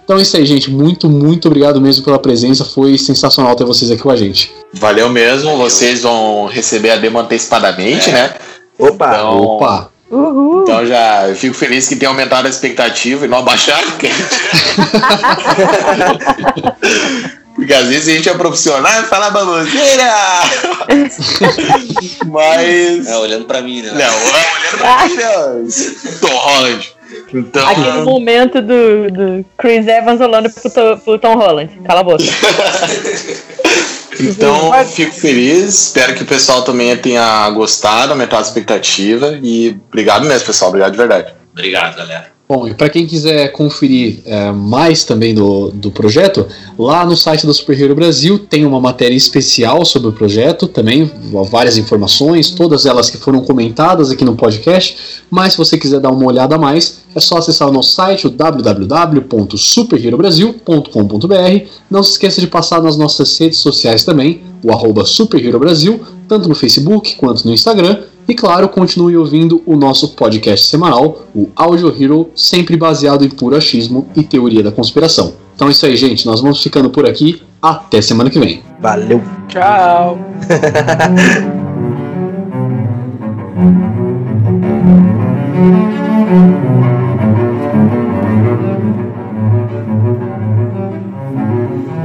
Então é isso aí, gente. Muito, muito obrigado mesmo pela presença. Foi sensacional ter vocês aqui com a gente. Valeu mesmo. Valeu. Vocês vão receber a demo antecipadamente, é. né? Opa! Então, Opa! Uhul. Então já fico feliz que tenha aumentado a expectativa e não abaixado. Porque às vezes a gente é profissional e fala baboseira! Mas. É, olhando pra mim, né? Não, olhando pra mim, não. Tom Holland. Então, Aquele momento do, do Chris Evans olhando pro, pro Tom Holland. Cala a boca. Então, fico feliz. Espero que o pessoal também tenha gostado, aumentado a expectativa. E obrigado mesmo, pessoal. Obrigado de verdade. Obrigado, galera. Bom, e para quem quiser conferir é, mais também do, do projeto, lá no site do Super Hero Brasil tem uma matéria especial sobre o projeto, também várias informações, todas elas que foram comentadas aqui no podcast. Mas se você quiser dar uma olhada a mais, é só acessar o nosso site, o www.superherobrasil.com.br. Não se esqueça de passar nas nossas redes sociais também, o arroba Super Hero Brasil, tanto no Facebook quanto no Instagram. E claro, continue ouvindo o nosso podcast semanal, o Audio Hero, sempre baseado em puro achismo e teoria da conspiração. Então é isso aí, gente. Nós vamos ficando por aqui. Até semana que vem. Valeu. Tchau.